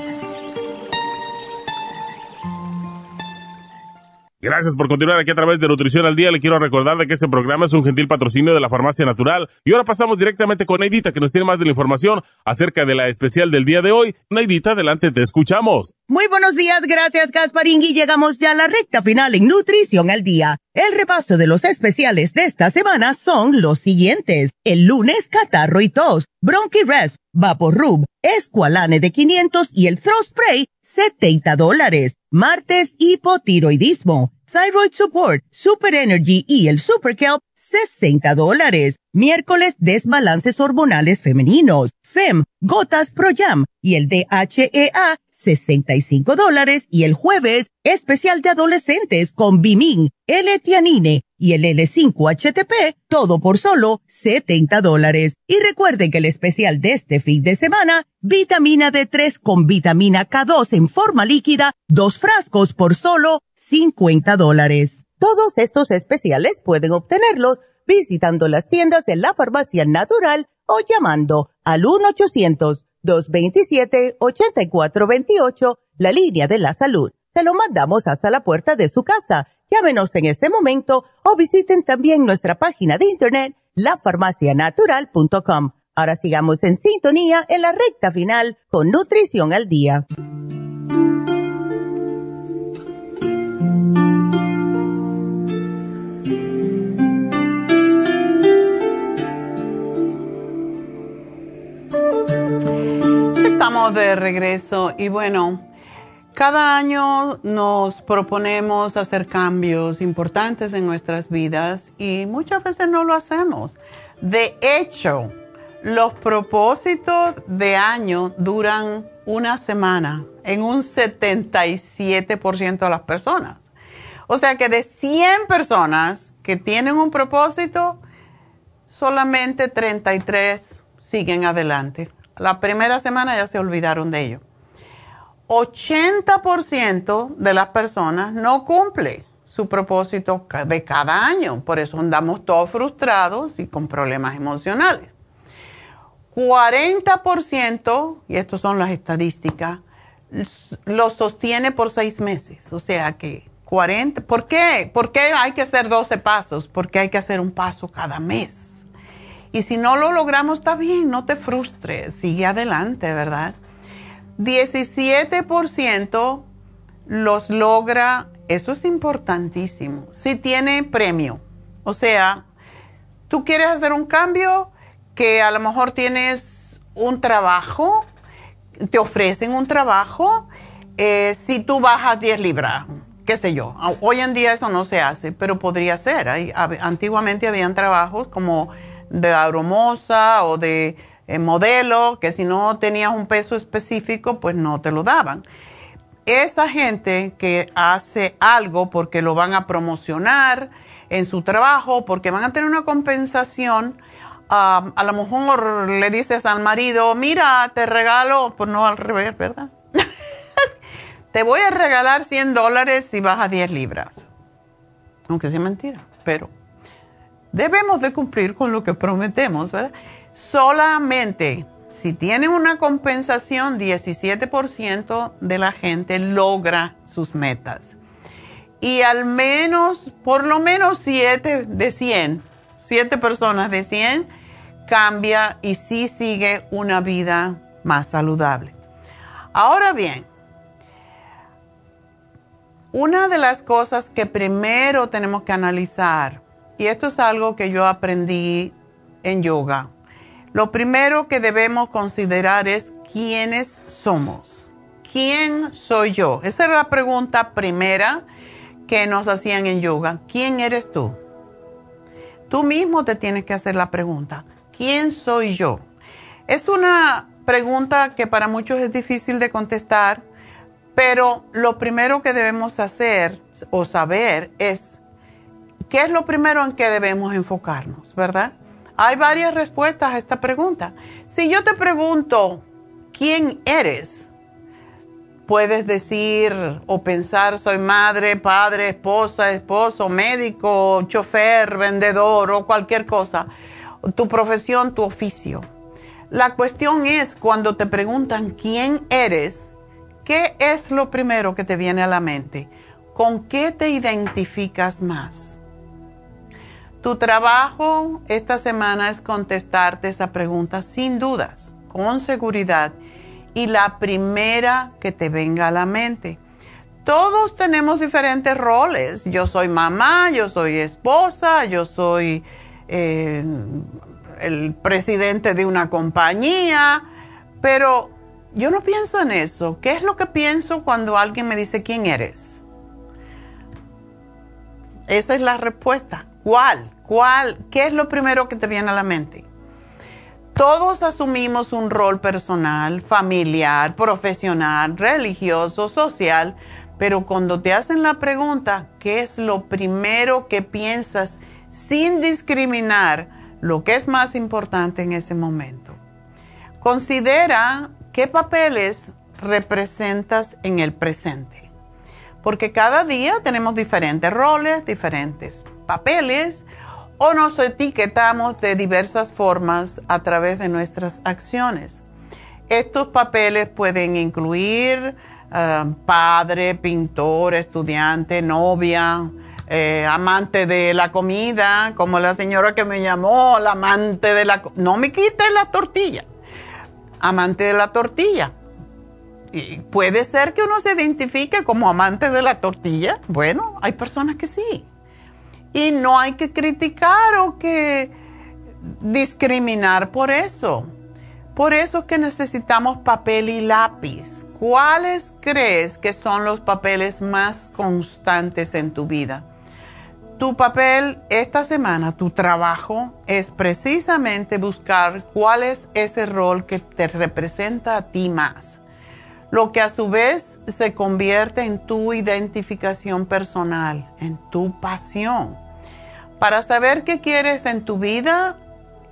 E: Gracias por continuar aquí a través de Nutrición al Día. Le quiero recordar de que este programa es un gentil patrocinio de la Farmacia Natural. Y ahora pasamos directamente con Neidita, que nos tiene más de la información acerca de la especial del día de hoy. Neidita, adelante, te escuchamos.
C: Muy buenos días, gracias Gasparín. Llegamos ya a la recta final en Nutrición al Día. El repaso de los especiales de esta semana son los siguientes. El lunes, catarro y tos, bronchi rest, rub, escualane de 500 y el throw spray, 70 dólares. Martes, hipotiroidismo, thyroid support, super energy y el super kelp, 60 dólares. Miércoles, desbalances hormonales femeninos, FEM, gotas Pro Jam y el DHEA, 65 dólares. Y el jueves, especial de adolescentes con Bimin, L-Tianine y el L5-HTP, todo por solo 70 dólares. Y recuerden que el especial de este fin de semana, vitamina D3 con vitamina K2 en forma líquida, dos frascos por solo 50 dólares. Todos estos especiales pueden obtenerlos visitando las tiendas de la farmacia natural o llamando al 1-800-227-8428, la línea de la salud. Se lo mandamos hasta la puerta de su casa. Llámenos en este momento o visiten también nuestra página de internet, lafarmacianatural.com. Ahora sigamos en sintonía en la recta final con Nutrición al Día.
B: Estamos de regreso y bueno, cada año nos proponemos hacer cambios importantes en nuestras vidas y muchas veces no lo hacemos. De hecho, los propósitos de año duran una semana en un 77% de las personas. O sea que de 100 personas que tienen un propósito, solamente 33 siguen adelante. La primera semana ya se olvidaron de ello. 80% de las personas no cumple su propósito de cada año. Por eso andamos todos frustrados y con problemas emocionales. 40%, y estas son las estadísticas, lo sostiene por seis meses. O sea que 40, ¿por qué? ¿Por qué hay que hacer 12 pasos? Porque hay que hacer un paso cada mes. Y si no lo logramos, está bien, no te frustres, sigue adelante, ¿verdad? 17% los logra, eso es importantísimo, si tiene premio. O sea, tú quieres hacer un cambio que a lo mejor tienes un trabajo, te ofrecen un trabajo, eh, si tú bajas 10 libras, qué sé yo. Hoy en día eso no se hace, pero podría ser. antiguamente habían trabajos como de aromosa o de modelo, que si no tenías un peso específico, pues no te lo daban. Esa gente que hace algo porque lo van a promocionar en su trabajo, porque van a tener una compensación, a lo mejor le dices al marido, mira, te regalo, pues no al revés, ¿verdad? te voy a regalar 100 dólares si bajas 10 libras. Aunque sea mentira, pero debemos de cumplir con lo que prometemos, ¿verdad? Solamente si tienen una compensación, 17% de la gente logra sus metas. Y al menos, por lo menos 7 de 100, 7 personas de 100 cambia y sí sigue una vida más saludable. Ahora bien, una de las cosas que primero tenemos que analizar y esto es algo que yo aprendí en yoga. Lo primero que debemos considerar es quiénes somos. ¿Quién soy yo? Esa era la pregunta primera que nos hacían en yoga. ¿Quién eres tú? Tú mismo te tienes que hacer la pregunta. ¿Quién soy yo? Es una pregunta que para muchos es difícil de contestar, pero lo primero que debemos hacer o saber es ¿Qué es lo primero en que debemos enfocarnos, verdad? Hay varias respuestas a esta pregunta. Si yo te pregunto, ¿quién eres? puedes decir o pensar soy madre, padre, esposa, esposo, médico, chofer, vendedor o cualquier cosa. Tu profesión, tu oficio. La cuestión es cuando te preguntan quién eres, ¿qué es lo primero que te viene a la mente? ¿Con qué te identificas más? Tu trabajo esta semana es contestarte esa pregunta sin dudas, con seguridad y la primera que te venga a la mente. Todos tenemos diferentes roles. Yo soy mamá, yo soy esposa, yo soy eh, el presidente de una compañía, pero yo no pienso en eso. ¿Qué es lo que pienso cuando alguien me dice quién eres? Esa es la respuesta. ¿Cuál? ¿Cuál? ¿Qué es lo primero que te viene a la mente? Todos asumimos un rol personal, familiar, profesional, religioso, social, pero cuando te hacen la pregunta, ¿qué es lo primero que piensas sin discriminar lo que es más importante en ese momento? Considera qué papeles representas en el presente, porque cada día tenemos diferentes roles, diferentes papeles o nos etiquetamos de diversas formas a través de nuestras acciones. Estos papeles pueden incluir ah, padre, pintor, estudiante, novia, eh, amante de la comida, como la señora que me llamó, la amante de la... No me quite la tortilla. Amante de la tortilla. Y puede ser que uno se identifique como amante de la tortilla. Bueno, hay personas que sí. Y no hay que criticar o que discriminar por eso. Por eso es que necesitamos papel y lápiz. ¿Cuáles crees que son los papeles más constantes en tu vida? Tu papel esta semana, tu trabajo, es precisamente buscar cuál es ese rol que te representa a ti más lo que a su vez se convierte en tu identificación personal, en tu pasión. Para saber qué quieres en tu vida,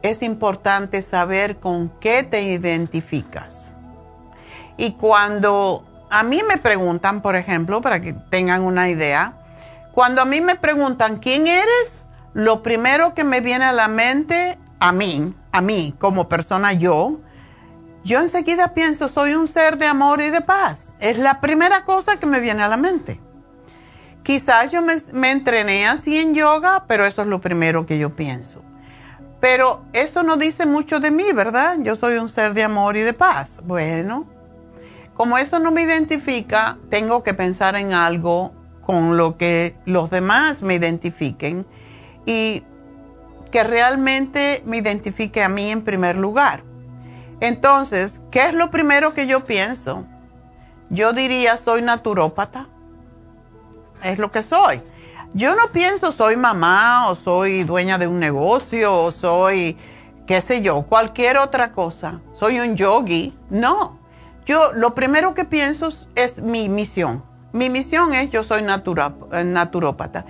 B: es importante saber con qué te identificas. Y cuando a mí me preguntan, por ejemplo, para que tengan una idea, cuando a mí me preguntan quién eres, lo primero que me viene a la mente, a mí, a mí como persona yo, yo enseguida pienso, soy un ser de amor y de paz. Es la primera cosa que me viene a la mente. Quizás yo me, entrené así en yoga, pero eso es lo primero que yo pienso. Pero eso no dice mucho de mí, ¿verdad? Yo soy un ser de amor y de paz. Bueno, como eso no me identifica, tengo que pensar en algo con lo que los demás me identifiquen y que realmente me identifique a mí en primer lugar. Entonces, ¿qué es lo primero que yo pienso? Yo diría, soy naturópata. Es lo que soy. Yo no pienso soy mamá o soy dueña de un negocio o soy, qué sé yo, cualquier otra cosa. Soy un yogi. No. Yo lo primero que pienso es mi misión. Mi misión es yo soy naturópata.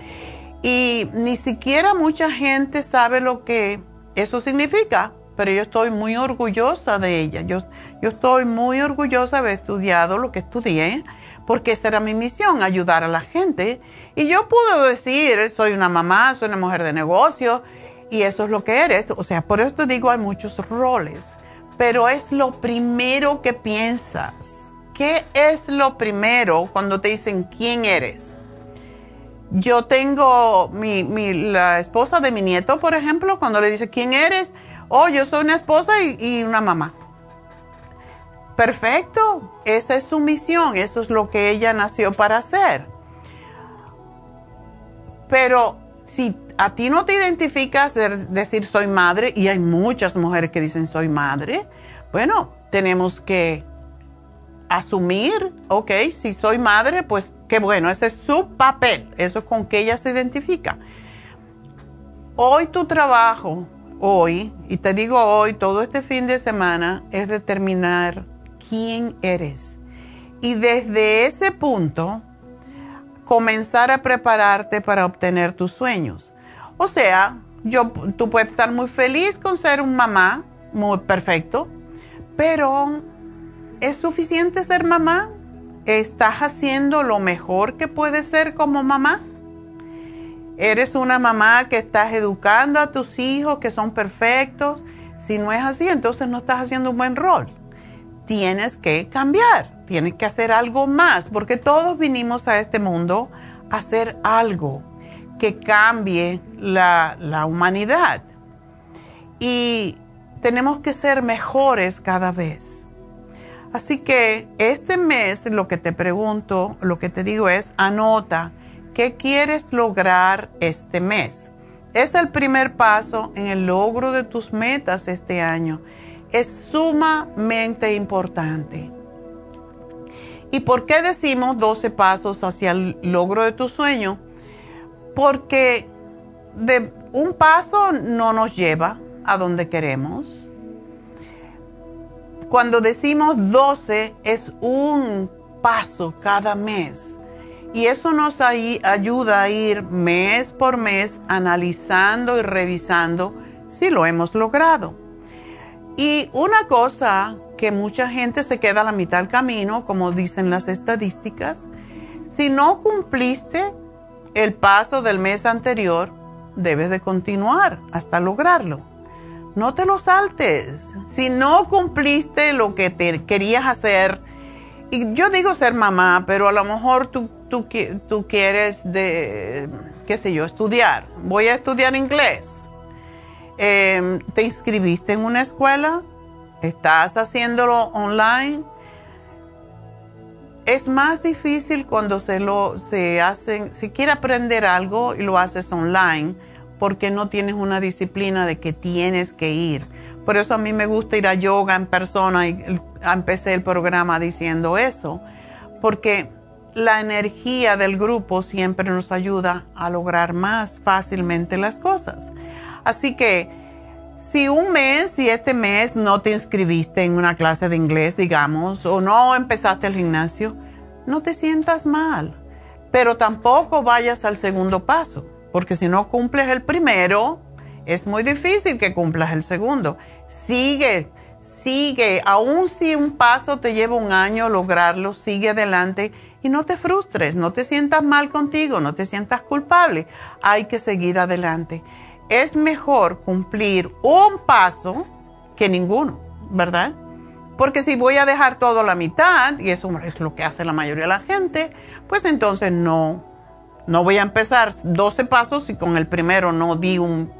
B: Y ni siquiera mucha gente sabe lo que eso significa pero yo estoy muy orgullosa de ella. Yo, yo estoy muy orgullosa de haber estudiado lo que estudié, porque esa era mi misión, ayudar a la gente. Y yo puedo decir, soy una mamá, soy una mujer de negocio, y eso es lo que eres. O sea, por eso te digo, hay muchos roles, pero es lo primero que piensas. ¿Qué es lo primero cuando te dicen quién eres? Yo tengo mi, la esposa de mi nieto, por ejemplo, cuando le dice quién eres, oh, yo soy una esposa y, una mamá. Perfecto, esa es su misión, eso es lo que ella nació para hacer. Pero si a ti no te identificas decir soy madre, y hay muchas mujeres que dicen soy madre, bueno, tenemos que asumir, ok, si soy madre, pues qué bueno, ese es su papel, eso es con que ella se identifica. Hoy tu trabajo hoy, y te digo hoy, todo este fin de semana, es determinar quién eres. Y desde ese punto, comenzar a prepararte para obtener tus sueños. O sea, tú puedes estar muy feliz con ser un mamá, muy perfecto, pero ¿es suficiente ser mamá? ¿Estás haciendo lo mejor que puedes ser como mamá? ¿Eres una mamá que estás educando a tus hijos que son perfectos? Si no es así, entonces no estás haciendo un buen rol. Tienes que cambiar, tienes que hacer algo más, porque todos vinimos a este mundo a hacer algo que cambie la, la humanidad. Y tenemos que ser mejores cada vez. Así que este mes lo que te pregunto, lo que te digo es, anota qué quieres lograr este mes. Es el primer paso en el logro de tus metas este año. Es sumamente importante. ¿Y por qué decimos 12 pasos hacia el logro de tu sueño? Porque de un paso no nos lleva a donde queremos cuando decimos 12 es un paso cada mes. Y eso nos ayuda a ir mes por mes analizando y revisando si lo hemos logrado. Y una cosa que mucha gente se queda a la mitad del camino, como dicen las estadísticas, si no cumpliste el paso del mes anterior, debes de continuar hasta lograrlo no te lo saltes. Si no cumpliste lo que te querías hacer, y yo digo ser mamá, pero a lo mejor tú, tú, tú quieres de, qué sé yo, estudiar. Voy a estudiar inglés. Em, ¿Te inscribiste en una escuela? ¿Estás haciéndolo online? Es más difícil cuando se lo se hacen, si quieres aprender algo y lo haces online porque no tienes una disciplina de que tienes que ir. Por eso a mí me gusta ir a yoga en persona y empecé el programa diciendo eso, porque la energía del grupo siempre nos ayuda a lograr más fácilmente las cosas. Así que si un mes, si este mes no te inscribiste en una clase de inglés, digamos, o no empezaste el gimnasio, no te sientas mal, pero tampoco vayas al segundo paso porque si no cumples el primero, es muy difícil que cumplas el segundo. Sigue, sigue, aun si un paso te lleva un año lograrlo, sigue adelante y no te frustres, no te sientas mal contigo, no te sientas culpable. Hay que seguir adelante. Es mejor cumplir un paso que ninguno, ¿verdad? Porque si voy a dejar todo a la mitad, y eso es lo que hace la mayoría de la gente, pues entonces no, no voy a empezar 12 pasos y con el primero no di un,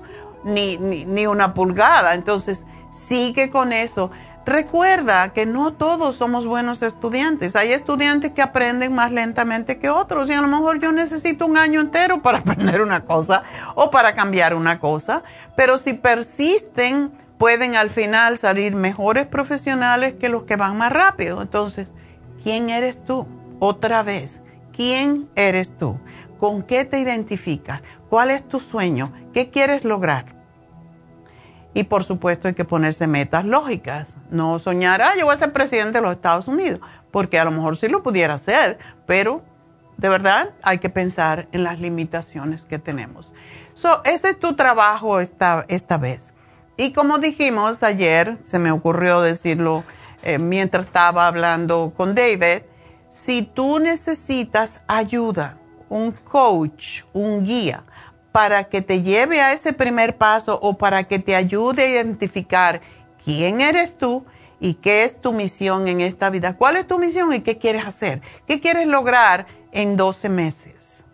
B: ni, ni, una pulgada. Entonces, sigue con eso. Recuerda que no todos somos buenos estudiantes. Hay estudiantes que aprenden más lentamente que otros y a lo mejor yo necesito un año entero para aprender una cosa o para cambiar una cosa. Pero si persisten, pueden al final salir mejores profesionales que los que van más rápido. Entonces, ¿quién eres tú? Otra vez, ¿quién eres tú? ¿Con qué te identificas? ¿Cuál es tu sueño? ¿Qué quieres lograr? Y por supuesto hay que ponerse metas lógicas. No soñar, ah, yo voy a ser presidente de los Estados Unidos, porque a lo mejor sí lo pudiera hacer, pero de verdad hay que pensar en las limitaciones que tenemos. So, ese es tu trabajo esta, esta vez. Y como dijimos ayer, se me ocurrió decirlo eh, mientras estaba hablando con David, si tú necesitas ayuda, un coach, un guía, para que te lleve a ese primer paso o para que te ayude a identificar quién eres tú y qué es tu misión en esta vida. ¿Cuál es tu misión y qué quieres hacer? ¿Qué quieres lograr en 12 meses?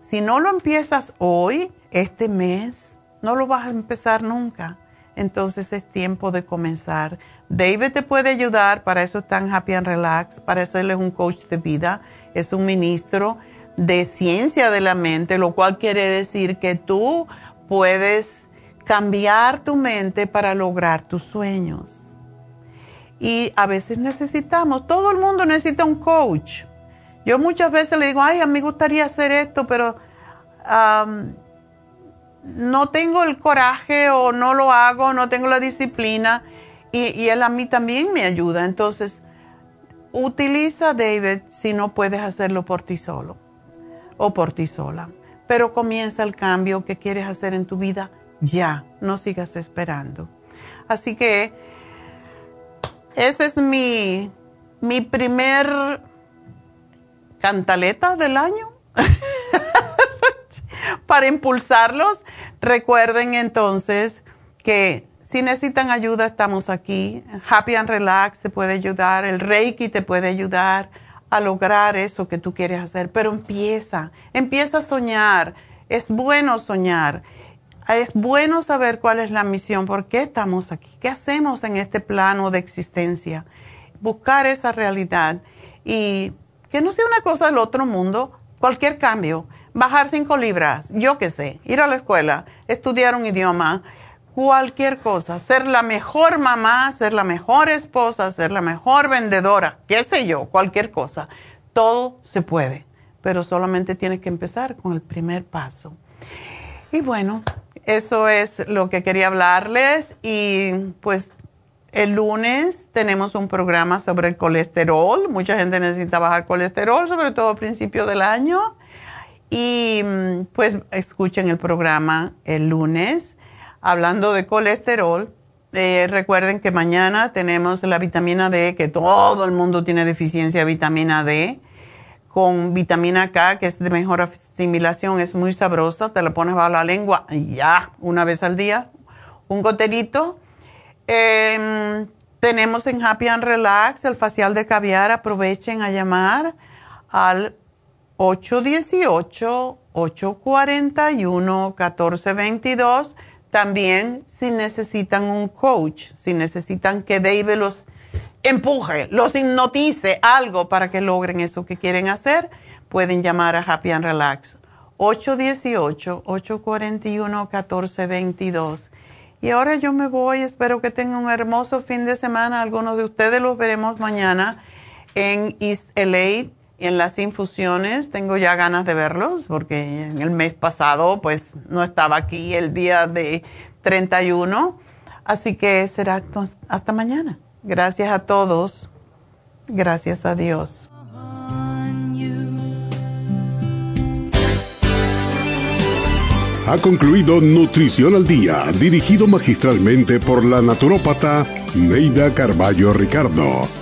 B: Si no lo empiezas hoy, este mes, no lo vas a empezar nunca. Entonces es tiempo de comenzar. David te puede ayudar, para eso está en Happy and Relax, para eso él es un coach de vida, es un ministro de ciencia de la mente, lo cual quiere decir que tú puedes cambiar tu mente para lograr tus sueños. Y a veces necesitamos, todo el mundo necesita un coach. Yo muchas veces le digo, ay, a mí me gustaría hacer esto, pero no tengo el coraje o no lo hago, no tengo la disciplina. Y, y él a mí también me ayuda. Entonces, utiliza David si no puedes hacerlo por ti solo o por ti sola. Pero comienza el cambio que quieres hacer en tu vida ya, no sigas esperando. Así que ese es mi, mi primer cantaleta del año para impulsarlos. Recuerden entonces que si necesitan ayuda, estamos aquí. Happy and Relax te puede ayudar, el Reiki te puede ayudar a lograr eso que tú quieres hacer, pero empieza, empieza a soñar. Es bueno soñar. Es bueno saber cuál es la misión, por qué estamos aquí, qué hacemos en este plano de existencia. Buscar esa realidad y que no sea una cosa del otro mundo, cualquier cambio bajar cinco libras, yo qué sé, ir a la escuela, estudiar un idioma, cualquier cosa, ser la mejor mamá, ser la mejor esposa, ser la mejor vendedora, qué sé yo, cualquier cosa. Todo se puede, pero solamente tienes que empezar con el primer paso. Y bueno, eso es lo que quería hablarles y pues el lunes tenemos un programa sobre el colesterol. Mucha gente necesita bajar colesterol, sobre todo a principio del año. Y pues escuchen el programa el lunes hablando de colesterol. Eh, recuerden que mañana tenemos la vitamina D, que todo el mundo tiene deficiencia de vitamina D, con vitamina K, que es de mejor asimilación, es muy sabrosa, te la pones bajo la lengua ya, una vez al día, un goterito. Em, tenemos en Happy and Relax el facial de caviar, aprovechen a llamar al 818-841-1422. También si necesitan un coach, si necesitan que David los empuje, los hipnotice, algo para que logren eso que quieren hacer, pueden llamar a Happy and Relax. 818-841-1422. Y ahora yo me voy, espero que tengan un hermoso fin de semana. Algunos de ustedes los veremos mañana en East LA en las infusiones tengo ya ganas de verlos porque en el mes pasado pues no estaba aquí el día de 31. Así que será hasta mañana. Gracias a todos. Gracias a Dios.
L: Ha concluido Nutrición al Día, dirigido magistralmente por la naturópata Neida Carballo Ricardo.